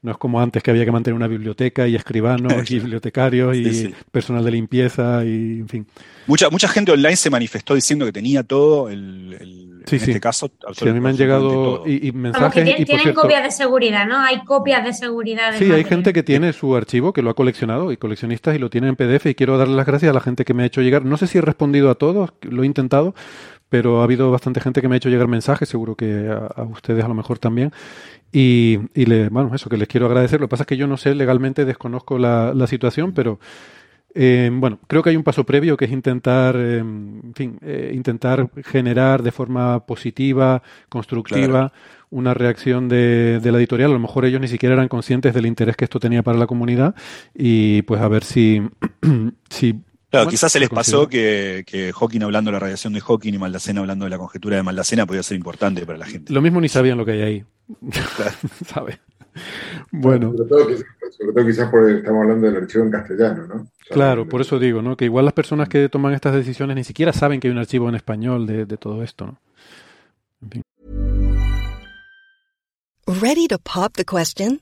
No es como antes que había que mantener una biblioteca y escribanos y bibliotecarios y personal de limpieza y en fin. Mucha, mucha gente online se manifestó diciendo que tenía todo el, en este caso. Sí, a mí me han llegado y, mensajes. y tienen copias de seguridad, ¿no? Hay copias de seguridad. sí, hay gente que tiene su archivo, que lo ha coleccionado y coleccionistas y lo tienen en PDF y quiero darle las gracias a la gente que me ha hecho llegar. No sé si he respondido a todos, lo he intentado, pero ha habido bastante gente que me ha hecho llegar mensajes, seguro que a, ustedes a lo mejor también. Y, y le, bueno, eso que les quiero agradecer. Lo que pasa es que yo no sé, legalmente desconozco la, la situación, pero eh, bueno, creo que hay un paso previo que es intentar, eh, en fin, eh, intentar generar de forma positiva, constructiva, una reacción de, de, la editorial. A lo mejor ellos ni siquiera eran conscientes del interés que esto tenía para la comunidad y pues a ver si, si Claro, quizás se les pasó que, que, Hawking hablando de la radiación de Hawking y Maldacena hablando de la conjetura de Maldacena podía ser importante para la gente. Lo mismo ni sabían lo que hay ahí. ¿Sabe? bueno. Sobre todo, sobre quizás porque estamos hablando del archivo en castellano, ¿no? claro, por eso digo, ¿no? Que igual las personas que toman estas decisiones ni siquiera saben que hay un archivo en español de, de todo esto, ¿no? En fin. Ready to pop the question?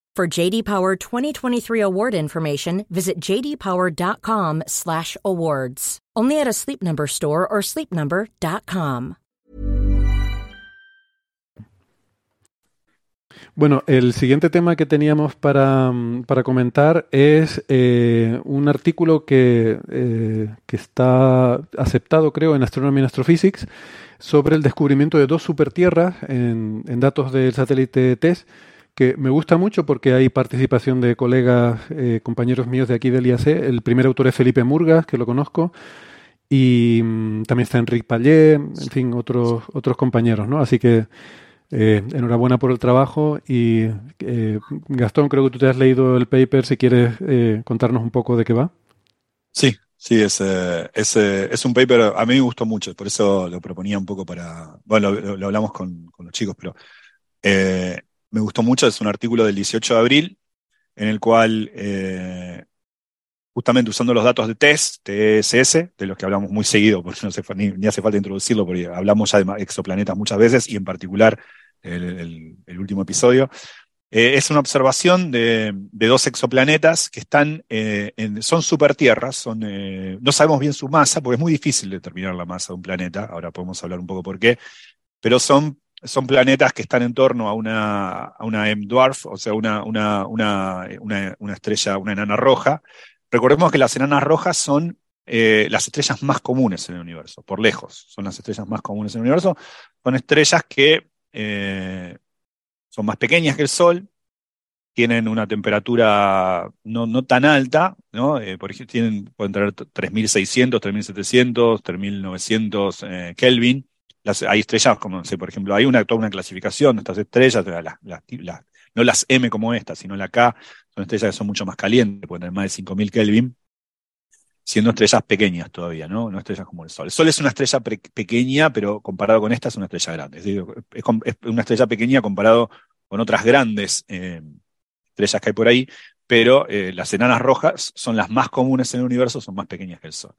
For JD Power 2023 award information, visit jdpower.com/awards. Only at a Sleep Number store or sleepnumber.com. Bueno, el siguiente tema que teníamos para, para comentar es eh, un artículo que, eh, que está aceptado, creo, en Astronomy and Astrophysics sobre el descubrimiento de dos supertierras en, en datos del satélite TESS que me gusta mucho porque hay participación de colegas, eh, compañeros míos de aquí del IAC. El primer autor es Felipe Murgas, que lo conozco, y mm, también está Enrique Pallé, en fin, otros, otros compañeros, ¿no? Así que eh, enhorabuena por el trabajo y eh, Gastón, creo que tú te has leído el paper, si quieres contarnos un poco de qué va. Sí, sí, es, es, es, un paper, a mí me gustó mucho, por eso lo proponía un poco para, bueno, lo, hablamos con, con, los chicos, pero me gustó mucho, es un artículo del 18 de abril, en el cual, eh, justamente usando los datos de TESS, TSS, de los que hablamos muy seguido, porque no hace, ni, hace falta introducirlo, porque hablamos ya de exoplanetas muchas veces, y en particular el, último episodio, eh, es una observación de, dos exoplanetas que están eh, en, son supertierras, son, no sabemos bien su masa, porque es muy difícil determinar la masa de un planeta, ahora podemos hablar un poco por qué, pero son son planetas que están en torno a una, a una M-Dwarf, o sea, una, una, una, estrella, una enana roja. Recordemos que las enanas rojas son eh, las estrellas más comunes en el universo, por lejos. Son las estrellas más comunes en el universo. Son estrellas que eh, son más pequeñas que el Sol, tienen una temperatura no, no tan alta, ¿no? Eh, por ejemplo, tienen, pueden tener 3600, 3700, 3900 Kelvin hay estrellas como, sé, por ejemplo, hay una, toda una clasificación de estas estrellas, no las M como esta, sino la K, son estrellas que son mucho más calientes, pueden tener más de 5000 Kelvin, siendo estrellas pequeñas todavía, ¿no? No estrellas como el Sol. El Sol es una estrella pequeña, pero comparado con esta es una estrella grande. Es, una estrella pequeña comparado con otras grandes eh, estrellas que hay por ahí, pero eh, las enanas rojas son las más comunes en el universo, son más pequeñas que el Sol.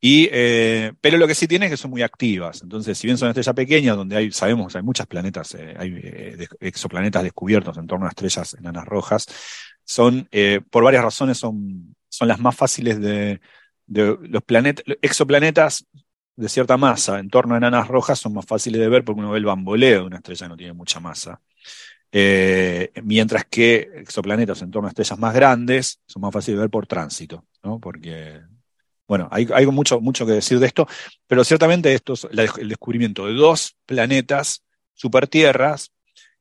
Y, eh, pero lo que sí tiene es que son muy activas. Entonces, si bien son estrellas pequeñas, donde hay, sabemos, hay muchos planetas, eh, hay eh, exoplanetas descubiertos en torno a estrellas enanas rojas, son, por varias razones, son, son las más fáciles de, de los planetas, exoplanetas de cierta masa en torno a enanas rojas son más fáciles de ver porque uno ve el bamboleo de una estrella que no tiene mucha masa. mientras que exoplanetas en torno a estrellas más grandes son más fáciles de ver por tránsito, ¿no? porque bueno, hay, mucho, mucho que decir de esto, pero ciertamente esto es el descubrimiento de dos planetas supertierras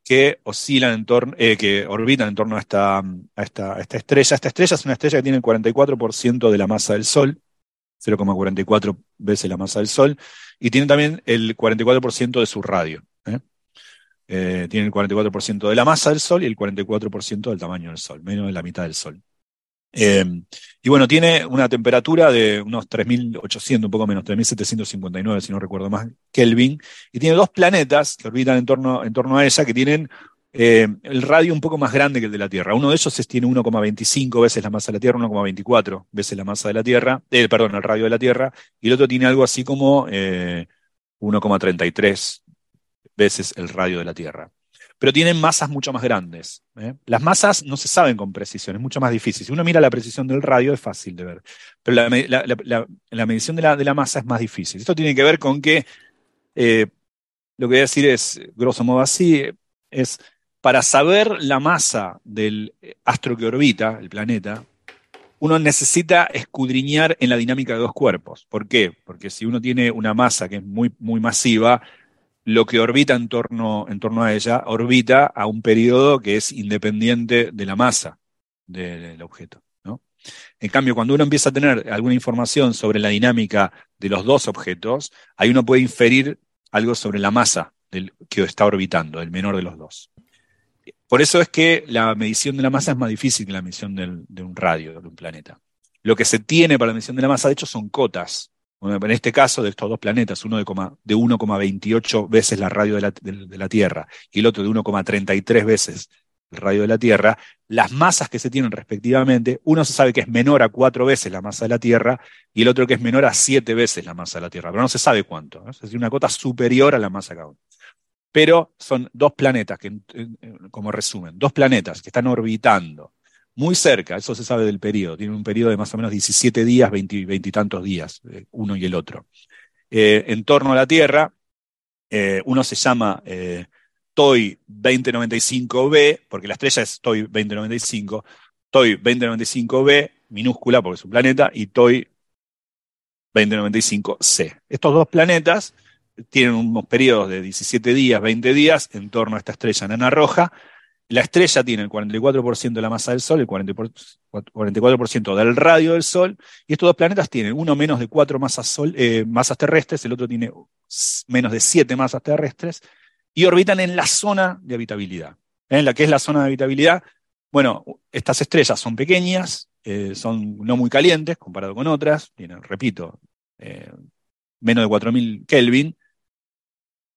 que oscilan en torno, eh, que orbitan en torno a esta, a esta, estrella. Esta estrella es una estrella que tiene el 44% de la masa del Sol, 0,44 veces la masa del Sol, y tiene también el 44% de su radio. ¿eh? Eh, tiene el 44% de la masa del Sol y el 44% del tamaño del Sol, menos de la mitad del Sol. Em, y bueno, tiene una temperatura de unos 3.800, un poco menos, 3.759, si no recuerdo más, Kelvin, y tiene dos planetas que orbitan en torno, a ella que tienen em, el radio un poco más grande que el de la Tierra. Uno de ellos tiene 1,25 veces la masa de la Tierra, 1,24 veces la masa de la Tierra, eh, perdón, el radio de la Tierra, y el otro tiene algo así como 1,33 eh, veces el radio de la Tierra. Pero tienen masas mucho más grandes. ¿eh? Las masas no se saben con precisión, es mucho más difícil. Si uno mira la precisión del radio es fácil de ver, pero la, medición de la, masa es más difícil. Esto tiene que ver con que, eh, lo que voy a decir es, grosso modo así, es para saber la masa del astro que orbita, el planeta, uno necesita escudriñar en la dinámica de dos cuerpos. ¿Por qué? Porque si uno tiene una masa que es muy, muy masiva, lo que orbita en torno, en torno a ella orbita a un periodo que es independiente de la masa del objeto. En cambio, cuando uno empieza a tener alguna información sobre la dinámica de los dos objetos, ahí uno puede inferir algo sobre la masa del, que está orbitando, el menor de los dos. Por eso es que la medición de la masa es más difícil que la medición de un radio, de un planeta. Lo que se tiene para la medición de la masa, de hecho, son cotas. En este caso, de estos dos planetas, uno de, 1,28 veces la radio de la, Tierra y el otro de 1,33 veces el radio de la Tierra, las masas que se tienen respectivamente, uno se sabe que es menor a cuatro veces la masa de la Tierra y el otro que es menor a siete veces la masa de la Tierra, pero no se sabe cuánto. Es decir, una cota superior a la masa cada uno pero son dos planetas, que, como resumen, dos planetas que están orbitando muy cerca, eso se sabe del periodo, tienen un periodo de más o menos 17 días, 20, y tantos días, eh, uno y el otro. Eh, en torno a la Tierra, eh, uno se llama TOI 2095b, porque la estrella es TOI 2095, TOI 2095b, minúscula porque es un planeta, y TOI 2095c. Estos dos planetas tienen unos periodos de 17 días, 20 días en torno a esta estrella enana roja. La estrella tiene el 44% de la masa del Sol, el 44% del radio del Sol, y estos dos planetas tienen uno menos de 4 masas, sol, eh, masas terrestres, el otro tiene menos de 7 masas terrestres, y orbitan en la zona de habitabilidad. ¿En la que es la zona de habitabilidad? Bueno, estas estrellas son pequeñas, eh, son no muy calientes comparado con otras, tienen, repito, eh, menos de 4000 Kelvin,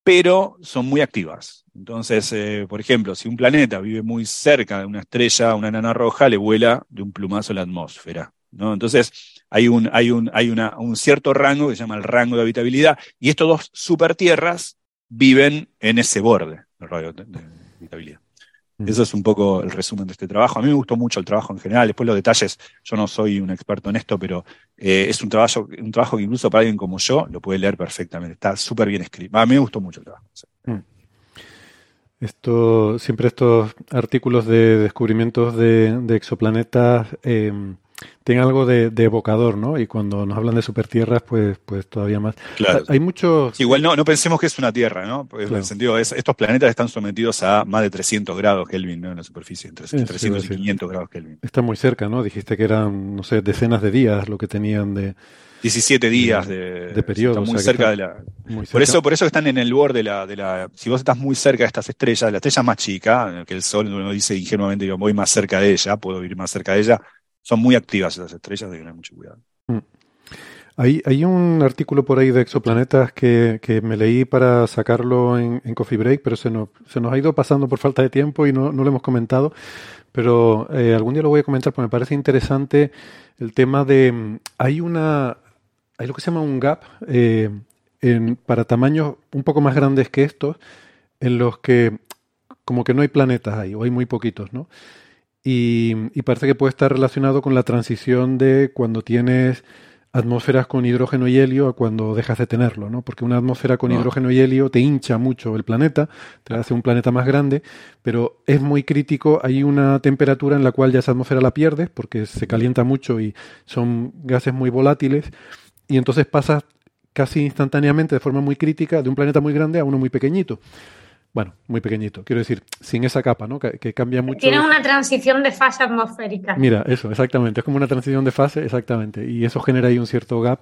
pero son muy activas. Entonces, eh, por ejemplo, si un planeta vive muy cerca de una estrella, una nana roja, le vuela de un plumazo la atmósfera. ¿no? Entonces, hay, un, una, un cierto rango que se llama el rango de habitabilidad, y estos dos supertierras viven en ese borde del radio de habitabilidad. Eso es un poco el resumen de este trabajo. A mí me gustó mucho el trabajo en general. Después los detalles, yo no soy un experto en esto, pero eh, es un trabajo, un trabajo que incluso para alguien como yo lo puede leer perfectamente. Está súper bien escrito. A mí me gustó mucho el trabajo. Mm. Esto, siempre estos artículos de descubrimientos de, exoplanetas eh, tiene algo de, evocador, ¿no? Y cuando nos hablan de supertierras, pues, pues todavía más. Claro. Hay muchos. igual no, no pensemos que es una tierra, ¿no? En el sentido, es, estos planetas están sometidos a más de 300 grados Kelvin, ¿no? En la superficie, entre 300 y 500 grados Kelvin. Están muy cerca, ¿no? Dijiste que eran, no sé, decenas de días lo que tenían de. 17 días de, de periodo. muy cerca de la. Por eso, por eso están en el borde de la, de la. Si vos estás muy cerca de estas estrellas, la estrella más chica, que el Sol, uno dice ingenuamente, yo voy más cerca de ella, puedo ir más cerca de ella son muy activas esas estrellas, de que tener mucho cuidado. Mm. Hay, hay, un artículo por ahí de exoplanetas que, que me leí para sacarlo en, Coffee Break, pero se nos, se nos ha ido pasando por falta de tiempo y no, no lo hemos comentado. Pero eh, algún día lo voy a comentar porque me parece interesante el tema de. Mm, hay una. Hay lo que se llama un gap eh, en, para tamaños un poco más grandes que estos, en los que como que no hay planetas ahí, o hay muy poquitos, ¿no? Y, parece que puede estar relacionado con la transición de cuando tienes atmósferas con hidrógeno y helio a cuando dejas de tenerlo, ¿no? Porque una atmósfera con ah. hidrógeno y helio te hincha mucho el planeta, te hace un planeta más grande, pero es muy crítico, hay una temperatura en la cual ya esa atmósfera la pierdes porque se calienta mucho y son gases muy volátiles y entonces pasas casi instantáneamente de forma muy crítica de un planeta muy grande a uno muy pequeñito. Bueno, muy pequeñito, quiero decir, sin esa capa, ¿no? Que, cambia mucho. Tiene una transición de fase atmosférica. Mira, eso, exactamente, es como una transición de fase, exactamente, y eso genera ahí un cierto gap.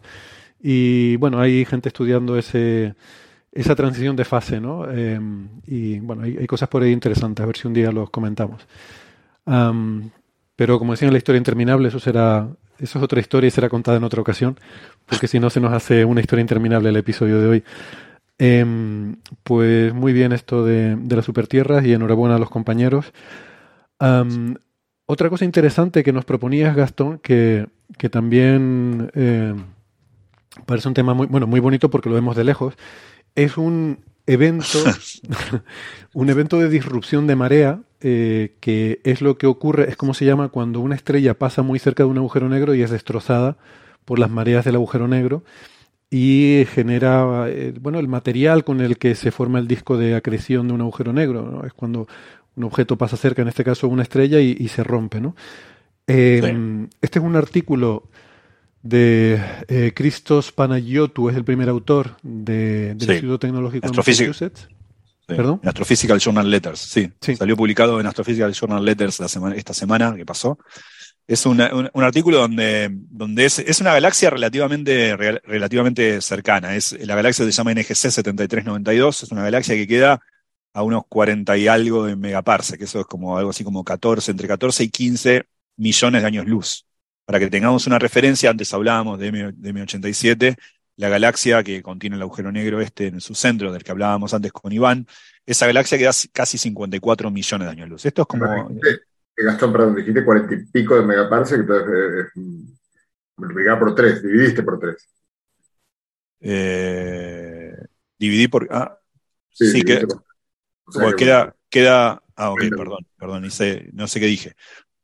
Y bueno, hay gente estudiando ese, esa transición de fase, ¿no? Em, y bueno, hay, cosas por ahí interesantes, a ver si un día los comentamos. pero como decía en la historia interminable, eso será, eso es otra historia y será contada en otra ocasión, porque si no se nos hace una historia interminable el episodio de hoy. Em, pues muy bien esto de, las supertierras y enhorabuena a los compañeros. otra cosa interesante que nos proponías, Gastón, que, que también eh, parece un tema muy, bueno, muy bonito porque lo vemos de lejos, es un, evento, un evento de disrupción de marea, eh, que es lo que ocurre, es como se llama cuando una estrella pasa muy cerca de un agujero negro y es destrozada por las mareas del agujero negro y genera eh, bueno el material con el que se forma el disco de acreción de un agujero negro es cuando un objeto pasa cerca en este caso una estrella y, se rompe no em, este es un artículo de eh, Christos Panagiotou, es el primer autor de, del Instituto Tecnológico de Massachusetts. ¿Perdón? En Astrophysical Journal Letters, sí. Salió publicado en Astrophysical Journal Letters la semana, esta semana que pasó. Es un, artículo donde, donde es, es, una galaxia relativamente, relativamente cercana. Es, la galaxia se llama NGC 7392, es una galaxia que queda a unos 40 y algo de megaparsec, que eso es como algo así como 14, entre 14 y 15 millones de años luz. Para que tengamos una referencia, antes hablábamos de, M, de M87, la galaxia que contiene el agujero negro este en su centro, del que hablábamos antes con Iván, esa galaxia queda casi 54 millones de años luz. Esto es como... Gastón, perdón, dijiste cuarenta y pico de megaparsec, entonces eh, eh multiplicado por tres, dividiste por tres. Eh, dividí por. Ah, sí, que, queda, queda. Ah, ok, perdón, perdón, no sé, no sé qué dije.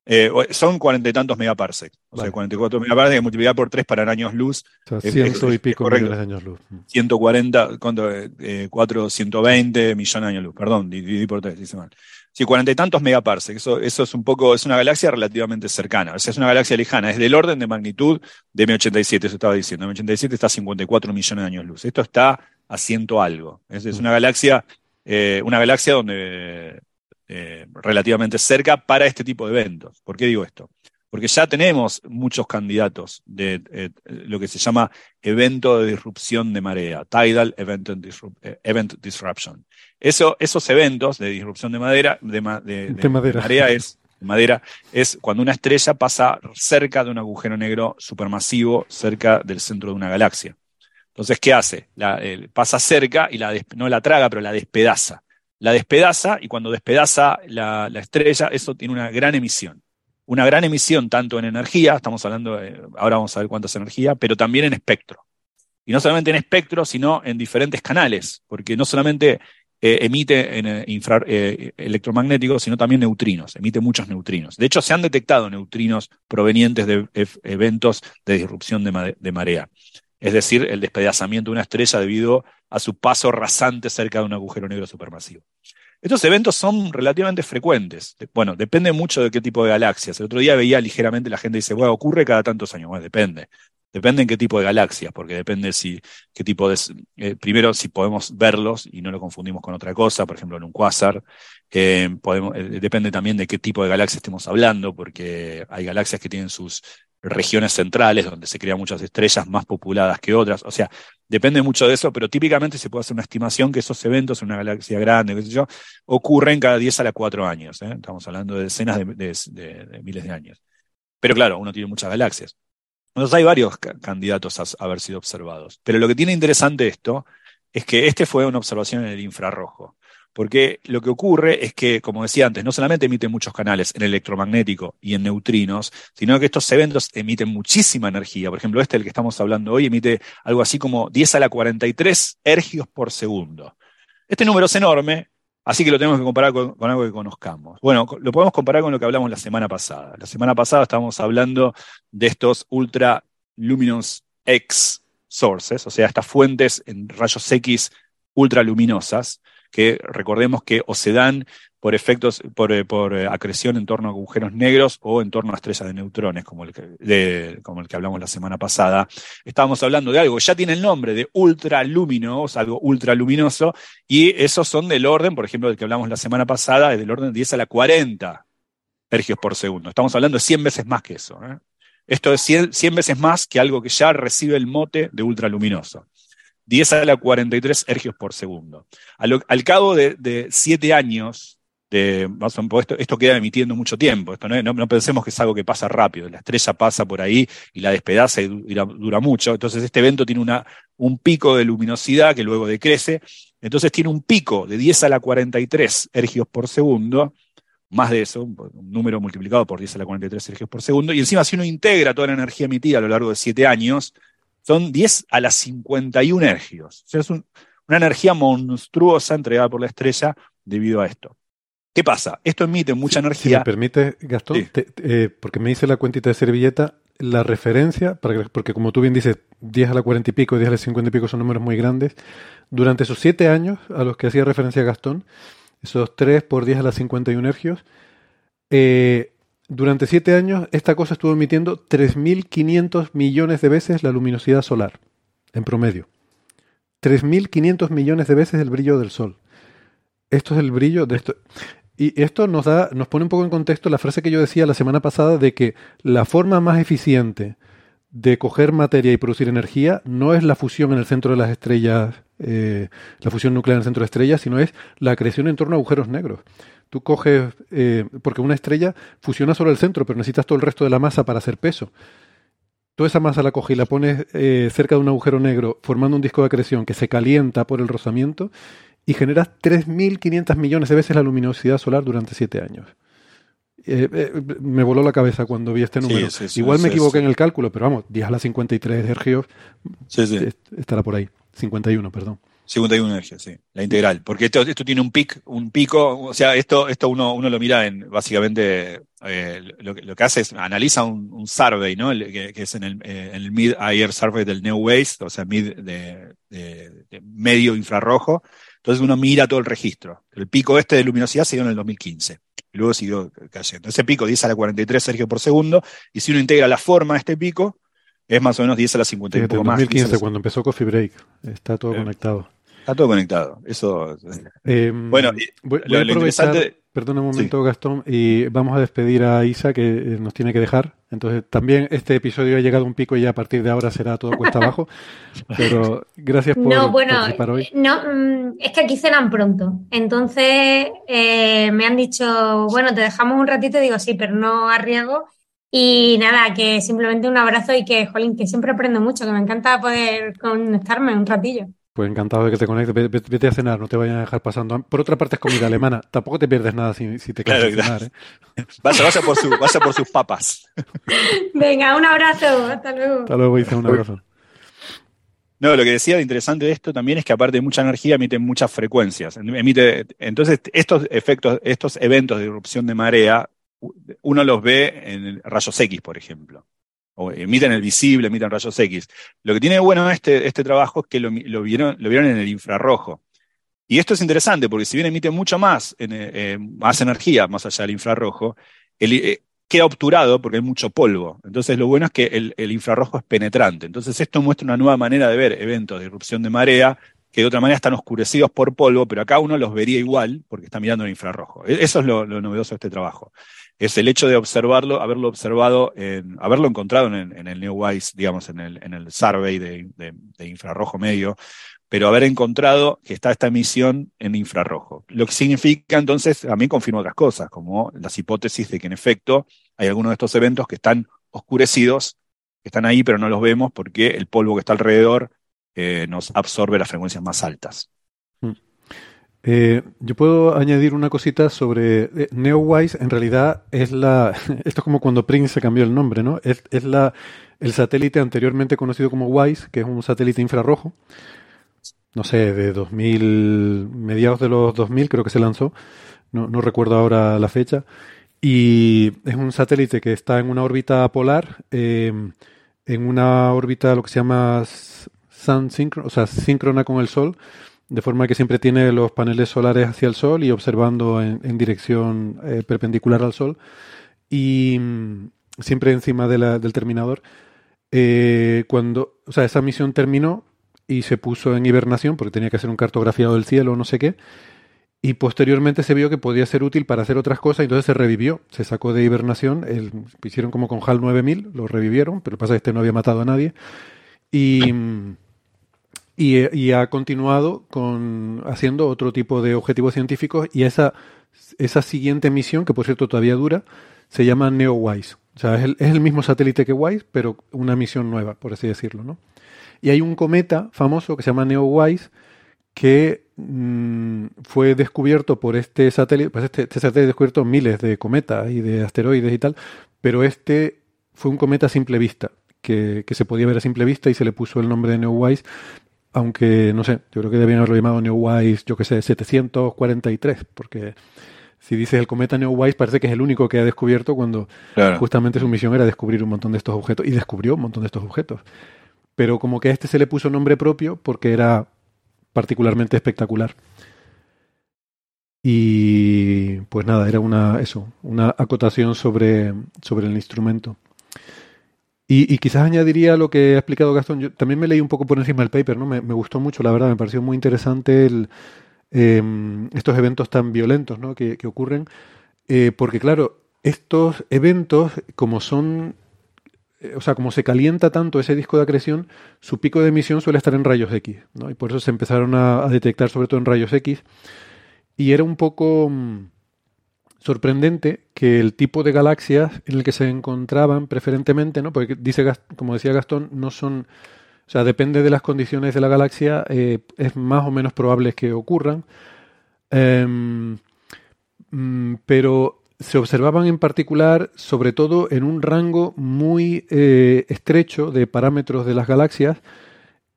Eh, son cuarenta y tantos megaparsec. O sea, 44 megaparsec que multiplicar por 3 para años luz. O sea, ciento y pico de años luz. 140, ¿cuánto? Eh, 4, 120 millones de años luz. Perdón, dividí por 3, dice mal. Sí, cuarenta y tantos megaparsec. Eso, eso es un poco, es una galaxia relativamente cercana. O sea, es una galaxia lejana. Es del orden de magnitud de M87, eso estaba diciendo. M87 está a 54 millones de años luz. Esto está a ciento algo. Es, es una galaxia, eh, una galaxia donde eh, relativamente cerca para este tipo de eventos. ¿Por qué digo esto? Porque ya tenemos muchos candidatos de eh, lo que se llama evento de disrupción de marea, Tidal Event, event Disruption. Eso, esos eventos de disrupción de madera, de, madera. marea es, madera, es cuando una estrella pasa cerca de un agujero negro supermasivo, cerca del centro de una galaxia. Entonces, ¿qué hace? La, pasa cerca y la no la traga, pero la despedaza. La despedaza y cuando despedaza la, estrella, eso tiene una gran emisión. Una gran emisión tanto en energía, estamos hablando, de, ahora vamos a ver cuánta es energía, pero también en espectro. Y no solamente en espectro, sino en diferentes canales, porque no solamente eh, emite en, eh, eh, electromagnéticos, sino también neutrinos, emite muchos neutrinos. De hecho, se han detectado neutrinos provenientes de eventos de disrupción de, marea, es decir, el despedazamiento de una estrella debido a su paso rasante cerca de un agujero negro supermasivo. Estos eventos son relativamente frecuentes. Bueno, depende mucho de qué tipo de galaxias. El otro día veía ligeramente la gente dice, bueno, ocurre cada tantos años. Bueno, depende. Depende en qué tipo de galaxias, porque depende si qué tipo de eh, primero si podemos verlos y no lo confundimos con otra cosa, por ejemplo en un quasar. Eh, eh, depende también de qué tipo de galaxia estemos hablando, porque hay galaxias que tienen sus regiones centrales donde se crean muchas estrellas más populadas que otras. O sea, depende mucho de eso, pero típicamente se puede hacer una estimación que esos eventos en una galaxia grande, qué sé yo, ocurren cada 10 a la 4 años. Estamos hablando de decenas de miles de años. Pero claro, uno tiene muchas galaxias. Entonces hay varios candidatos a haber sido observados. Pero lo que tiene interesante esto es que este fue una observación en el infrarrojo. Porque lo que ocurre es que, como decía antes, no solamente emiten muchos canales en electromagnético y en neutrinos, sino que estos eventos emiten muchísima energía. Por ejemplo, este, el que estamos hablando hoy, emite algo así como 10 a la 43 ergios por segundo. Este número es enorme, Así que lo tenemos que comparar con, algo que conozcamos. Bueno, lo podemos comparar con lo que hablamos la semana pasada. La semana pasada estábamos hablando de estos ultra luminous X sources, o sea, estas fuentes en rayos X ultraluminosas, que recordemos que o se dan por efectos, por, eh, eh, acreción en torno a agujeros negros o en torno a estrellas de neutrones, como el, que, como el que hablamos la semana pasada. Estábamos hablando de algo ya tiene el nombre de ultraluminoso, algo ultraluminoso, y esos son del orden, por ejemplo, del que hablamos la semana pasada, es del orden de 10 a la 40 ergios por segundo. Estamos hablando de 100 veces más que eso. ¿eh? Esto es 100, veces más que algo que ya recibe el mote de ultraluminoso. 10 a la 43 ergios por segundo. Al, cabo de, de 7 años esto, queda emitiendo mucho tiempo. Esto no, pensemos que es algo que pasa rápido. La estrella pasa por ahí y la despedaza y dura, mucho. Entonces, este evento tiene un pico de luminosidad que luego decrece. Entonces, tiene un pico de 10 a la 43 ergios por segundo. Más de eso, un número multiplicado por 10 a la 43 ergios por segundo. Y encima, si uno integra toda la energía emitida a lo largo de 7 años, son 10 a la 51 ergios. O sea, es un, una energía monstruosa entregada por la estrella debido a esto. ¿Qué pasa? Esto emite mucha energía. Si me permite, Gastón, eh, porque me hice la cuentita de servilleta, la referencia, porque como tú bien dices, 10 a la 40 y pico, 10 a la 50 y pico son números muy grandes. Durante esos 7 años a los que hacía referencia Gastón, esos 3 por 10 a la 51 hercios, eh, durante 7 años esta cosa estuvo emitiendo 3.500 millones de veces la luminosidad solar, en promedio. 3.500 millones de veces el brillo del Sol. Esto es el brillo de esto. Y esto nos da, nos pone un poco en contexto la frase que yo decía la semana pasada de que la forma más eficiente de coger materia y producir energía no es la fusión en el centro de las estrellas, eh, la fusión nuclear en el centro de estrellas, sino es la creación en torno a agujeros negros. Tú coges, eh, porque una estrella fusiona solo el centro, pero necesitas todo el resto de la masa para hacer peso. Toda esa masa la coges y la pones eh, cerca de un agujero negro, formando un disco de acreción que se calienta por el rozamiento y generas 3.500 millones de veces la luminosidad solar durante 7 años. Eh, eh, me voló la cabeza cuando vi este número. Igual me equivoqué en el cálculo, pero vamos, 10 a la 53 hercios estará por ahí. 51, perdón. 51 energías, sí, la integral. Porque esto, esto tiene un pic, un pico, o sea, esto, esto uno, uno lo mira en, básicamente, eh, lo, que hace es analiza un, survey, ¿no? que, es en el, el Mid-Air Survey del New Waste, o sea, mid de medio infrarrojo, entonces uno mira todo el registro. El pico este de luminosidad se dio en el 2015 y luego siguió cayendo. Ese pico 10 a la 43 Sergio por segundo y si uno integra la forma de este pico es más o menos 10 a la 50 y un poco más. 2015 cuando empezó Coffee Break. Está todo conectado. Está todo conectado. Eso. Eh, bueno, lo, interesante. Perdona un momento, Gastón, y vamos a despedir a Isa, que eh, nos tiene que dejar. Entonces, también este episodio ha llegado a un pico y a partir de ahora será todo cuesta abajo. Pero gracias por, no, bueno, hoy. No, mm, es que aquí cenan pronto. Entonces, eh, me han dicho, bueno, te dejamos un ratito. Digo, sí, pero no arriesgo. Y nada, que simplemente un abrazo y que, jolín, que siempre aprendo mucho, que me encanta poder conectarme un ratillo. Pues encantado de que te conectes. Vete, a cenar, no te vayan a dejar pasando. Por otra parte, es comida alemana. Tampoco te pierdes nada si, te quedas a cenar. ¿eh? Vaya, por su, por sus papas. Venga, un abrazo. Hasta luego. Hasta luego, hice un abrazo. No, lo que decía de interesante de esto también es que aparte de mucha energía emite muchas frecuencias. Emite, entonces, estos efectos, estos eventos de erupción de marea, uno los ve en rayos X, por ejemplo o emiten el visible, emiten rayos X. Lo que tiene bueno este, este trabajo es que lo, vieron, lo vieron en el infrarrojo. Y esto es interesante porque si bien emite mucho más, eh, más energía más allá del infrarrojo, eh, queda obturado porque hay mucho polvo. Entonces lo bueno es que el, el, infrarrojo es penetrante. Entonces esto muestra una nueva manera de ver eventos de erupción de marea que de otra manera están oscurecidos por polvo, pero acá uno los vería igual porque está mirando el infrarrojo. E-, eso es lo, lo novedoso de este trabajo es el hecho de observarlo, haberlo observado, en, haberlo encontrado en, el New Wise, digamos, en el, en el survey de, infrarrojo medio, pero haber encontrado que está esta emisión en infrarrojo. Lo que significa entonces, mí confirma otras cosas, como las hipótesis de que en efecto hay algunos de estos eventos que están oscurecidos, que están ahí, pero no los vemos porque el polvo que está alrededor eh, nos absorbe las frecuencias más altas. Eh, yo puedo añadir una cosita sobre eh, NeoWise. En realidad es la. Esto es como cuando Prince se cambió el nombre, ¿no? Es, la, el satélite anteriormente conocido como WISE, que es un satélite infrarrojo. No sé, de 2000, mediados de los 2000 creo que se lanzó. No, recuerdo ahora la fecha. Y es un satélite que está en una órbita polar, eh, en una órbita lo que se llama sun o sea, síncrona con el Sol de forma que siempre tiene los paneles solares hacia el Sol y observando en, dirección eh, perpendicular al Sol y mm, siempre encima del terminador. Eh, cuando, o sea, esa misión terminó y se puso en hibernación porque tenía que hacer un cartografiado del cielo no sé qué. Y posteriormente se vio que podía ser útil para hacer otras cosas, entonces se revivió, se sacó de hibernación, el, hicieron como con HAL 9000, lo revivieron, pero pasa que este no había matado a nadie. Y, mm, y, ha continuado con haciendo otro tipo de objetivos científicos y esa, esa siguiente misión, que por cierto todavía dura, se llama NeoWise. O sea, es el, es el mismo satélite que WISE, pero una misión nueva, por así decirlo, ¿no? Y hay un cometa famoso que se llama NeoWise que mm, fue descubierto por este satélite, pues este, este satélite ha descubierto miles de cometas y de asteroides y tal, pero este fue un cometa a simple vista, que, que, se podía ver a simple vista y se le puso el nombre de NeoWise aunque no sé, yo creo que debían haberlo llamado Neowise, yo que sé, 743, porque si dices el cometa Neowise parece que es el único que ha descubierto cuando justamente su misión era descubrir un montón de estos objetos y descubrió un montón de estos objetos. Pero como que a este se le puso nombre propio porque era particularmente espectacular. Y pues nada, era una eso, una acotación sobre, sobre el instrumento. Y, quizás añadiría lo que ha explicado Gastón. Yo también me leí un poco por encima del paper, ¿no? Me, gustó mucho, la verdad, me pareció muy interesante el, em, estos eventos tan violentos ¿no? que, ocurren. Eh, porque, claro, estos eventos, como son. Eh, o sea, como se calienta tanto ese disco de acreción, su pico de emisión suele estar en rayos X, ¿no? Y por eso se empezaron a, detectar sobre todo en rayos X. Y era un poco mm, sorprendente que el tipo de galaxias en el que se encontraban preferentemente, ¿no? Porque dice, como decía Gastón, no son, o sea, depende de las condiciones de la galaxia, eh, es más o menos probable que ocurran, em, mm, pero se observaban en particular, sobre todo en un rango muy eh, estrecho de parámetros de las galaxias,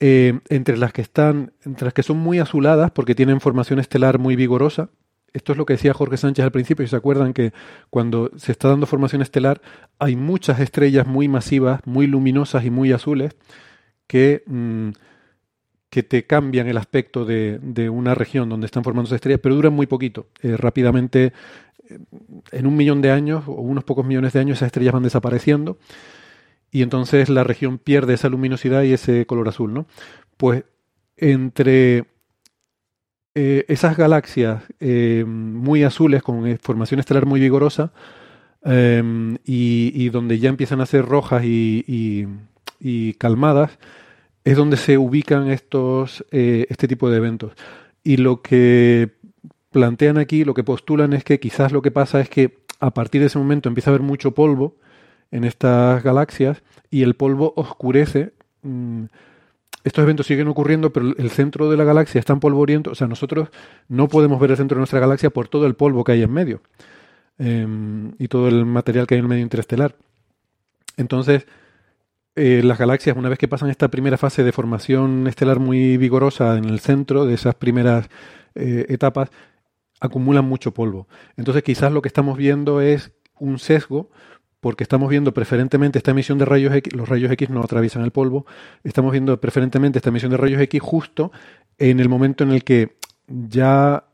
eh, entre las que están, entre las que son muy azuladas porque tienen formación estelar muy vigorosa, esto es lo que decía Jorge Sánchez al principio, y se acuerdan que cuando se está dando formación estelar hay muchas estrellas muy masivas, muy luminosas y muy azules que, mm, que te cambian el aspecto de, una región donde están formándose estrellas, pero duran muy poquito. Eh, rápidamente, eh, en un millón de años o unos pocos millones de años, esas estrellas van desapareciendo y entonces la región pierde esa luminosidad y ese color azul. ¿no? Pues entre eh, esas galaxias eh, muy azules con eh, formación estelar muy vigorosa em, y, donde ya empiezan a ser rojas y, calmadas, es donde se ubican estos, este tipo de eventos. Y lo que plantean aquí, lo que postulan es que quizás lo que pasa es que a partir de ese momento empieza a haber mucho polvo en estas galaxias y el polvo oscurece. Mm, estos eventos siguen ocurriendo, pero el centro de la galaxia está en polvoriento. O sea, nosotros no podemos ver el centro de nuestra galaxia por todo el polvo que hay en medio em, y todo el material que hay en el medio interestelar. Entonces, eh, las galaxias, una vez que pasan esta primera fase de formación estelar muy vigorosa en el centro de esas primeras eh, etapas, acumulan mucho polvo. Entonces, quizás lo que estamos viendo es un sesgo porque estamos viendo preferentemente esta emisión de rayos X, los rayos X no atraviesan el polvo, estamos viendo preferentemente esta emisión de rayos X justo en el momento en el que ya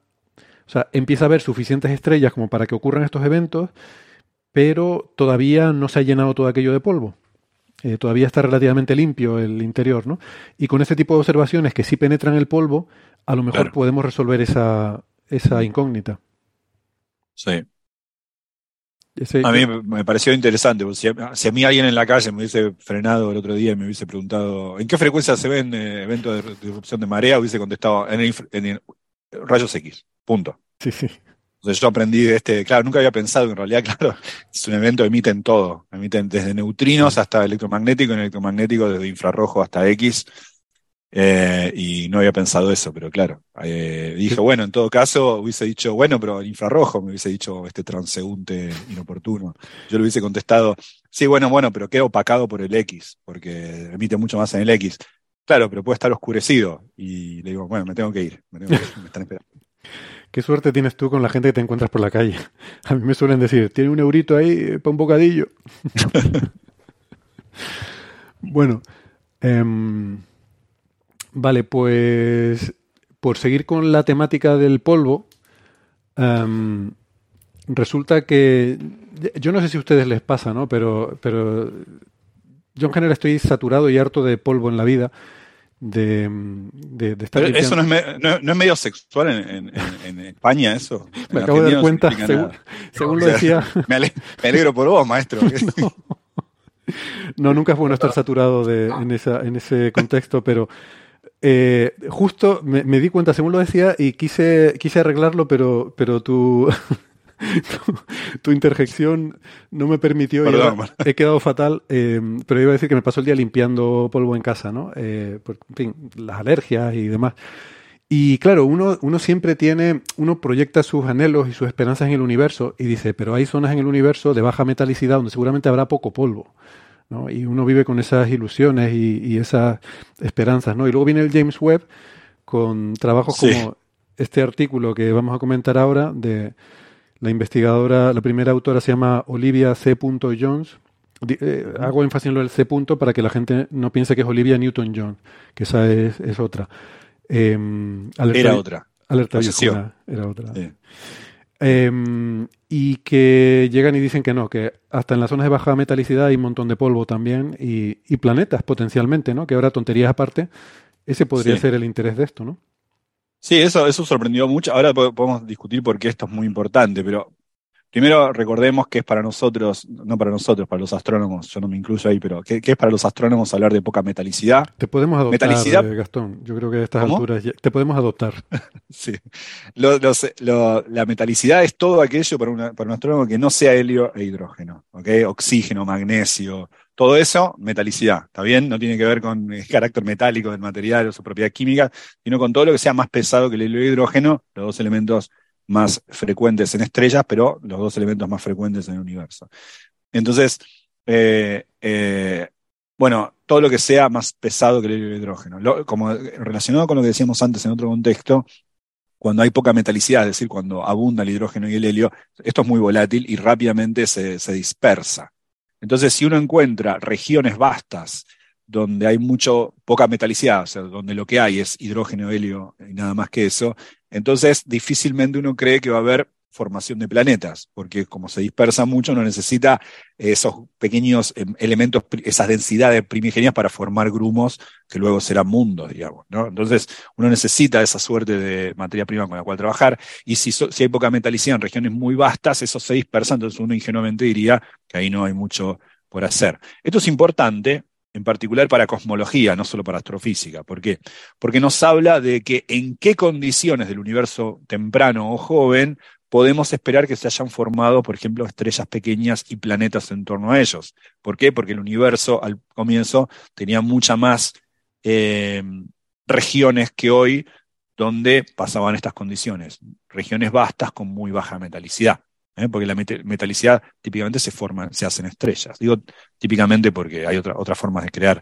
o sea, empieza a haber suficientes estrellas como para que ocurran estos eventos, pero todavía no se ha llenado todo aquello de polvo. Eh, todavía está relativamente limpio el interior, ¿no? Y con ese tipo de observaciones que sí penetran el polvo, a lo mejor podemos resolver esa, esa incógnita. Sí a mí me pareció interesante, porque si a, mí alguien en la calle me hubiese frenado el otro día y me hubiese preguntado ¿en qué frecuencia se ven eh, eventos de, disrupción de marea? hubiese contestado en, en, rayos X, punto. Sí, sí. Entonces yo aprendí de este, claro, nunca había pensado en realidad, claro, es un evento, emiten todo, emiten desde neutrinos hasta electromagnético, en electromagnético desde infrarrojo hasta X, eh, y no había pensado eso, pero claro, eh, dije, bueno, en todo caso hubiese dicho, bueno, pero el infrarrojo me hubiese dicho este transeúnte inoportuno. Yo le hubiese contestado, sí, bueno, bueno, pero queda opacado por el X, porque emite mucho más en el X. Claro, pero puede estar oscurecido. Y le digo, bueno, me tengo que ir, me, tengo que ir, me están esperando. Qué suerte tienes tú con la gente que te encuentras por la calle. A mí me suelen decir, tiene un eurito ahí para un bocadillo. bueno, eh, Vale, pues por seguir con la temática del polvo, em, resulta que yo no sé si a ustedes les pasa, ¿no? Pero, pero yo en general estoy saturado y harto de polvo en la vida. De, de, estar eso no es, medio sexual en, España, eso. Me acabo de dar cuenta, según, lo decía. Me alegro, por vos, maestro. no. nunca es bueno estar saturado de, en, esa, en ese contexto, pero eh, justo me, di cuenta, según lo decía, y quise, quise arreglarlo, pero, pero tu, tu, interjección no me permitió. he quedado fatal, eh, pero iba a decir que me pasó el día limpiando polvo en casa, ¿no? Eh, por, en fin, las alergias y demás. Y claro, uno, uno siempre tiene, uno proyecta sus anhelos y sus esperanzas en el universo y dice, pero hay zonas en el universo de baja metalicidad donde seguramente habrá poco polvo. ¿No? Y uno vive con esas ilusiones y, esas esperanzas, ¿no? Y luego viene el James Webb con trabajos como este artículo que vamos a comentar ahora de la investigadora, la primera autora se llama Olivia C. Jones. Eh, hago énfasis en lo del C. para que la gente no piense que es Olivia Newton-John, que esa es, es otra. Em, era otra. Alerta era otra. Em, y que llegan y dicen que no, que hasta en las zonas de baja metalicidad hay un montón de polvo también y, y planetas potencialmente, ¿no? Que ahora tonterías aparte, ese podría ser el interés de esto, ¿no? Sí, eso, eso sorprendió mucho. Ahora podemos discutir por qué esto es muy importante, pero primero recordemos que es para nosotros, no para nosotros, para los astrónomos, yo no me incluyo ahí, pero ¿qué, es para los astrónomos hablar de poca metalicidad? Te podemos adoptar, metalicidad, eh, Gastón. Yo creo que a estas alturas te podemos adoptar. sí. la metalicidad es todo aquello para, para un astrónomo que no sea helio e hidrógeno, ¿ok? Oxígeno, magnesio, todo eso, metalicidad, ¿está bien? No tiene que ver con el carácter metálico del material o su propiedad química, sino con todo lo que sea más pesado que el helio hidrógeno, los dos elementos más frecuentes en estrellas, pero los dos elementos más frecuentes en el universo. Entonces, eh, eh, bueno, todo lo que sea más pesado que el helio hidrógeno. como relacionado con lo que decíamos antes en otro contexto, cuando hay poca metalicidad, es decir, cuando abunda el hidrógeno y el helio, esto es muy volátil y rápidamente se dispersa. Entonces, si uno encuentra regiones vastas donde hay mucho, poca metalicidad, o sea, donde lo que hay es hidrógeno, helio y nada más que eso, entonces difícilmente uno cree que va a haber formación de planetas, porque como se dispersa mucho, uno necesita esos pequeños em, elementos, esas densidades primigenias para formar grumos que luego serán mundos, digamos. ¿no? Entonces, uno necesita esa suerte de materia prima con la cual trabajar, y si, si hay poca metalicidad en regiones muy vastas, eso se dispersa, entonces uno ingenuamente diría que ahí no hay mucho por hacer. Esto es importante en particular para cosmología, no solo para astrofísica. ¿Por qué? Porque nos habla de que en qué condiciones del universo temprano o joven podemos esperar que se hayan formado, por ejemplo, estrellas pequeñas y planetas en torno a ellos. ¿Por qué? Porque el universo al comienzo tenía muchas más eh, regiones que hoy donde pasaban estas condiciones. Regiones vastas con muy baja metalicidad. ¿Eh? Porque la metalicidad típicamente se forma, se hacen estrellas. Digo típicamente porque hay otra, otras formas de crear,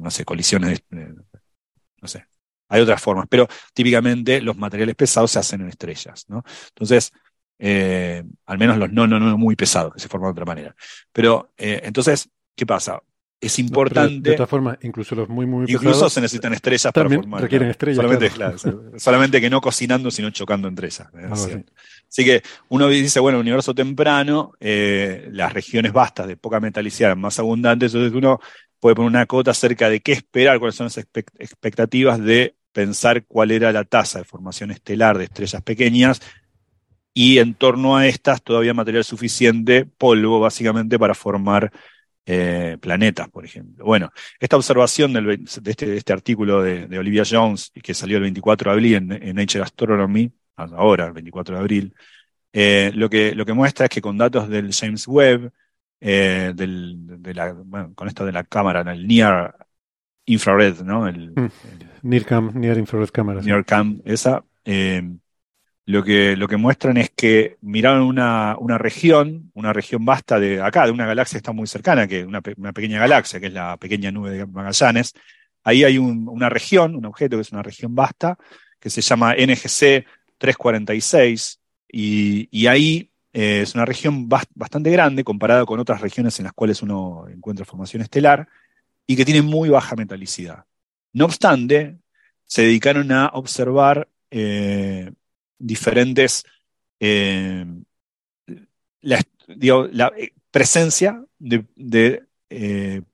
no sé, colisiones, no sé, hay otras formas, pero típicamente los materiales pesados se hacen en estrellas, ¿no? Entonces, eh, al menos los no, no, no muy pesados, que se forman de otra manera. Pero, eh, entonces, ¿qué pasa? Es importante. de otra forma, incluso los muy, muy pesados. Incluso se necesitan estrellas para formar. Requieren estrellas. Solamente, solamente que no cocinando, sino chocando entre ellas. Así que uno dice, bueno, universo temprano, eh, las regiones vastas de poca metalicidad más abundantes, entonces uno puede poner una cota acerca de qué esperar, cuáles son las expectativas de pensar cuál era la tasa de formación estelar de estrellas pequeñas y en torno a estas todavía material suficiente, polvo básicamente, para formar eh, planetas, por ejemplo. Bueno, esta observación de, este, este, artículo de, Olivia Jones, que salió el 24 de abril en, Nature Astronomy, ahora, el 24 de abril, eh, lo, que, lo que muestra es que con datos del James Webb, eh, de la, con esto de la cámara, el Near Infrared, ¿no? El, mm. NIRCam, Near Infrared Camera. NIRCam, esa. Eh, lo, que, lo que muestran es que miraron una, una, región, una región vasta de acá, de una galaxia que está muy cercana, que una, una pequeña galaxia, que es la pequeña nube de Magallanes. Ahí hay una región, un objeto que es una región vasta, que se llama NGC 346, y, y ahí eh, es una región bastante grande comparada con otras regiones en las cuales uno encuentra formación estelar, y que tiene muy baja metalicidad. No obstante, se dedicaron a observar eh, diferentes, eh, la, presencia de,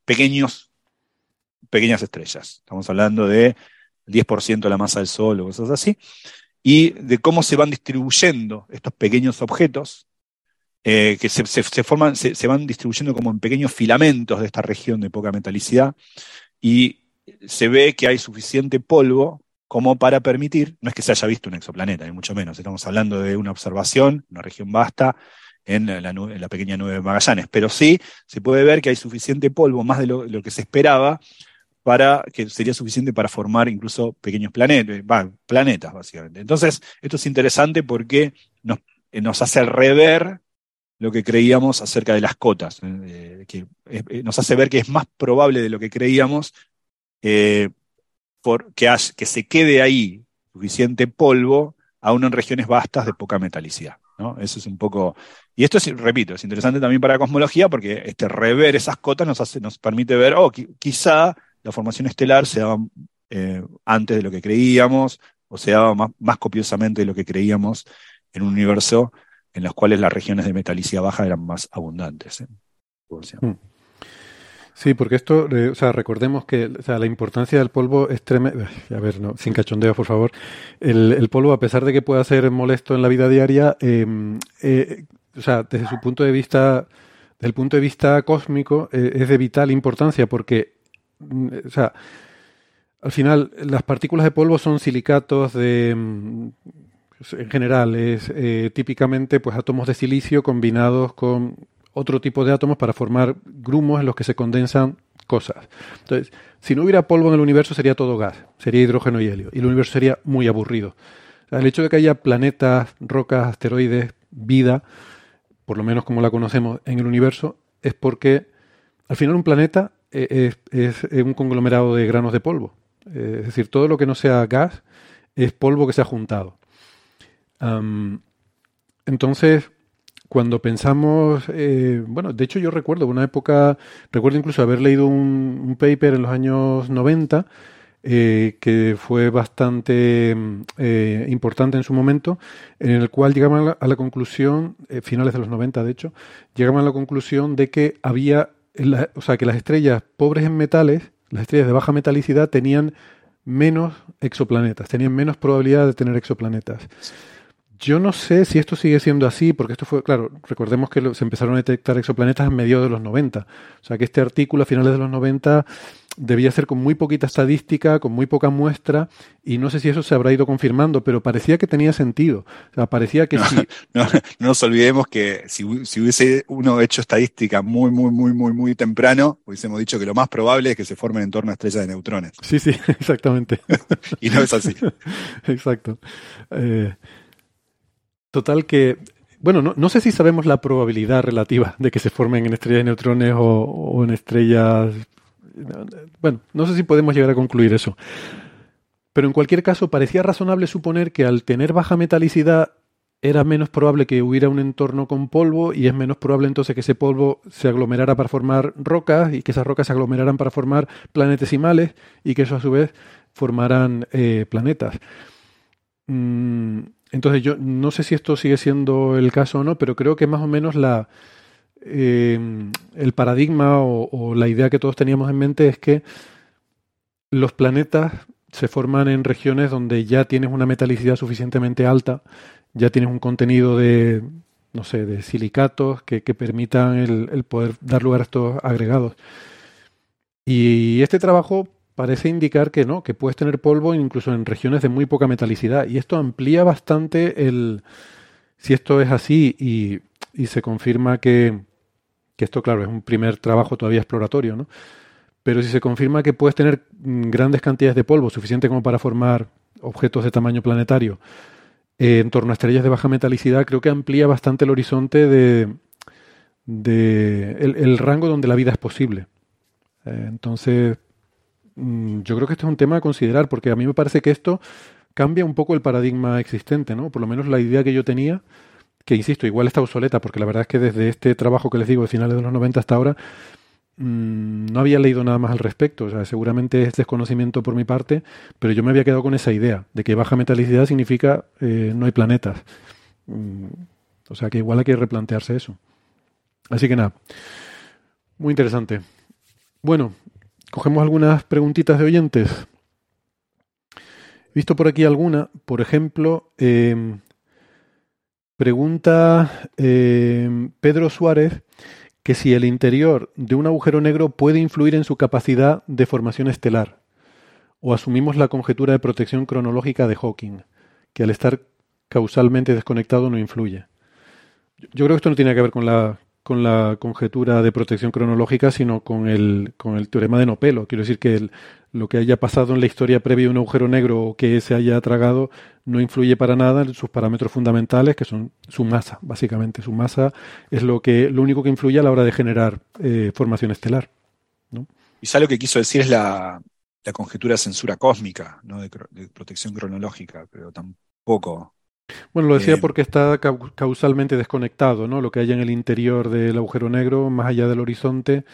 pequeños, pequeñas estrellas. Estamos hablando de 10% de la masa del Sol o cosas así, y de cómo se van distribuyendo estos pequeños objetos que se, forman, se, van distribuyendo como en pequeños filamentos de esta región de poca metalicidad y se ve que hay suficiente polvo como para permitir, no es que se haya visto un exoplaneta, ni mucho menos, estamos hablando de una observación, una región vasta en la, pequeña nube de Magallanes, pero sí se puede ver que hay suficiente polvo, más de lo, que se esperaba, que sería suficiente para formar incluso pequeños planetas, planetas básicamente. Entonces, esto es interesante porque nos, nos hace rever lo que creíamos acerca de las cotas, eh, que nos hace ver que es más probable de lo que creíamos que, se quede ahí suficiente polvo aún en regiones vastas de poca metalicidad. Eso es un poco. Y esto es, repito, es interesante también para la cosmología porque este rever esas cotas nos, hace, nos permite ver, oh, quizá la formación estelar se daba eh, antes de lo que creíamos, o se daba más, copiosamente de lo que creíamos en un universo en los cuales las regiones de metalicidad baja eran más abundantes. ¿eh? Hmm. Sí, porque esto, eh, o sea, recordemos que o sea, la importancia del polvo es tremenda. A ver, no, sin cachondeo, por favor. El, polvo, a pesar de que pueda ser molesto en la vida diaria, em, eh, o sea, desde su punto de vista, desde el punto de vista cósmico, es de vital importancia porque, o sea, al final, las partículas de polvo son silicatos de mm, en general es típicamente pues átomos de silicio combinados con otro tipo de átomos para formar grumos en los que se condensan cosas. Entonces, si no hubiera polvo en el universo sería todo gas, sería hidrógeno y helio, y el universo sería muy aburrido. el hecho de que haya planetas, rocas, asteroides, vida, por lo menos como la conocemos en el universo, es porque al final un planeta eh, es, un conglomerado de granos de polvo. Eh, es decir, todo lo que no sea gas es polvo que se ha juntado. entonces, cuando pensamos, eh, bueno, de hecho yo recuerdo una época, recuerdo incluso haber leído un, paper en los años 90 eh, que fue bastante eh, importante en su momento, en el cual llegaban a la, conclusión, finales de los 90 de hecho, llegaban a la conclusión de que había, o sea, que las estrellas pobres en metales, las estrellas de baja metalicidad tenían menos exoplanetas, tenían menos probabilidad de tener exoplanetas. Yo no sé si esto sigue siendo así, porque esto fue, claro, recordemos que se empezaron a detectar exoplanetas en medio de los 90. O sea que este artículo a finales de los 90 debía ser con muy poquita estadística, con muy poca muestra, y no sé si eso se habrá ido confirmando, pero parecía que tenía sentido. O sea, parecía que no, sí. No, nos olvidemos que si, hubiese uno hecho estadística muy, muy, muy, muy, muy temprano, hubiésemos dicho que lo más probable es que se formen en torno a estrellas de neutrones. Sí, sí, exactamente. y no es así. Exacto. Eh, Total que, bueno, no, no, sé si sabemos la probabilidad relativa de que se formen en estrellas de neutrones o, en estrellas... Bueno, no sé si podemos llegar a concluir eso. Pero en cualquier caso, parecía razonable suponer que al tener baja metalicidad era menos probable que hubiera un entorno con polvo y es menos probable entonces que ese polvo se aglomerara para formar rocas y que esas rocas se aglomeraran para formar planetesimales y que eso a su vez formaran eh, planetas. Mm, entonces yo no sé si esto sigue siendo el caso o no, pero creo que más o menos la, eh, el paradigma o, la idea que todos teníamos en mente es que los planetas se forman en regiones donde ya tienes una metalicidad suficientemente alta, ya tienes un contenido de, no sé, de silicatos que, permitan el, poder dar lugar a estos agregados. Y este trabajo parece indicar que no, que puedes tener polvo incluso en regiones de muy poca metalicidad. Y esto amplía bastante el. Si esto es así y se confirma que, que, esto, claro, es un primer trabajo todavía exploratorio, ¿no? Pero si se confirma que puedes tener mm, grandes cantidades de polvo, suficiente como para formar objetos de tamaño planetario, eh, en torno a estrellas de baja metalicidad, creo que amplía bastante el horizonte de, de el, rango donde la vida es posible. Eh, entonces, Mm, yo creo que esto es un tema a considerar, porque a mí me parece que esto cambia un poco el paradigma existente, ¿no? Por lo menos la idea que yo tenía, que insisto, igual está obsoleta, porque la verdad es que desde este trabajo que les digo de finales de los 90 hasta ahora, mm, no había leído nada más al respecto. O sea, seguramente es desconocimiento por mi parte, pero yo me había quedado con esa idea de que baja metalicidad significa eh, no hay planetas. Mm, o sea que igual hay que replantearse eso. Así que nada, muy interesante. Bueno, cogemos algunas preguntitas de oyentes. Visto por aquí alguna, por ejemplo, em, pregunta em, Pedro Suárez que si el interior de un agujero negro puede influir en su capacidad de formación estelar, o asumimos la conjetura de protección cronológica de Hawking, que al estar causalmente desconectado no influye. Yo creo que esto no tiene que ver con la con la conjetura de protección cronológica, sino con el, con el teorema de Nopelo. Quiero decir que lo que haya pasado en la historia previa de un agujero negro o que se haya tragado no influye para nada en sus parámetros fundamentales, que son su masa, básicamente. Su masa es lo, que, lo único que influye a la hora de generar eh, formación estelar. ¿no? Quizá lo que quiso decir es la, la conjetura de censura cósmica, ¿no? de protección cronológica, pero tampoco bueno, lo decía eh, porque está causalmente desconectado, ¿no? Lo que hay en el interior del agujero negro, más allá del horizonte,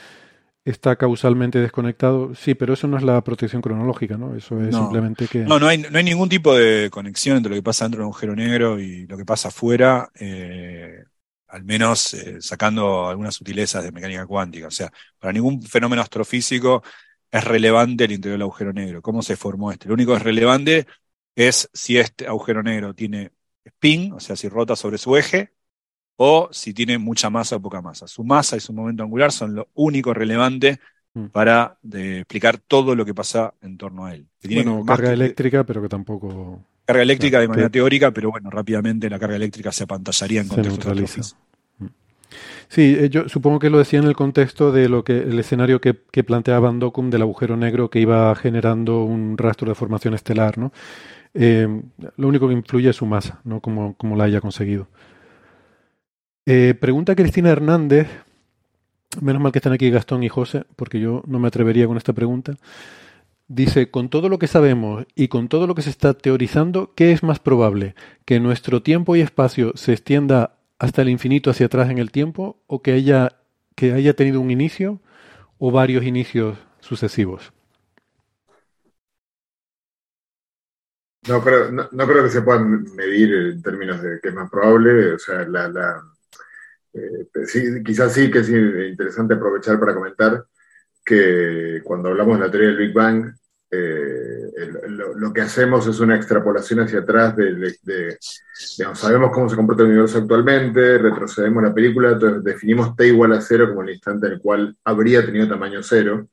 está causalmente desconectado. Sí, pero eso no es la protección cronológica, ¿no? Eso es simplemente que... No, no hay, no hay ningún tipo de conexión entre lo que pasa dentro del agujero negro y lo que pasa afuera, eh, al menos eh, sacando algunas sutilezas de mecánica cuántica. O sea, para ningún fenómeno astrofísico es relevante el interior del agujero negro. ¿Cómo se formó este? Lo único que es relevante es si este agujero negro tiene spin, o sea, si rota sobre su eje, o si tiene mucha masa o poca masa. Su masa y su momento angular son lo único relevante mm. para explicar todo lo que pasa en torno a él. bueno, carga eléctrica, pero que tampoco... Carga eléctrica de manera teórica, pero bueno, rápidamente la carga eléctrica se apantallaría en contexto mm. Sí, eh, yo supongo que lo decía en el contexto de lo que el escenario que, que planteaba Van del agujero negro que iba generando un rastro de formación estelar, ¿no? Eh, lo único que influye es su masa, no como, la haya conseguido. Eh, pregunta Cristina Hernández, menos mal que están aquí Gastón y José, porque yo no me atrevería con esta pregunta. Dice, con todo lo que sabemos y con todo lo que se está teorizando, ¿qué es más probable? ¿Que nuestro tiempo y espacio se extienda hasta el infinito hacia atrás en el tiempo o que haya, que haya tenido un inicio o varios inicios sucesivos? No creo, no, creo que se puedan medir en términos de qué es más probable. O sea, la, la eh, sí, quizás sí que es interesante aprovechar para comentar que cuando hablamos de la teoría del Big Bang, eh, lo, que hacemos es una extrapolación hacia atrás de, sabemos cómo se comporta el universo actualmente, retrocedemos la película, entonces definimos t igual a cero como el instante en el cual habría tenido tamaño cero,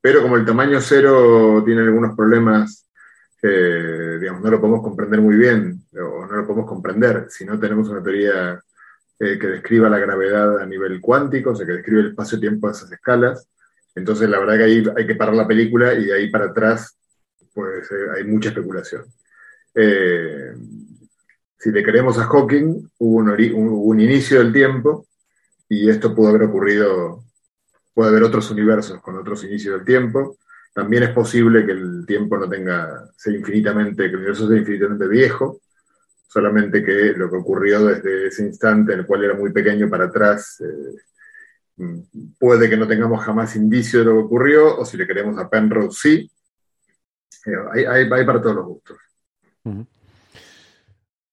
pero como el tamaño cero tiene algunos problemas digamos, no lo podemos comprender muy bien o no lo podemos comprender si no tenemos una teoría eh, que describa la gravedad a nivel cuántico, o sea, que describe el espacio-tiempo a esas escalas. Entonces, la verdad que ahí hay que parar la película y de ahí para atrás pues eh, hay mucha especulación. Eh, si le queremos a Hawking, hubo un, un, inicio del tiempo y esto pudo haber ocurrido, puede haber otros universos con otros inicios del tiempo, también es posible que el tiempo no tenga, sea infinitamente, que el universo sea infinitamente viejo, solamente que lo que ocurrió desde ese instante en el cual era muy pequeño para atrás, eh, puede que no tengamos jamás indicio de lo que ocurrió, o si le queremos a Penrose, sí. Eh, hay, hay, para todos los gustos.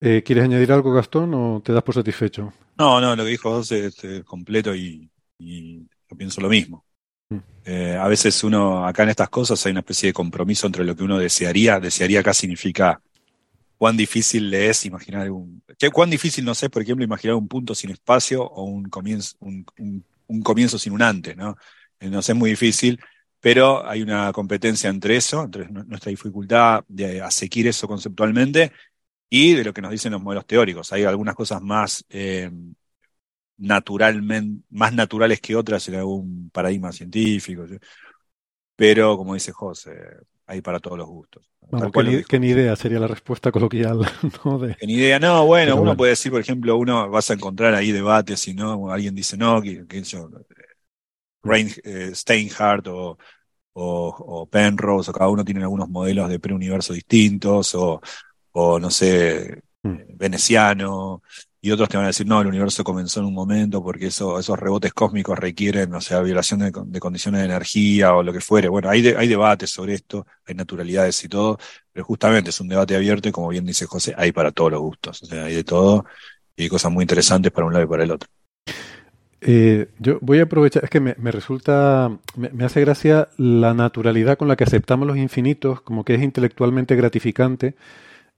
Eh, ¿Quieres añadir algo, Gastón, o te das por satisfecho? No, no, lo que dijo José es completo y, y yo pienso lo mismo. Eh, a veces uno, acá en estas cosas hay una especie de compromiso entre lo que uno desearía. Desearía acá significa cuán difícil le es imaginar un... cuán difícil, no sé, por ejemplo, imaginar un punto sin espacio o un comienzo, un, comienzo sin un antes, ¿no? Eh, no sé, es muy difícil, pero hay una competencia entre eso, entre nuestra dificultad de asequir eso conceptualmente y de lo que nos dicen los modelos teóricos. Hay algunas cosas más eh, naturalmente, más naturales que otras en algún paradigma científico. Pero, como dice José, hay para todos los gustos. que, ni, idea sería la respuesta coloquial. ¿no? Que ni idea, no, bueno, uno puede decir, por ejemplo, uno vas a encontrar ahí debates, si no, alguien dice no, que, que yo, Rain, eh, Steinhardt o, o, Penrose, o cada uno tiene algunos modelos de preuniverso distintos, o, o no sé, mm. veneciano, y otros te van a decir, no, el universo comenzó en un momento porque eso, esos rebotes cósmicos requieren, o sea, violación de, condiciones de energía o lo que fuere. Bueno, hay, hay debates sobre esto, hay naturalidades y todo, pero justamente es un debate abierto y como bien dice José, hay para todos los gustos, o sea, hay de todo y hay cosas muy interesantes para un lado y para el otro. Eh, yo voy a aprovechar, es que me, resulta, me, hace gracia la naturalidad con la que aceptamos los infinitos, como que es intelectualmente gratificante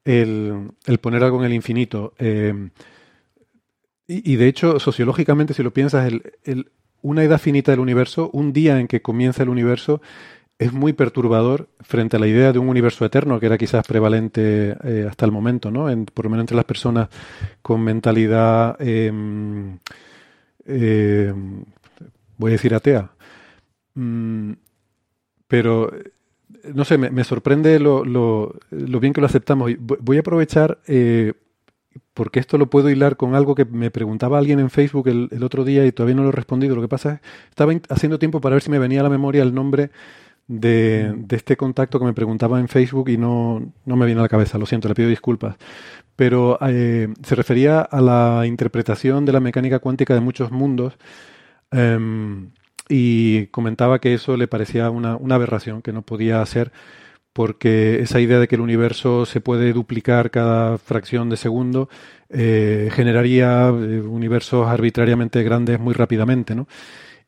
el, poner algo en el infinito. Eh, y, de hecho, sociológicamente, si lo piensas, el, una edad finita del universo, un día en que comienza el universo, es muy perturbador frente a la idea de un universo eterno, que era quizás prevalente eh, hasta el momento, ¿no? por lo menos entre las personas con mentalidad eh, voy a decir atea. Mm, pero, no sé, me, sorprende lo, lo, bien que lo aceptamos. Voy a aprovechar, eh, porque esto lo puedo hilar con algo que me preguntaba alguien en Facebook el, otro día y todavía no lo he respondido. Lo que pasa es, estaba haciendo tiempo para ver si me venía a la memoria el nombre de, de, este contacto que me preguntaba en Facebook y no, no, me viene a la cabeza, lo siento, le pido disculpas. Pero eh, se refería a la interpretación de la mecánica cuántica de muchos mundos eh, y comentaba que eso le parecía una, una aberración, que no podía ser porque esa idea de que el universo se puede duplicar cada fracción de segundo eh, generaría eh, universos arbitrariamente grandes muy rápidamente, ¿no?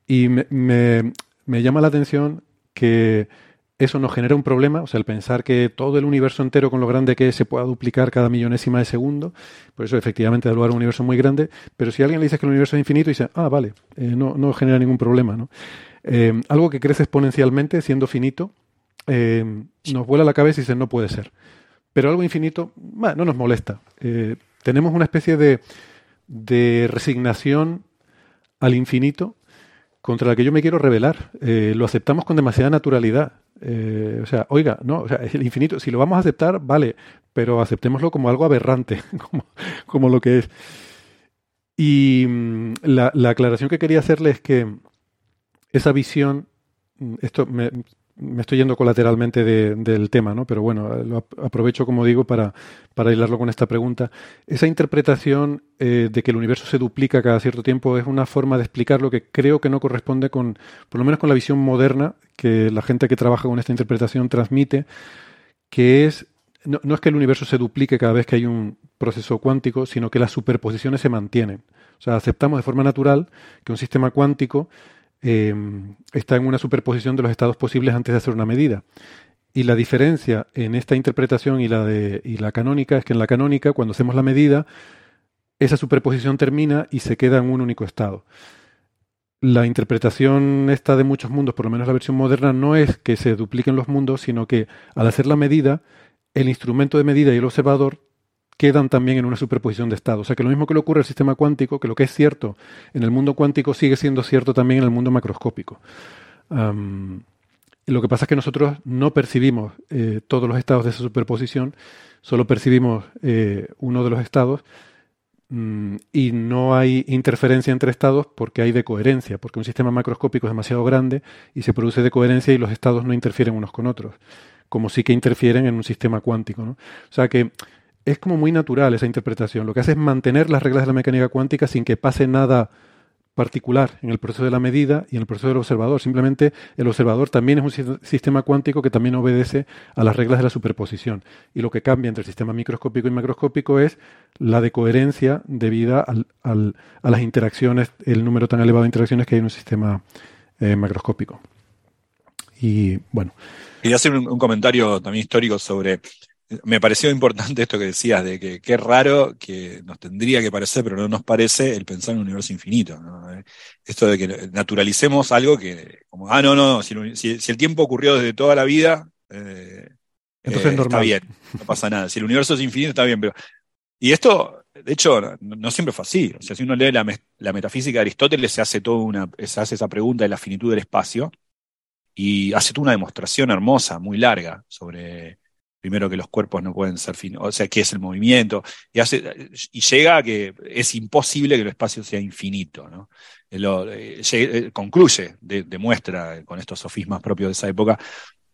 Y me, llama la atención que eso nos genera un problema, o sea, el pensar que todo el universo entero con lo grande que es se pueda duplicar cada millonésima de segundo, por eso efectivamente da lugar a un universo muy grande, pero si alguien le dice que el universo es infinito, dice, ah, vale, eh, no, no, genera ningún problema, ¿no? Algo que crece exponencialmente, siendo finito, eh, nos vuela la cabeza y dice, no puede ser. Pero algo infinito, no nos molesta. tenemos una especie de, de resignación al infinito contra la que yo me quiero rebelar. Eh, lo aceptamos con demasiada naturalidad. Eh, o sea, oiga, no, o sea, el infinito, si lo vamos a aceptar, vale, pero aceptémoslo como algo aberrante, como, como lo que es. Y mm, la, la, aclaración que quería hacerle es que esa visión, mm, esto me, me estoy yendo colateralmente de, del tema, ¿no? Pero bueno, lo aprovecho, como digo, para, para hilarlo con esta pregunta. Esa interpretación eh, de que el universo se duplica cada cierto tiempo es una forma de explicar lo que creo que no corresponde con, por lo menos con la visión moderna que la gente que trabaja con esta interpretación transmite, que es, no, no es que el universo se duplique cada vez que hay un proceso cuántico, sino que las superposiciones se mantienen. O sea, aceptamos de forma natural que un sistema cuántico eh, está en una superposición de los estados posibles antes de hacer una medida. Y la diferencia en esta interpretación y la, de, y la canónica es que en la canónica, cuando hacemos la medida, esa superposición termina y se queda en un único estado. La interpretación esta de muchos mundos, por lo menos la versión moderna, no es que se dupliquen los mundos, sino que al hacer la medida, el instrumento de medida y el observador quedan también en una superposición de estados. O sea que lo mismo que le ocurre al sistema cuántico, que lo que es cierto en el mundo cuántico sigue siendo cierto también en el mundo macroscópico. Lo que pasa es que nosotros no percibimos eh, todos los estados de esa superposición, solo percibimos eh, uno de los estados mm, y no hay interferencia entre estados porque hay decoherencia, porque un sistema macroscópico es demasiado grande y se produce decoherencia y los estados no interfieren unos con otros, como sí que interfieren en un sistema cuántico. ¿no? O sea que es como muy natural esa interpretación. Lo que hace es mantener las reglas de la mecánica cuántica sin que pase nada particular en el proceso de la medida y en el proceso del observador. Simplemente el observador también es un sistema cuántico que también obedece a las reglas de la superposición. Y lo que cambia entre el sistema microscópico y macroscópico es la decoherencia debida al, al, a las interacciones, el número tan elevado de interacciones que hay en un sistema eh, macroscópico. Y bueno. Quería hacer un comentario también histórico sobre me pareció importante esto que decías, de que qué raro que nos tendría que parecer, pero no nos parece, el pensar en un universo infinito. ¿no? Esto de que naturalicemos algo que, como, ah, no, no, si, si, si el tiempo ocurrió desde toda la vida, eh, Entonces eh, está bien, no pasa nada. Si el universo es infinito, está bien, pero. Y esto, de hecho, no, no siempre fue así. O sea, si uno lee la, la, metafísica de Aristóteles, se hace toda una, se hace esa pregunta de la finitud del espacio y hace toda una demostración hermosa, muy larga, sobre primero que los cuerpos no pueden ser finitos, o sea, qué es el movimiento, y, hace, y llega a que es imposible que el espacio sea infinito, ¿no? Lo, eh, eh, concluye, de, demuestra con estos sofismas propios de esa época,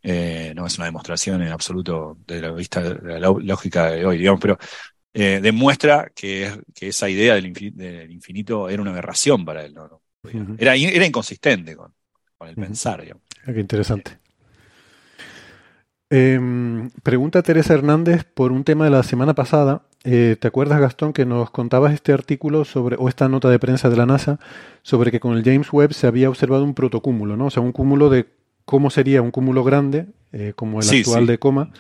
eh, no es una demostración en absoluto de la vista de la lógica de hoy, digamos, pero eh, demuestra que, que, esa idea del infinito, del infinito, era una aberración para él, ¿no? Era, era inconsistente con, con el uh -huh. pensar, digamos. Ah, qué interesante. Eh, pregunta Teresa Hernández por un tema de la semana pasada. Eh, ¿Te acuerdas, Gastón, que nos contabas este artículo sobre, o esta nota de prensa de la NASA, sobre que con el James Webb se había observado un protocúmulo, ¿no? O sea, un cúmulo de cómo sería un cúmulo grande, eh, como el sí, actual sí. de coma,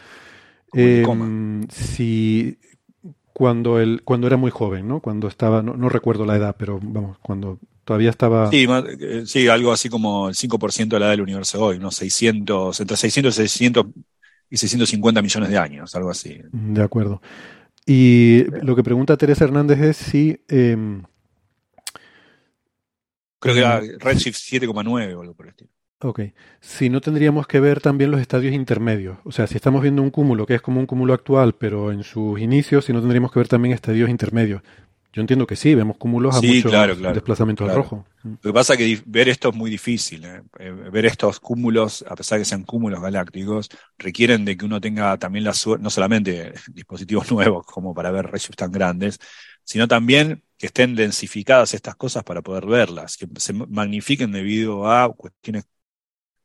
coma. si cuando él, cuando era muy joven, ¿no? Cuando estaba, no, no, recuerdo la edad, pero vamos, cuando todavía estaba. Sí, eh, sí, algo así como el 5% de la edad del universo hoy, ¿no? 600, entre 600 y 600 y 650 millones de años, algo así. De acuerdo. Y lo que pregunta Teresa Hernández es si eh, Creo que era Redshift 7,9 o algo por el estilo. Ok. Si no tendríamos que ver también los estadios intermedios. O sea, si estamos viendo un cúmulo que es como un cúmulo actual, pero en sus inicios, si no tendríamos que ver también estadios intermedios. Yo entiendo que sí, vemos cúmulos a Sí, muchos claro, claro, desplazamientos al claro. rojo. Mm. Lo que pasa es que ver esto es muy difícil. ¿eh? Eh, Ver estos cúmulos, a pesar de que sean cúmulos galácticos, requieren de que uno tenga también la suerte, no solamente dispositivos nuevos como para ver rayos tan grandes, sino también que estén densificadas estas cosas para poder verlas, que se magnifiquen debido a cuestiones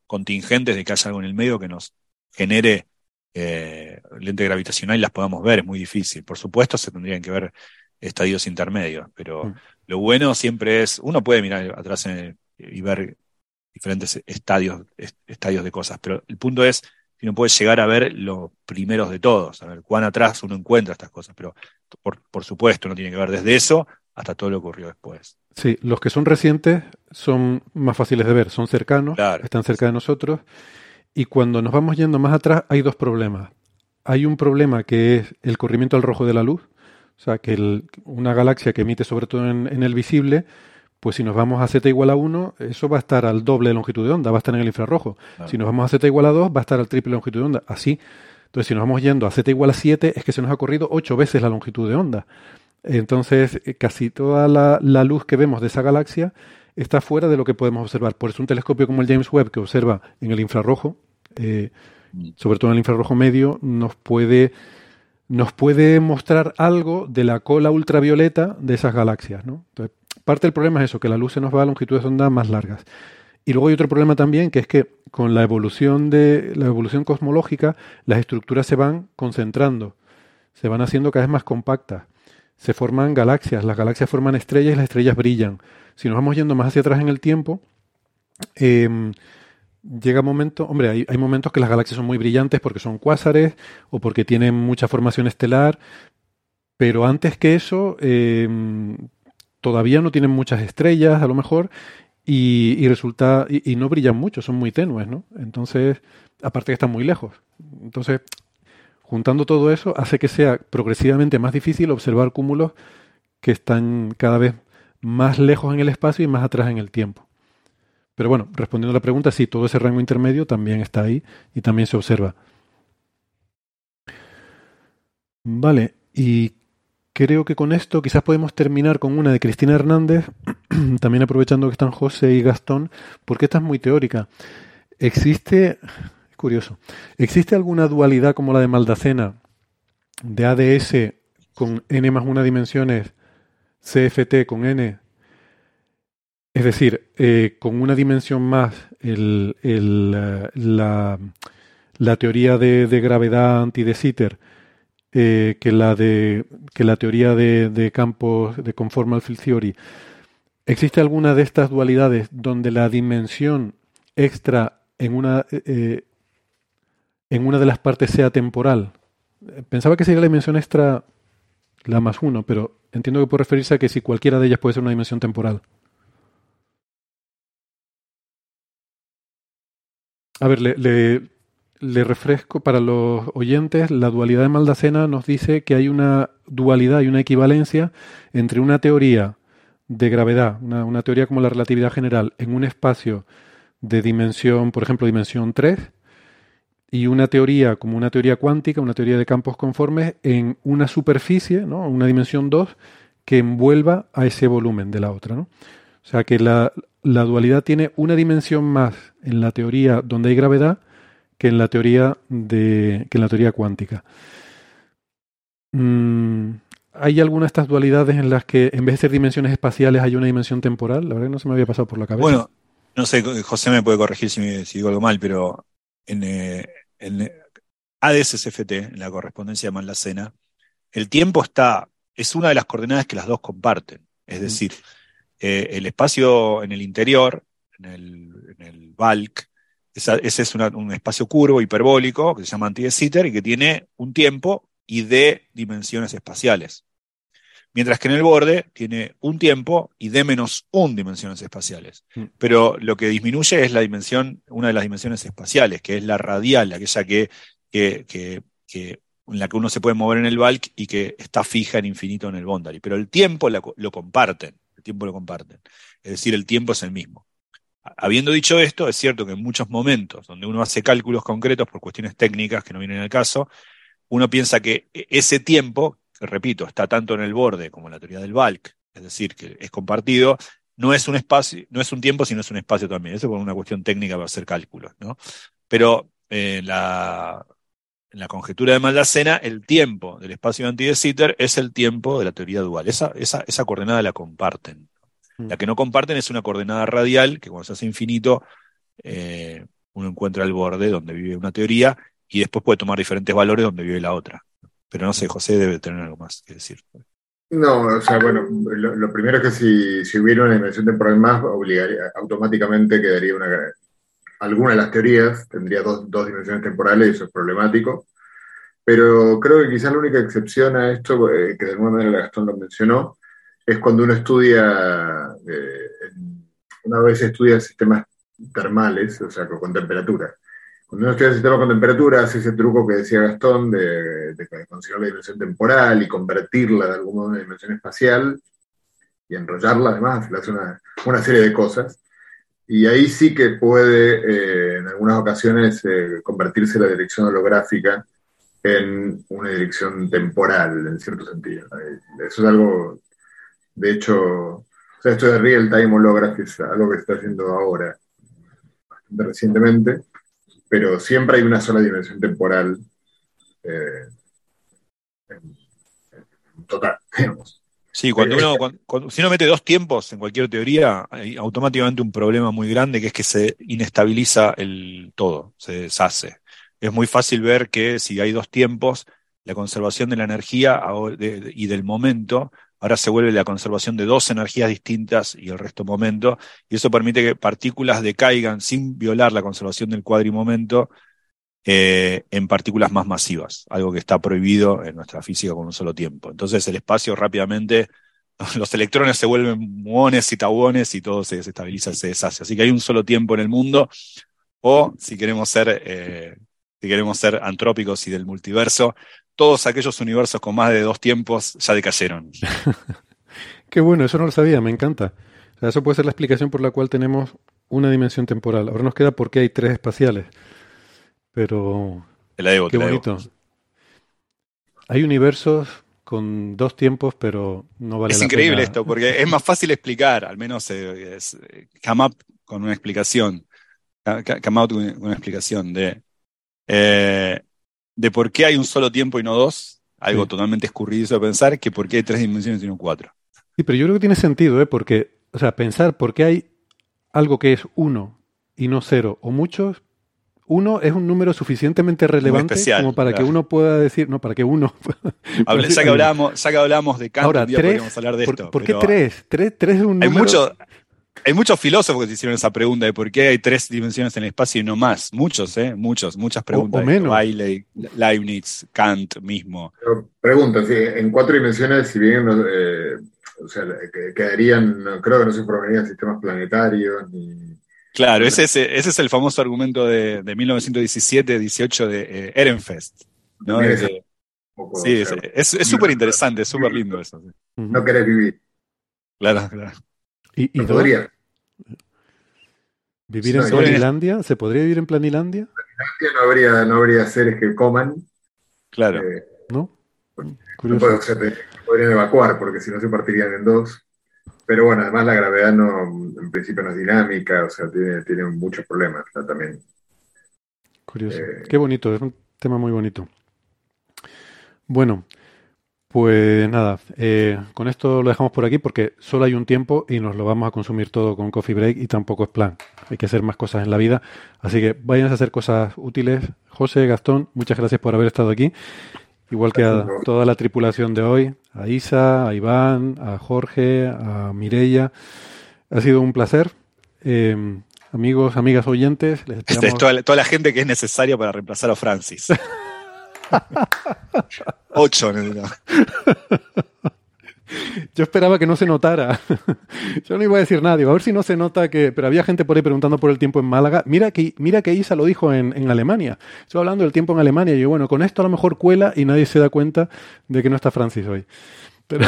contingentes de que haya algo en el medio que nos genere eh, lente gravitacional y las podamos ver, es muy difícil. Por supuesto, se tendrían que ver estadios intermedios, pero Mm. lo bueno siempre es, uno puede mirar atrás en el- y ver diferentes estadios, est- estadios de cosas, pero el punto es si uno puede llegar a ver los primeros de todos, a ver cuán atrás uno encuentra estas cosas, pero por, por supuesto uno tiene que ver desde eso hasta todo lo que ocurrió después. Sí, los que son recientes son más fáciles de ver, son cercanos, Claro. están cerca de nosotros. Y cuando nos vamos yendo más atrás, hay dos problemas. Hay un problema que es el corrimiento al rojo de la luz, o sea, que el- una galaxia que emite sobre todo en, en el visible, pues si nos vamos a z igual a 1, eso va a estar al doble de longitud de onda, va a estar en el infrarrojo. Claro. Si nos vamos a z igual a 2, va a estar al triple de longitud de onda, así. Entonces, si nos vamos yendo a z igual a 7, es que se nos ha corrido 8 veces la longitud de onda. Entonces, eh, casi toda la, la luz que vemos de esa galaxia está fuera de lo que podemos observar. Por eso un telescopio como el James Webb, que observa en el infrarrojo, eh, Mm. sobre todo en el infrarrojo medio, nos puede, nos puede mostrar algo de la cola ultravioleta de esas galaxias. ¿no? Entonces, parte del problema es eso, que la luz se nos va a longitudes de onda más largas. Y luego hay otro problema también, que es que con la evolución de la evolución cosmológica, las estructuras se van concentrando, se van haciendo cada vez más compactas. Se forman galaxias, las galaxias forman estrellas y las estrellas brillan. Si nos vamos yendo más hacia atrás en el tiempo, em, llega momento, hombre, hay, momentos que las galaxias son muy brillantes porque son cuásares o porque tienen mucha formación estelar, pero antes que eso, em, todavía no tienen muchas estrellas, a lo mejor, y, resulta, y no brillan mucho, son muy tenues, ¿no? Entonces, aparte que están muy lejos. Entonces, juntando todo eso, hace que sea progresivamente más difícil observar cúmulos que están cada vez más lejos en el espacio y más atrás en el tiempo. Pero bueno, respondiendo a la pregunta, sí, todo ese rango intermedio también está ahí y también se observa. Vale, y creo que con esto quizás podemos terminar con una de Cristina Hernández, también aprovechando que están José y Gastón, porque esta es muy teórica. Existe, es curioso, ¿existe alguna dualidad como la de Maldacena de ADS con n más una dimensiones, CFT con n? Es decir, eh, con una dimensión más el, eh, la, teoría de, de gravedad anti de Sitter eh, que la de que la teoría de, de campos de conformal field theory. ¿Existe alguna de estas dualidades donde la dimensión extra en una eh, en una de las partes sea temporal? Pensaba que sería la dimensión extra la más uno, pero entiendo que puede referirse a que si cualquiera de ellas puede ser una dimensión temporal. A ver, le, le, refresco para los oyentes. La dualidad de Maldacena nos dice que hay una dualidad y una equivalencia entre una teoría de gravedad, una, una, teoría como la relatividad general, en un espacio de dimensión, por ejemplo, dimensión 3, y una teoría como una teoría cuántica, una teoría de campos conformes, en una superficie, ¿no? una dimensión 2, que envuelva a ese volumen de la otra. ¿no? O sea que la, la dualidad tiene una dimensión más en la teoría donde hay gravedad que en la teoría de que en la teoría cuántica. Mm, ¿Hay alguna de estas dualidades en las que en vez de ser dimensiones espaciales hay una dimensión temporal? La verdad que no se me había pasado por la cabeza. Bueno, no sé, José me puede corregir si, me, si digo algo mal, pero en, eh, en ADS-CFT, en la correspondencia de Maldacena, el tiempo está, es una de las coordenadas que las dos comparten. Es decir, eh, el espacio en el interior, en el, en el bulk, esa, ese es una, un espacio curvo hiperbólico que se llama anti de Sitter y que tiene un tiempo y de dimensiones espaciales. Mientras que en el borde tiene un tiempo y de menos un dimensiones espaciales. Mm. Pero lo que disminuye es la dimensión, una de las dimensiones espaciales, que es la radial, aquella que, que, que, que en la que uno se puede mover en el bulk y que está fija en infinito en el boundary. Pero el tiempo la, lo comparten, tiempo lo comparten. es decir, el tiempo es el mismo. Habiendo dicho esto, es cierto que en muchos momentos donde uno hace cálculos concretos por cuestiones técnicas que no vienen al caso, uno piensa que e-, ese tiempo, repito, está tanto en el borde como en la teoría del bulk, es decir, que es compartido, no es un espacio, no es un tiempo, sino es un espacio también. Eso por una cuestión técnica para hacer cálculos, ¿no? Pero eh, la, en la conjetura de Maldacena, el tiempo del espacio de de Sitter es el tiempo de la teoría dual. Esa, esa, esa coordenada la comparten. Mm. La que no comparten es una coordenada radial, que cuando se hace infinito, eh, uno encuentra el borde donde vive una teoría y después puede tomar diferentes valores donde vive la otra. Pero no sé, José debe tener algo más que decir. No, o sea, bueno, lo, primero es que si, si, hubiera una dimensión temporal más, obligaría, automáticamente quedaría una, alguna de las teorías tendría dos, dos, dimensiones temporales y eso es problemático. Pero creo que quizás la única excepción a esto, eh, que de alguna manera Gastón lo mencionó, es cuando uno estudia, eh, una vez estudia sistemas termales, o sea, con temperatura. Cuando uno estudia sistemas con temperatura, hace ese truco que decía Gastón de, de, considerar la dimensión temporal y convertirla de algún modo en una dimensión espacial y enrollarla además, hace una, una serie de cosas. Y ahí sí que puede, eh, en algunas ocasiones, eh, convertirse la dirección holográfica en una dirección temporal, en cierto sentido. Eh, eso es algo, de hecho, o sea, esto de Real Time Holography es algo que se está haciendo ahora, bastante recientemente, pero siempre hay una sola dimensión temporal total, digamos. Sí, cuando uno, cuando, si uno mete dos tiempos en cualquier teoría, hay automáticamente un problema muy grande que es que se inestabiliza el todo, se deshace. Es muy fácil ver que si hay dos tiempos, la conservación de la energía y del momento, ahora se vuelve la conservación de dos energías distintas y el resto momento, y eso permite que partículas decaigan sin violar la conservación del cuadrimomento eh, en partículas más masivas, algo que está prohibido en nuestra física con un solo tiempo. Entonces el espacio rápidamente, los electrones se vuelven muones y tabuones y todo se desestabiliza, se deshace. Así que hay un solo tiempo en el mundo, o si queremos ser, eh, si queremos ser antrópicos y del multiverso, todos aquellos universos con más de dos tiempos ya decayeron. Qué bueno, eso no lo sabía, me encanta. Eso puede ser la explicación por la cual tenemos una dimensión temporal. Ahora nos queda por qué hay tres espaciales. Pero. qué bonito. Hay universos con dos tiempos, pero no vale es increíble esto, porque es más fácil explicar, al menos eh, es, come up con una explicación, come out con una explicación de, eh, de por qué hay un solo tiempo y no dos, algo totalmente escurridizo de pensar, que por qué hay tres dimensiones y no cuatro. Sí, pero yo creo que tiene sentido, ¿eh? porque, o sea, pensar por qué hay algo que es uno y no cero, o muchos, uno es un número suficientemente relevante como para que uno pueda decir, no, para que uno. ya, que hablamos, ya que hablamos de Kant, Ahora, podríamos hablar de esto. ¿Por qué tres? tres? Tres es un hay número. hay muchos filósofos que hicieron esa pregunta de por qué hay tres dimensiones en el espacio y no más. Muchos, ¿eh? Muchos, muchas preguntas. O, menos. Bailey, Leibniz, Kant mismo. pregunta, sí, en cuatro dimensiones, si bien eh, o sea, quedarían, creo que no se formarían sistemas planetarios ni Claro, ese, ese, ese es el famoso argumento de, de 1917-18 de eh, Ehrenfest. ¿no? sí, es súper interesante, es súper lindo eso. No querés vivir. Claro, claro. ¿Y, y podría? ¿Vivir en Planilandia? ¿Se podría vivir en Planilandia? En no habría, no habría seres que coman. Claro. Eh, ¿No? Curioso. podrían evacuar, porque si no se partirían en dos. Pero bueno, además la gravedad no, en principio no es dinámica, o sea, tiene, tiene muchos problemas también. Curioso. Eh, Qué bonito, es un tema muy bonito. Bueno, pues nada, eh, con esto lo dejamos por aquí porque solo hay un tiempo y nos lo vamos a consumir todo con Coffee Break y tampoco es plan. Hay que hacer más cosas en la vida. Así que vayan a hacer cosas útiles. José, Gastón, muchas gracias por haber estado aquí. Igual que a toda la tripulación de hoy, a Isa, a Iván, a Jorge, a Mirella. Ha sido un placer. Eh, amigos, amigas oyentes, les es toda, toda, la gente que es necesaria para reemplazar a Francis. Ocho, ¿no? Yo esperaba que no se notara. Yo no iba a decir nada, digo, a ver si no se nota que. Pero había gente por ahí preguntando por el tiempo en Málaga. Mira que, mira que Isa lo dijo en, en Alemania. Estoy hablando del tiempo en Alemania. Y yo, bueno, con esto a lo mejor cuela y nadie se da cuenta de que no está Francis hoy. Pero.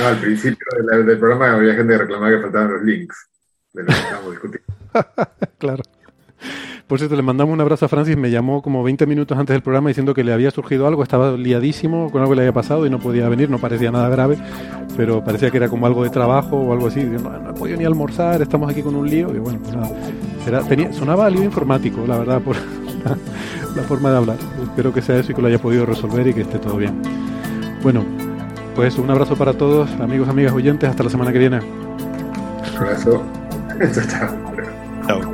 No, al principio del, del programa había gente que reclamaba que faltaban los links de lo que estábamos discutiendo. claro. Por cierto, le mandamos un abrazo a Francis. Me llamó como 20 minutos antes del programa diciendo que le había surgido algo. Estaba liadísimo con algo que le había pasado y no podía venir. No parecía nada grave, pero parecía que era como algo de trabajo o algo así. No, no he podido ni almorzar, estamos aquí con un lío. Y bueno, pues nada. Era, tenía, sonaba lío informático, la verdad, por la, la forma de hablar. Espero que sea eso y que lo haya podido resolver y que esté todo bien. Bueno, pues un abrazo para todos, amigos, amigas, oyentes. Hasta la semana que viene. Un abrazo. Chao, chao.